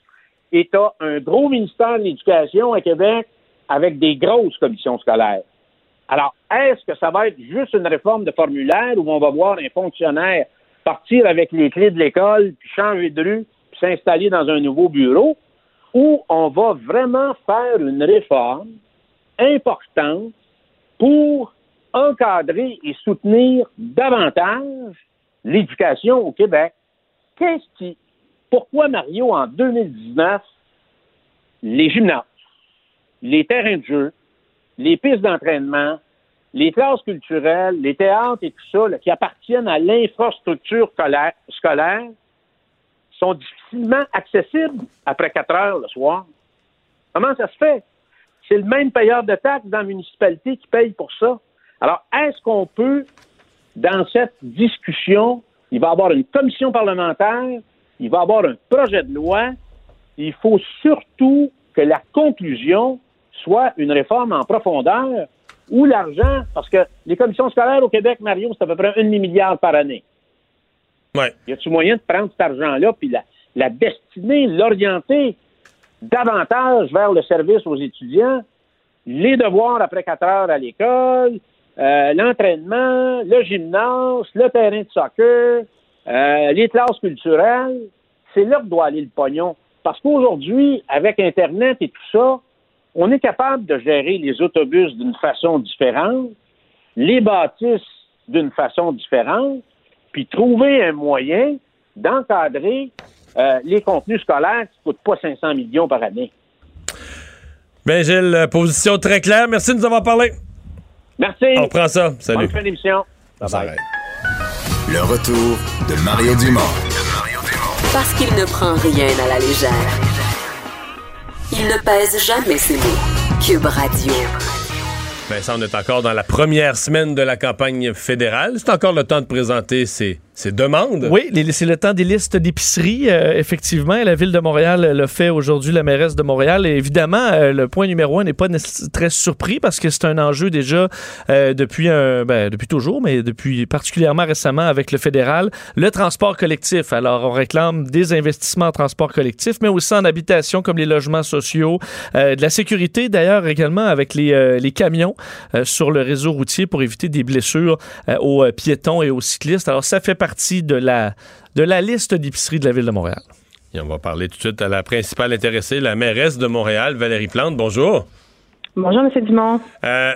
Et tu as un gros ministère de l'Éducation à Québec avec des grosses commissions scolaires. Alors, est-ce que ça va être juste une réforme de formulaire où on va voir un fonctionnaire partir avec les clés de l'école, puis changer de rue, puis s'installer dans un nouveau bureau, ou on va vraiment faire une réforme importante pour encadrer et soutenir davantage l'éducation au Québec. Qu'est-ce qui, pourquoi Mario, en 2019, les gymnases, les terrains de jeu, les pistes d'entraînement, les classes culturelles, les théâtres et tout ça, qui appartiennent à l'infrastructure scolaire, sont difficilement accessibles après 4 heures le soir? Comment ça se fait? C'est le même payeur de taxes dans la municipalité qui paye pour ça. Alors, est-ce qu'on peut, dans cette discussion, il va y avoir une commission parlementaire, il va y avoir un projet de loi, il faut surtout que la conclusion soit une réforme en profondeur où l'argent, parce que les commissions scolaires au Québec, Mario, c'est à peu près un demi-milliard par année. Ouais. Y a-t-il moyen de prendre cet argent-là puis la, la destiner, l'orienter davantage vers le service aux étudiants, les devoirs après quatre heures à l'école, euh, l'entraînement, le gymnase, le terrain de soccer, euh, les classes culturelles, c'est là que doit aller le pognon. Parce qu'aujourd'hui, avec Internet et tout ça, on est capable de gérer les autobus d'une façon différente, les bâtisses d'une façon différente, puis trouver un moyen d'encadrer euh, les contenus scolaires qui ne coûtent pas 500 millions par année. Bien, Gilles, position très claire. Merci de nous avoir parlé. Merci. On prend ça. Salut. Bonne fin d'émission. Bye bye. Le retour de Mario Dumont. Parce qu'il ne prend rien à la légère. Il ne pèse jamais ses mots. Cube Radio. Vincent, on est encore dans la première semaine de la campagne fédérale. C'est encore le temps de présenter ses c'est demande? Oui, c'est le temps des listes d'épicerie. Euh, effectivement, la ville de Montréal le fait aujourd'hui, la mairesse de Montréal. Évidemment, euh, le point numéro un n'est pas très surpris parce que c'est un enjeu déjà euh, depuis un, ben, depuis toujours, mais depuis particulièrement récemment avec le fédéral, le transport collectif. Alors, on réclame des investissements en transport collectif, mais aussi en habitation comme les logements sociaux, de la sécurité d'ailleurs également avec les, les camions sur le réseau routier pour éviter des blessures aux piétons et aux cyclistes. Alors, ça fait partie partie de la, de la liste d'épiceries de la Ville de Montréal. Et on va parler tout de suite à la principale intéressée, la mairesse de Montréal, Valérie Plante. Bonjour. Bonjour, M. Dumont. Euh,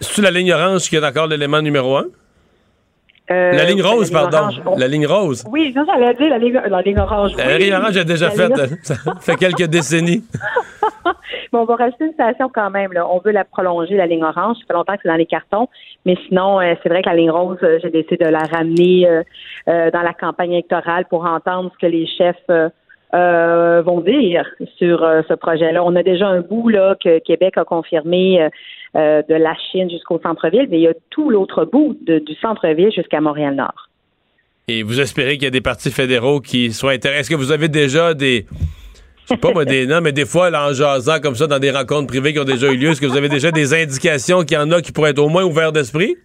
C'est-tu la ligne orange qui est encore l'élément numéro un? Euh, la ligne rose, la ligne pardon. orange. La ligne rose. Oui, ça, j'allais dire la ligne, la ligne orange. La ligne orange, j'ai déjà La fait. ligne- Ça fait quelques décennies. Bon, on va rajouter une station quand même. Là. On veut la prolonger, la ligne orange. Ça fait longtemps que c'est dans les cartons. Mais sinon, euh, c'est vrai que la ligne rose, euh, j'ai décidé de la ramener dans la campagne électorale pour entendre ce que les chefs vont dire sur ce projet-là. On a déjà un bout là que Québec a confirmé euh, de la Chine jusqu'au centre-ville, mais il y a tout l'autre bout de- du centre-ville jusqu'à Montréal-Nord. Et vous espérez qu'il y a des partis fédéraux qui soient intéressés. Est-ce que vous avez déjà des. Je sais pas moi, des. Non, mais des fois, là, en jasant comme ça dans des rencontres privées qui ont déjà eu lieu, est-ce que vous avez déjà des indications qu'il y en a qui pourraient être au moins ouverts d'esprit?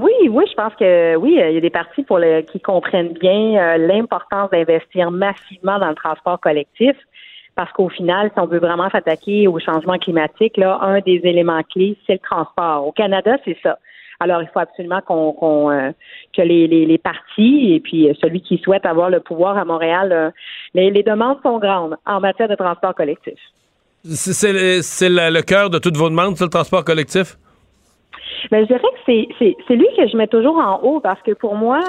Oui, oui, je pense que oui, euh, il y a des partis pour le, qui comprennent bien euh, l'importance d'investir massivement dans le transport collectif. Parce qu'au final, si on veut vraiment s'attaquer au changement climatique, là, un des éléments clés, c'est le transport. Au Canada, c'est ça. Alors, il faut absolument qu'on, euh, que les, les, les partis et puis euh, celui qui souhaite avoir le pouvoir à Montréal, euh, les, les demandes sont grandes en matière de transport collectif. C'est c'est le, c'est le- cœur de toutes vos demandes, ça, le transport collectif? Mais je dirais que c'est, c'est, c'est lui que je mets toujours en haut parce que pour moi,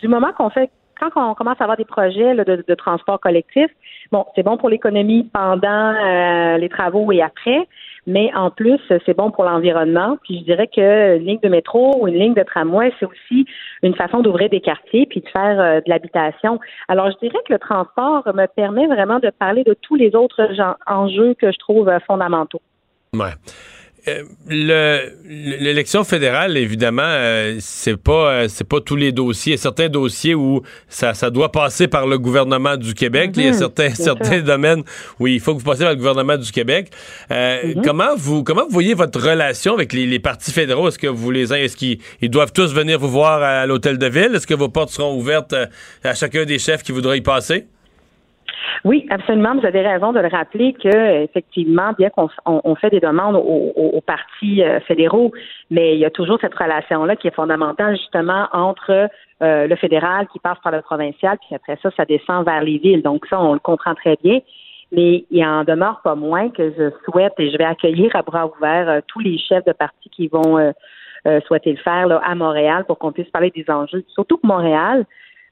du moment qu'on fait, quand on commence à avoir des projets là, de, de transport collectif, bon, c'est bon pour l'économie pendant euh, les travaux et après, mais en plus, c'est bon pour l'environnement. Puis je dirais que une ligne de métro ou une ligne de tramway, c'est aussi une façon d'ouvrir des quartiers puis de faire euh, de l'habitation. Alors, je dirais que le transport me permet vraiment de parler de tous les autres enjeux que je trouve euh, fondamentaux. Ouais. Euh, le- L'élection fédérale, évidemment, euh, c'est pas euh, c'est pas tous les dossiers. Il y a certains dossiers où ça, ça doit passer par le gouvernement du Québec. Il y a Mhm, certains certains domaines où il faut que vous passiez par le gouvernement du Québec. Euh, Comment vous comment vous voyez votre relation avec les, les partis fédéraux? Est-ce que vous les est-ce qu'ils ils doivent tous venir vous voir à l'hôtel de ville? Est-ce que vos portes seront ouvertes euh, à chacun des chefs qui voudraient y passer? Oui, absolument. Vous avez raison de le rappeler que effectivement, bien qu'on on, on fait des demandes aux, aux- partis euh, fédéraux, mais il y a toujours cette relation-là qui est fondamentale justement entre euh, le fédéral qui passe par le provincial, puis après ça, ça descend vers les villes. Donc ça, on le comprend très bien. Mais il en demeure pas moins que je souhaite et je vais accueillir à bras ouverts euh, tous les chefs de partis qui vont euh, euh, souhaiter le faire là, à Montréal pour qu'on puisse parler des enjeux. Surtout que Montréal,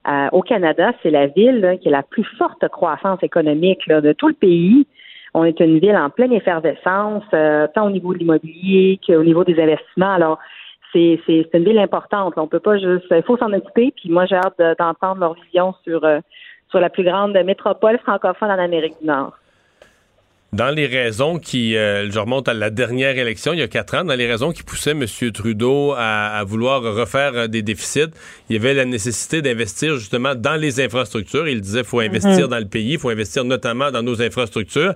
euh, au Canada, c'est la ville là, qui a la plus forte croissance économique là, de tout le pays. On est une ville en pleine effervescence, euh, tant au niveau de l'immobilier qu'au niveau des investissements. Alors, c'est c'est- c'est une ville importante. On peut pas juste. Il faut s'en occuper. Puis moi, j'ai hâte de- d'entendre leur vision sur euh, sur la plus grande métropole francophone en Amérique du Nord. Dans les raisons qui, euh, je remonte à la dernière élection, il y a quatre ans, dans les raisons qui poussaient M. Trudeau à, à vouloir refaire euh, des déficits, il y avait la nécessité d'investir justement dans les infrastructures. Il disait faut investir Mhm. dans le pays, il faut investir notamment dans nos infrastructures.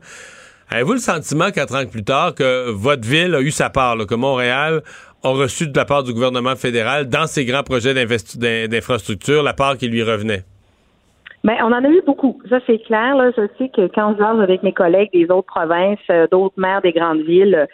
Avez-vous le sentiment, quatre ans plus tard, que votre ville a eu sa part, là, que Montréal a reçu de la part du gouvernement fédéral dans ses grands projets d'infrastructures la part qui lui revenait? Mais on en a eu beaucoup. Ça, c'est clair. Là. Je sais que quand je parle avec mes collègues des autres provinces, euh, d'autres maires des grandes villes, euh,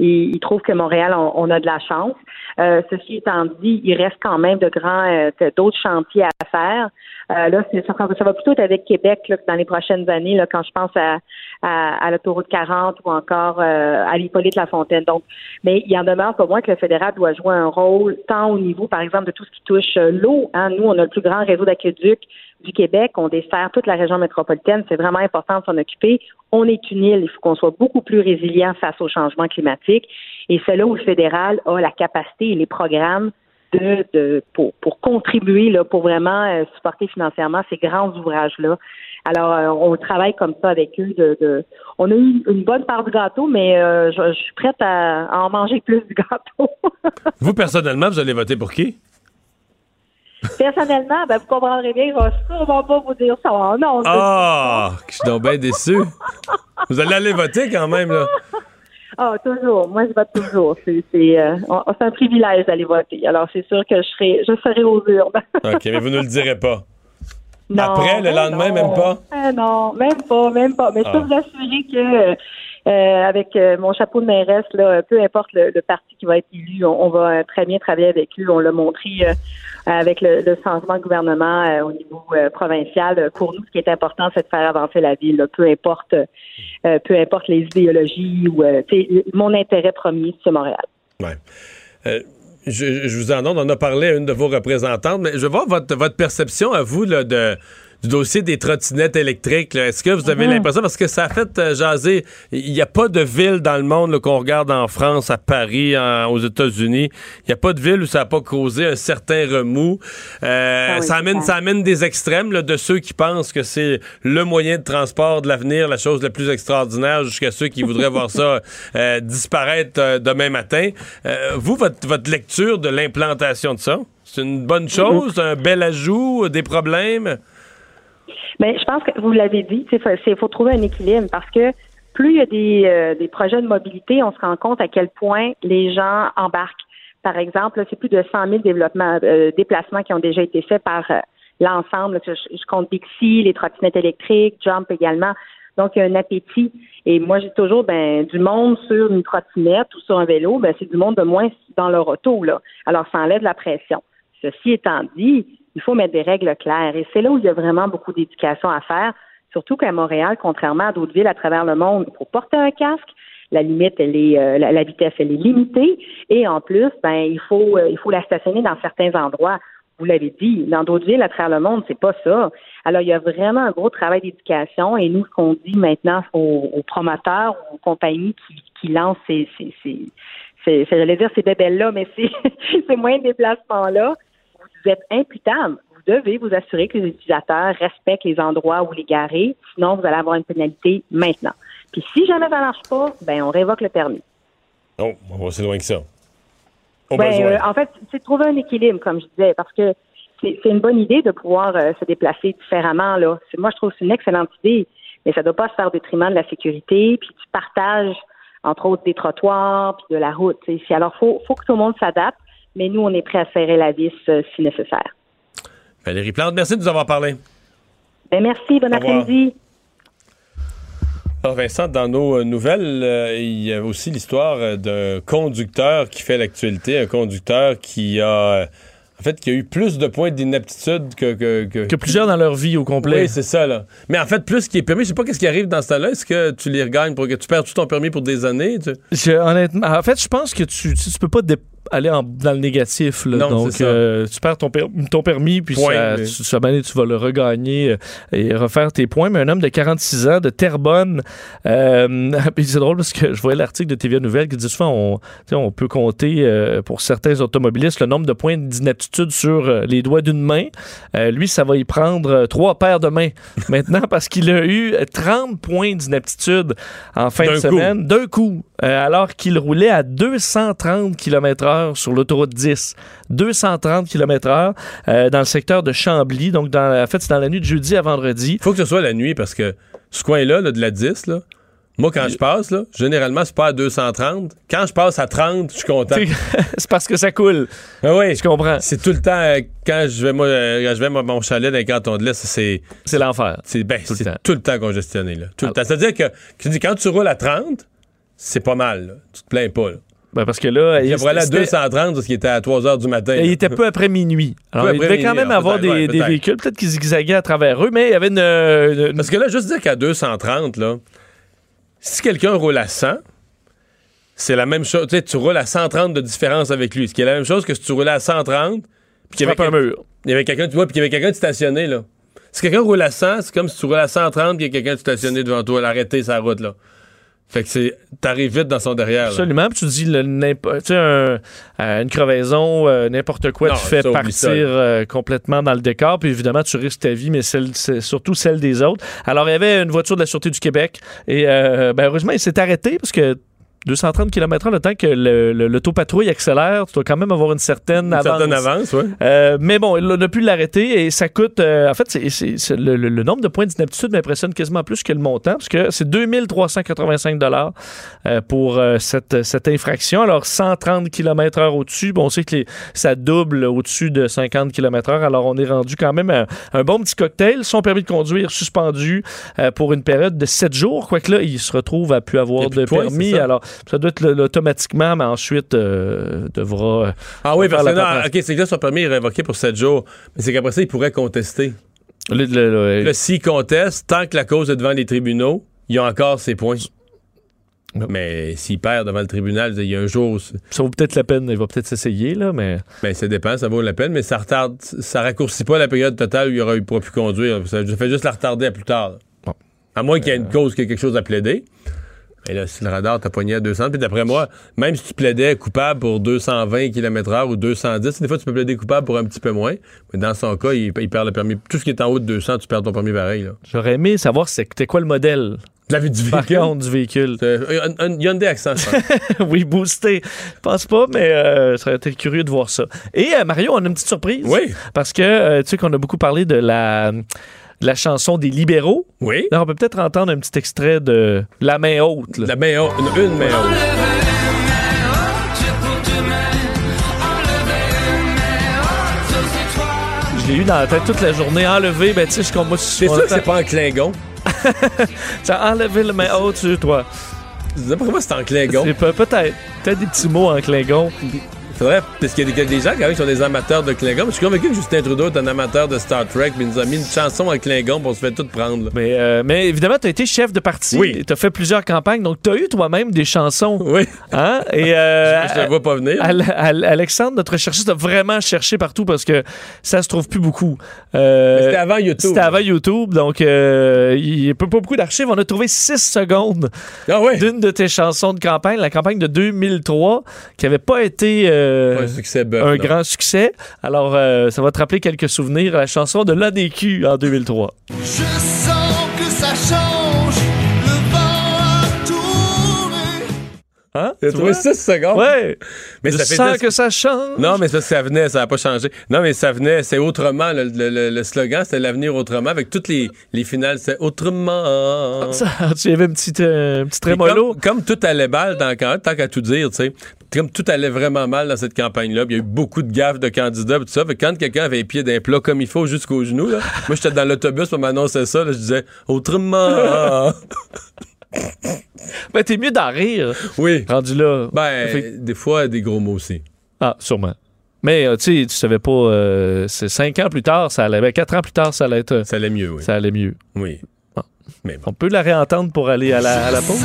ils, ils trouvent que Montréal, on, on a de la chance. Euh, ceci étant dit, il reste quand même de grands, euh, d'autres chantiers à faire. Euh, là, ça, va plutôt être avec Québec là, que dans les prochaines années, là, quand je pense à, à, à l'autoroute 40 ou encore euh, à l'Hippolyte Lafontaine. Donc, mais il en demeure pas moins que le fédéral doit jouer un rôle tant au niveau, par exemple, de tout ce qui touche l'eau. Hein. Nous, on a le plus grand réseau d'aqueducs du Québec. On dessert toute la région métropolitaine. C'est vraiment important de s'en occuper. On est une île. Il faut qu'on soit beaucoup plus résilient face au changement climatique. Et c'est là où le fédéral a la capacité et les programmes de, de pour, pour contribuer, là, pour vraiment euh, supporter financièrement ces grands ouvrages-là. Alors, euh, on travaille comme ça avec eux. De, de- on a eu une bonne part du gâteau, mais euh, je, suis prête à en manger plus du gâteau. Vous, personnellement, vous allez voter pour qui? Personnellement, ben, vous comprendrez bien, je vais sûrement pas vous dire ça. Oh, Non, Ah! je suis donc bien déçu. Vous allez aller voter quand même, là. Ah, toujours. Moi, je vote toujours. C'est c'est, euh, c'est un privilège d'aller voter. Alors, c'est sûr que je serai, je serai aux urnes. OK, mais vous ne le direz pas. Non, Après, le lendemain, non. même pas? Ah non, même pas, même pas. Mais je peux Ah. vous assurer que euh, avec euh, mon chapeau de mairesse, peu importe le, parti qui va être élu, on, va euh, très bien travailler avec lui. On l'a montré avec le, changement de gouvernement au niveau provincial. Pour nous, ce qui est important, c'est de faire avancer la ville. peu importe, peu importe les idéologies ou mon intérêt premier, c'est Montréal. Ouais. Je, vous en donne, on a parlé à une de vos représentantes, mais je voir votre, votre perception à vous de, du dossier des trottinettes électriques. là. Est-ce que vous avez Mhm. l'impression, parce que ça a fait euh, jaser, il n'y a pas de ville dans le monde là, qu'on regarde en France, à Paris, en- aux États-Unis, il n'y a pas de ville où ça n'a pas causé un certain remous. Euh, Ah oui, ça, amène, ça amène des extrêmes là, de ceux qui pensent que c'est le moyen de transport de l'avenir, la chose la plus extraordinaire, jusqu'à ceux qui voudraient voir ça euh, disparaître euh, demain matin. Euh, vous, votre, votre lecture de l'implantation de ça, c'est une bonne chose, un bel ajout, des problèmes? Mais je pense que vous l'avez dit, il faut, trouver un équilibre parce que plus il y a des, euh, des projets de mobilité, on se rend compte à quel point les gens embarquent. Par exemple, c'est plus de 100 000 développements, euh, déplacements qui ont déjà été faits par euh, l'ensemble. Je, compte Bixi, les trottinettes électriques, Jump également. Donc, il y a un appétit. Et moi, j'ai toujours ben, du monde sur une trottinette ou sur un vélo, ben, c'est du monde de moins dans leur auto. Là. Alors, ça enlève la pression. Ceci étant dit, il faut mettre des règles claires. Et c'est là où il y a vraiment beaucoup d'éducation à faire, surtout qu'à Montréal, contrairement à d'autres villes à travers le monde, il faut porter un casque. La limite, elle est, euh, la, vitesse, elle est limitée. Et en plus, ben, il faut, euh, il faut la stationner dans certains endroits. Vous l'avez dit, dans d'autres villes à travers le monde, c'est pas ça. Alors, il y a vraiment un gros travail d'éducation. Et nous, ce qu'on dit maintenant aux, promoteurs, aux compagnies qui, qui lancent ces, ces, ces, j'allais dire ces bébelles-là, mais ces, ces moyens de déplacement-là, vous êtes imputable. Vous devez vous assurer que les utilisateurs respectent les endroits où les garer, sinon vous allez avoir une pénalité maintenant. Puis si jamais ça marche pas, ben on révoque le permis. Non, on va aussi loin que ça. Ben, euh, en fait, c'est de trouver un équilibre, comme je disais, parce que c'est une bonne idée de pouvoir euh, se déplacer différemment. Là. Moi, je trouve que c'est une excellente idée, mais ça ne doit pas se faire au détriment de la sécurité, puis du partage, entre autres, des trottoirs, puis de la route. tu sais. Alors, il faut, faut que tout le monde s'adapte, mais nous, on est prêt à serrer la vis euh, si nécessaire. Valérie Plante, merci de nous avoir parlé. Ben, merci, bon après-midi. Alors Vincent, dans nos euh, nouvelles, euh, il y a aussi l'histoire d'un conducteur qui fait l'actualité, un conducteur qui a en fait qui a eu plus de points d'inaptitude que que, Que plusieurs dans leur vie au complet. Oui, c'est ça là. Mais en fait, plus qui est permis, je sais pas qu'est-ce qui arrive dans ce temps-là. Est-ce que tu les regagnes pour que tu perds tout ton permis pour des années tu- Je- honnêtement, en fait, je pense que tu, tu, tu peux pas dé- aller en- dans le négatif. là. Non, Donc, euh, tu perds ton, per- ton permis, puis Point, ça, mais- tu, ça, tu vas le regagner euh, et refaire tes points. Mais un homme de 46 ans, de Terrebonne, euh, c'est drôle parce que je voyais l'article de TVA Nouvelle qui dit souvent on, peut compter euh, pour certains automobilistes le nombre de points d'inaptitude sur les doigts d'une main. Lui, ça va y prendre trois paires de mains maintenant parce qu'il a eu 30 points d'inaptitude en fin de semaine d'un coup, alors qu'il roulait à 230 km/h sur l'autoroute 10. 230 km/h euh, dans le secteur de Chambly. Donc, dans, en fait, c'est dans la nuit de jeudi à vendredi. Faut que ce soit la nuit parce que ce coin-là là, de la 10 là, moi quand je passe là, généralement c'est pas à 230. Quand je passe à 30, je suis content. c'est parce que ça coule. Ah oui, je comprends. C'est tout le temps euh, quand je vais moi euh, quand je vais à mon chalet dans les cantons de l'Est, c'est c'est l'enfer. C'est ben, tout le temps congestionné là. Tout le temps. C'est-à-dire que tu dis quand tu roules à 30, c'est pas mal. là. Tu te plains pas. Là. Ben, parce que là, il il- pour aller à c'était- 230 parce qu'il était à 3 heures du matin. Et il était peu après minuit. Alors, Peu il devait quand même ah, avoir des, ouais, des véhicules, peut-être qu'ils zigzaguaient à travers eux, mais il y avait une. une- Parce que là, juste dire qu'à 230, là, si quelqu'un roule à 100, c'est la même chose. Tu sais, tu roules à 130 de différence avec lui. Ce qui est la même chose que si tu roulais à 130, puis qu'il y avait, un mur. il y avait quelqu'un, tu vois, puis qu'il y avait quelqu'un de stationné, là. Si quelqu'un roule à 100, c'est comme si tu roulais à 130 puis il y a quelqu'un de stationné devant toi, l'arrêter sa route, là. Fait que c'est. T'arrives vite dans son derrière. Absolument. Puis tu dis, le, tu un- euh, une crevaison, euh, n'importe quoi, Non, tu fais partir euh, complètement dans le décor. Puis évidemment, tu risques ta vie, mais celle, c'est surtout celle des autres. Alors, il y avait une voiture de la Sûreté du Québec. Et euh, ben, heureusement, il s'est arrêté parce que 230 km/h, le temps que le- le- l'autopatrouille accélère, tu dois quand même avoir une certaine Une avance. certaine avance, ouais. Euh, mais bon, il a pu l'arrêter et ça coûte. euh, en fait, c'est, c'est- c'est le, le- le nombre de points d'inaptitude m'impressionne quasiment plus que le montant, parce que c'est 2385 dollars pour euh, cette, cette infraction. Alors, 130 km/h au-dessus, bon, on sait que les- ça double au-dessus de 50 km/h. Alors, on est rendu quand même à un bon petit cocktail. Son permis de conduire suspendu euh, pour une période de 7 jours, quoique là, il se retrouve à plus avoir de de points, permis. Alors, ça doit être automatiquement, mais ensuite euh, devra. euh, Ah oui, parce que non. OK, c'est que là, son permis est révoqué pour 7 jours. Mais c'est qu'après ça, il pourrait contester. Le- le- le- Là, s'il conteste, tant que la cause est devant les tribunaux, il a encore ses points. Mais s'il perd devant le tribunal, il y a un jour. Ça vaut peut-être la peine, il va peut-être s'essayer, là, mais. Ben, ça dépend, ça vaut la peine, mais ça retarde, ça raccourcit pas la période totale où il aura eu pourra plus conduire. Ça fait juste la retarder à plus tard. À moins qu'il y ait une cause, qu'il y ait quelque chose à plaider. Mais là, si le radar t'a pogné à 200, puis d'après moi, même si tu plaidais coupable pour 220 km/h ou 210, des fois tu peux plaider coupable pour un petit peu moins. Mais dans son cas, il, il perd le permis. Tout ce qui est en haut de 200, tu perds ton permis pareil. J'aurais aimé savoir c'était quoi le modèle. De la vie du Par véhicule. contre, du véhicule. Un, un Hyundai Accent, oui, boosté. Je pense pas, mais euh, ça aurait été curieux de voir ça. Et euh, Mario, on a une petite surprise. Oui. Parce que euh, tu sais qu'on a beaucoup parlé de la, de la chanson des libéraux. Oui. Alors, on peut peut-être entendre un petit extrait de La main haute. là. La main haute, une, une main haute. Je l'ai eu dans la tête toute la journée. Enlevé, ben tu sais, ce qu'on m'a C'est sûr que c'est pas en Klingon. Ça enlevé le main haute sur toi. D'après moi, c'est en Klingon. Peut-être. Peut-être des petits mots en Klingon. Faudrait, parce qu'il y a des, gens quand même qui sont des amateurs de Klingon. Je suis convaincu que Justin Trudeau est un amateur de Star Trek, mais il nous a mis une chanson en Klingon pour se faire tout prendre. là. Mais, euh, mais évidemment, tu as été chef de parti. Oui. Tu as fait plusieurs campagnes. Donc, tu as eu toi-même des chansons. Oui. Hein? Et, euh, Je te vois pas venir. Al- Al- Alexandre, notre chercheur, a vraiment cherché partout parce que ça se trouve plus beaucoup. Euh, c'était avant YouTube. C'était avant YouTube, donc euh, il n'y a pas beaucoup d'archives. On a trouvé 6 secondes Ah d'une de tes chansons de campagne, la campagne de 2003, qui n'avait pas été euh, un succès grand succès. Alors, euh, ça va te rappeler quelques souvenirs. La chanson de l'ADQ en 2003. Je sens que ça change, le vent a tourné. Hein? Tu trouvé vois? 6 secondes. Ouais. Mais Je ça fait sens que ça change. Non, mais ça, ça venait, ça n'a pas changé. Non, mais ça venait, c'est autrement. Le, le- le- le slogan, c'était l'avenir autrement. Avec toutes les, les finales, c'est autrement. Ça, tu avais un petit, euh, un petit Puis trémolo. Comme, comme tout allait mal dans quand tant qu'à tout dire, tu sais, comme tout allait vraiment mal dans cette campagne-là, il y a eu beaucoup de gaffes de candidats, tout ça. Fait quand quelqu'un avait les pieds d'un plat comme il faut jusqu'aux genoux, là, moi j'étais dans l'autobus pour m'annoncer ça, là, je disais autrement. Ben, t'es mieux d'en rire. oui. Rendu là. Ben, Fait- des fois, des gros mots aussi. Ah, sûrement. Mais, euh, tu sais, tu savais pas. euh, c'est cinq ans plus tard, ça allait. Ben, quatre ans plus tard, ça allait être. euh, Ça allait mieux, oui. Ça allait mieux. Oui. Mais bon. On peut la réentendre pour aller à la, à la pause.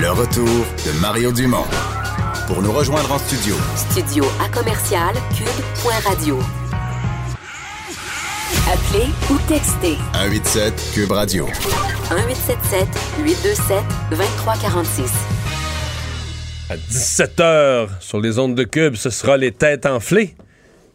Le retour de Mario Dumont. Pour nous rejoindre en studio, Studio à commercial cube.radio. Appelez ou textez 187 Cube Radio. 1877 827 2346. À 17h, sur les ondes de Cube, ce sera les têtes enflées.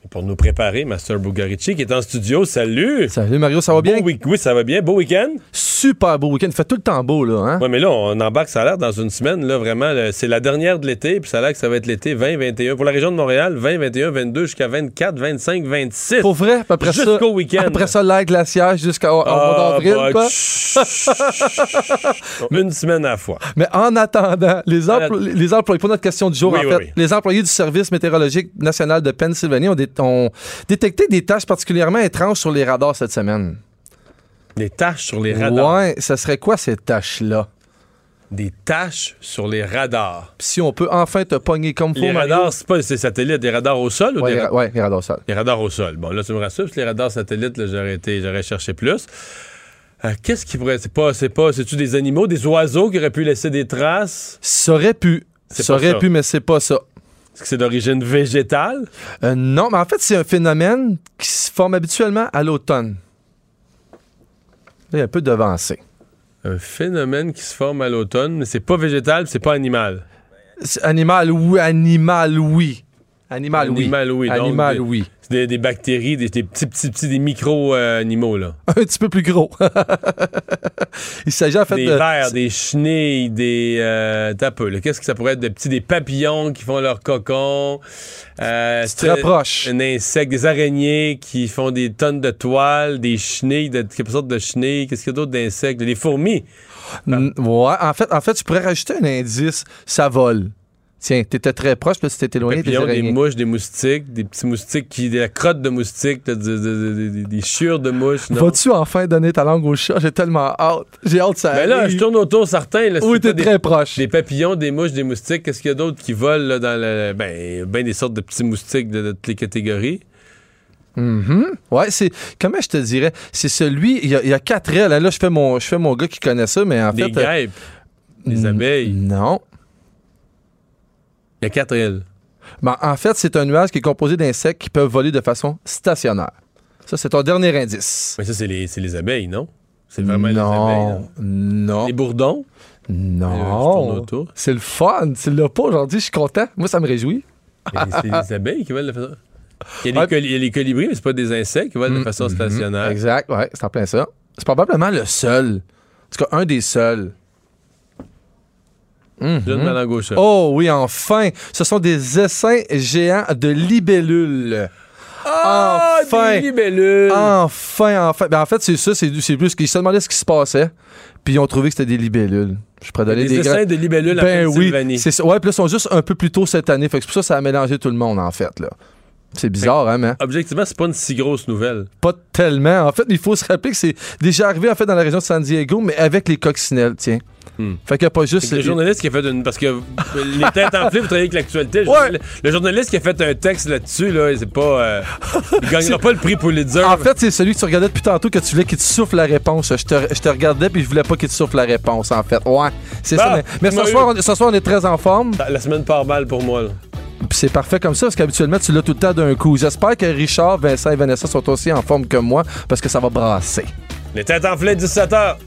Pour nous préparer, Master Bugarici qui est en studio. Salut! Salut Mario, ça va bien? Beau oui, ça va bien. Beau week-end? Super beau week-end. Fait tout le temps beau, là. Hein? Oui, mais là, on embarque, ça a l'air dans une semaine, là, vraiment. C'est la dernière de l'été, puis ça a l'air que ça va être l'été 20, 21. Pour la région de Montréal, 20, 21, 22, jusqu'à 24, 25, 26. Pour vrai, après ça. Jusqu'au week-end. Après ça, l'air glaciaire jusqu'au au Ah, mois d'avril, bah, quoi. Une semaine à la fois. Mais en attendant, les, les employés, pour notre question du jour, Oui, en fait, oui. les employés du Service météorologique national de Pennsylvanie ont, dé- ont détecté des tâches particulièrement étranges sur les radars cette semaine. Des taches sur les radars? Ouais, ça serait quoi ces tâches-là? Des taches sur les radars. Si on peut enfin te pogner comme faut, Les Mario. radars, c'est pas ces satellites, des radars au sol ou Ouais, des les, ra- ra- ouais, les radars au sol. Les radars au sol. Bon, là, tu me rassures, les radars satellites, j'aurais, été, j'aurais cherché plus. Euh, qu'est-ce qui pourrait. C'est pas. C'est pas. C'est-tu des animaux, des oiseaux qui auraient pu laisser des traces? Ça aurait pu. Ça aurait ça. pu, mais c'est pas ça. Est-ce que c'est d'origine végétale? Euh, non, mais en fait, c'est un phénomène qui se forme habituellement à l'automne. Il est un peu devancé. Un phénomène qui se forme à l'automne, mais c'est pas végétal, c'est pas animal. C'est Animal, oui, animal, oui. Animal, oui. Animal, oui. Donc, Animal, des- oui. C'est des, des bactéries, des, des petits, petits, petits, des micro-animaux, là. Un petit peu plus gros. Il s'agit en fait des de. vers, des chenilles, des... Euh, t'as peu. Qu'est-ce que ça pourrait être? Des petits, des papillons qui font leur cocon. Euh, Tu te rapproches. Un insecte, des araignées qui font des tonnes de toiles, des chenilles, de, quelle sorte de chenilles. Qu'est-ce qu'il y a d'autre d'insectes? Des fourmis. Ouais, en fait, en fait, tu pourrais rajouter un indice. Ça vole. Tiens, t'étais très proche, puis tu t'es éloigné des papillons, des araignées. mouches, des moustiques, des petits moustiques qui, de la crotte de moustiques, de- de- de- de- de- des chiures de mouches. Vas-tu enfin donner ta langue au chat? J'ai tellement hâte. J'ai hâte que ça Ben là, je tourne autour certains. Là, Oui, t'es des- très proche. Des papillons, des mouches, des moustiques. Qu'est-ce qu'il y a d'autre qui volent là, dans le. Ben, ben des sortes de petits moustiques de, toutes les catégories? Mhm. Ouais, c'est. Comment je te dirais? C'est celui. Il y, a, il y a quatre ailes. Là, je fais mon, je fais mon gars qui connaît ça, mais en Des fait. euh, guêpes. Des abeilles. Non. Il y a quatre ailes. Ben, en fait, c'est un nuage qui est composé d'insectes qui peuvent voler de façon stationnaire. Ça, c'est ton dernier indice. Mais ça, c'est les, les abeilles, non? C'est vraiment les abeilles. Non? Non. Les bourdons? Non. C'est le fun. Tu l'as pas aujourd'hui. Je suis content. Moi, ça me réjouit. C'est les abeilles qui volent de façon. Il y, a les Ouais. coli- il y a les colibris, mais c'est pas des insectes qui volent de Mm, façon mhm. stationnaire. Exact, ouais, c'est en plein ça. C'est probablement le seul. En tout cas, un des seuls. Mhm. Oh oui, enfin! Ce sont des essaims géants de libellules. Ah, enfin! des libellules! Enfin, enfin! Ben, en fait, c'est ça, c'est plus qu'ils se demandaient ce qui se passait, puis ils ont trouvé que c'était des libellules. Je pourrais donner Des des, de libellules en Ben oui, c'est ça. Ouais, puis là, ils sont juste un peu plus tôt cette année, fait que c'est pour ça que ça a mélangé tout le monde, en fait, là. C'est bizarre, hein, mais Objectivement, c'est pas une si grosse nouvelle. pas tellement. En fait, il faut se rappeler que c'est déjà arrivé, en fait, dans la région de San Diego, mais avec les coccinelles, tiens. Hmm. Fait qu'il n'y a pas juste... Le journaliste qui a fait une. Parce que les têtes enflées, vous travaillez avec l'actualité. Le, journal- le journaliste qui a fait un texte là-dessus, là, c'est pas. euh, il gagnera pas le prix Pulitzer. En fait, c'est celui que tu regardais depuis tantôt que tu voulais qu'il te souffle la réponse. Je te, je te regardais puis je voulais pas qu'il te souffle la réponse, en fait. Ouais, c'est Bon, ça. Mais, mais ce, soir, on, ce soir, on est très en forme. La semaine part mal pour moi. là. C'est parfait comme ça parce qu'habituellement, tu l'as tout le temps d'un coup. J'espère que Richard, Vincent et Vanessa sont aussi en forme que moi parce que ça va brasser. Les têtes enflées, 17h.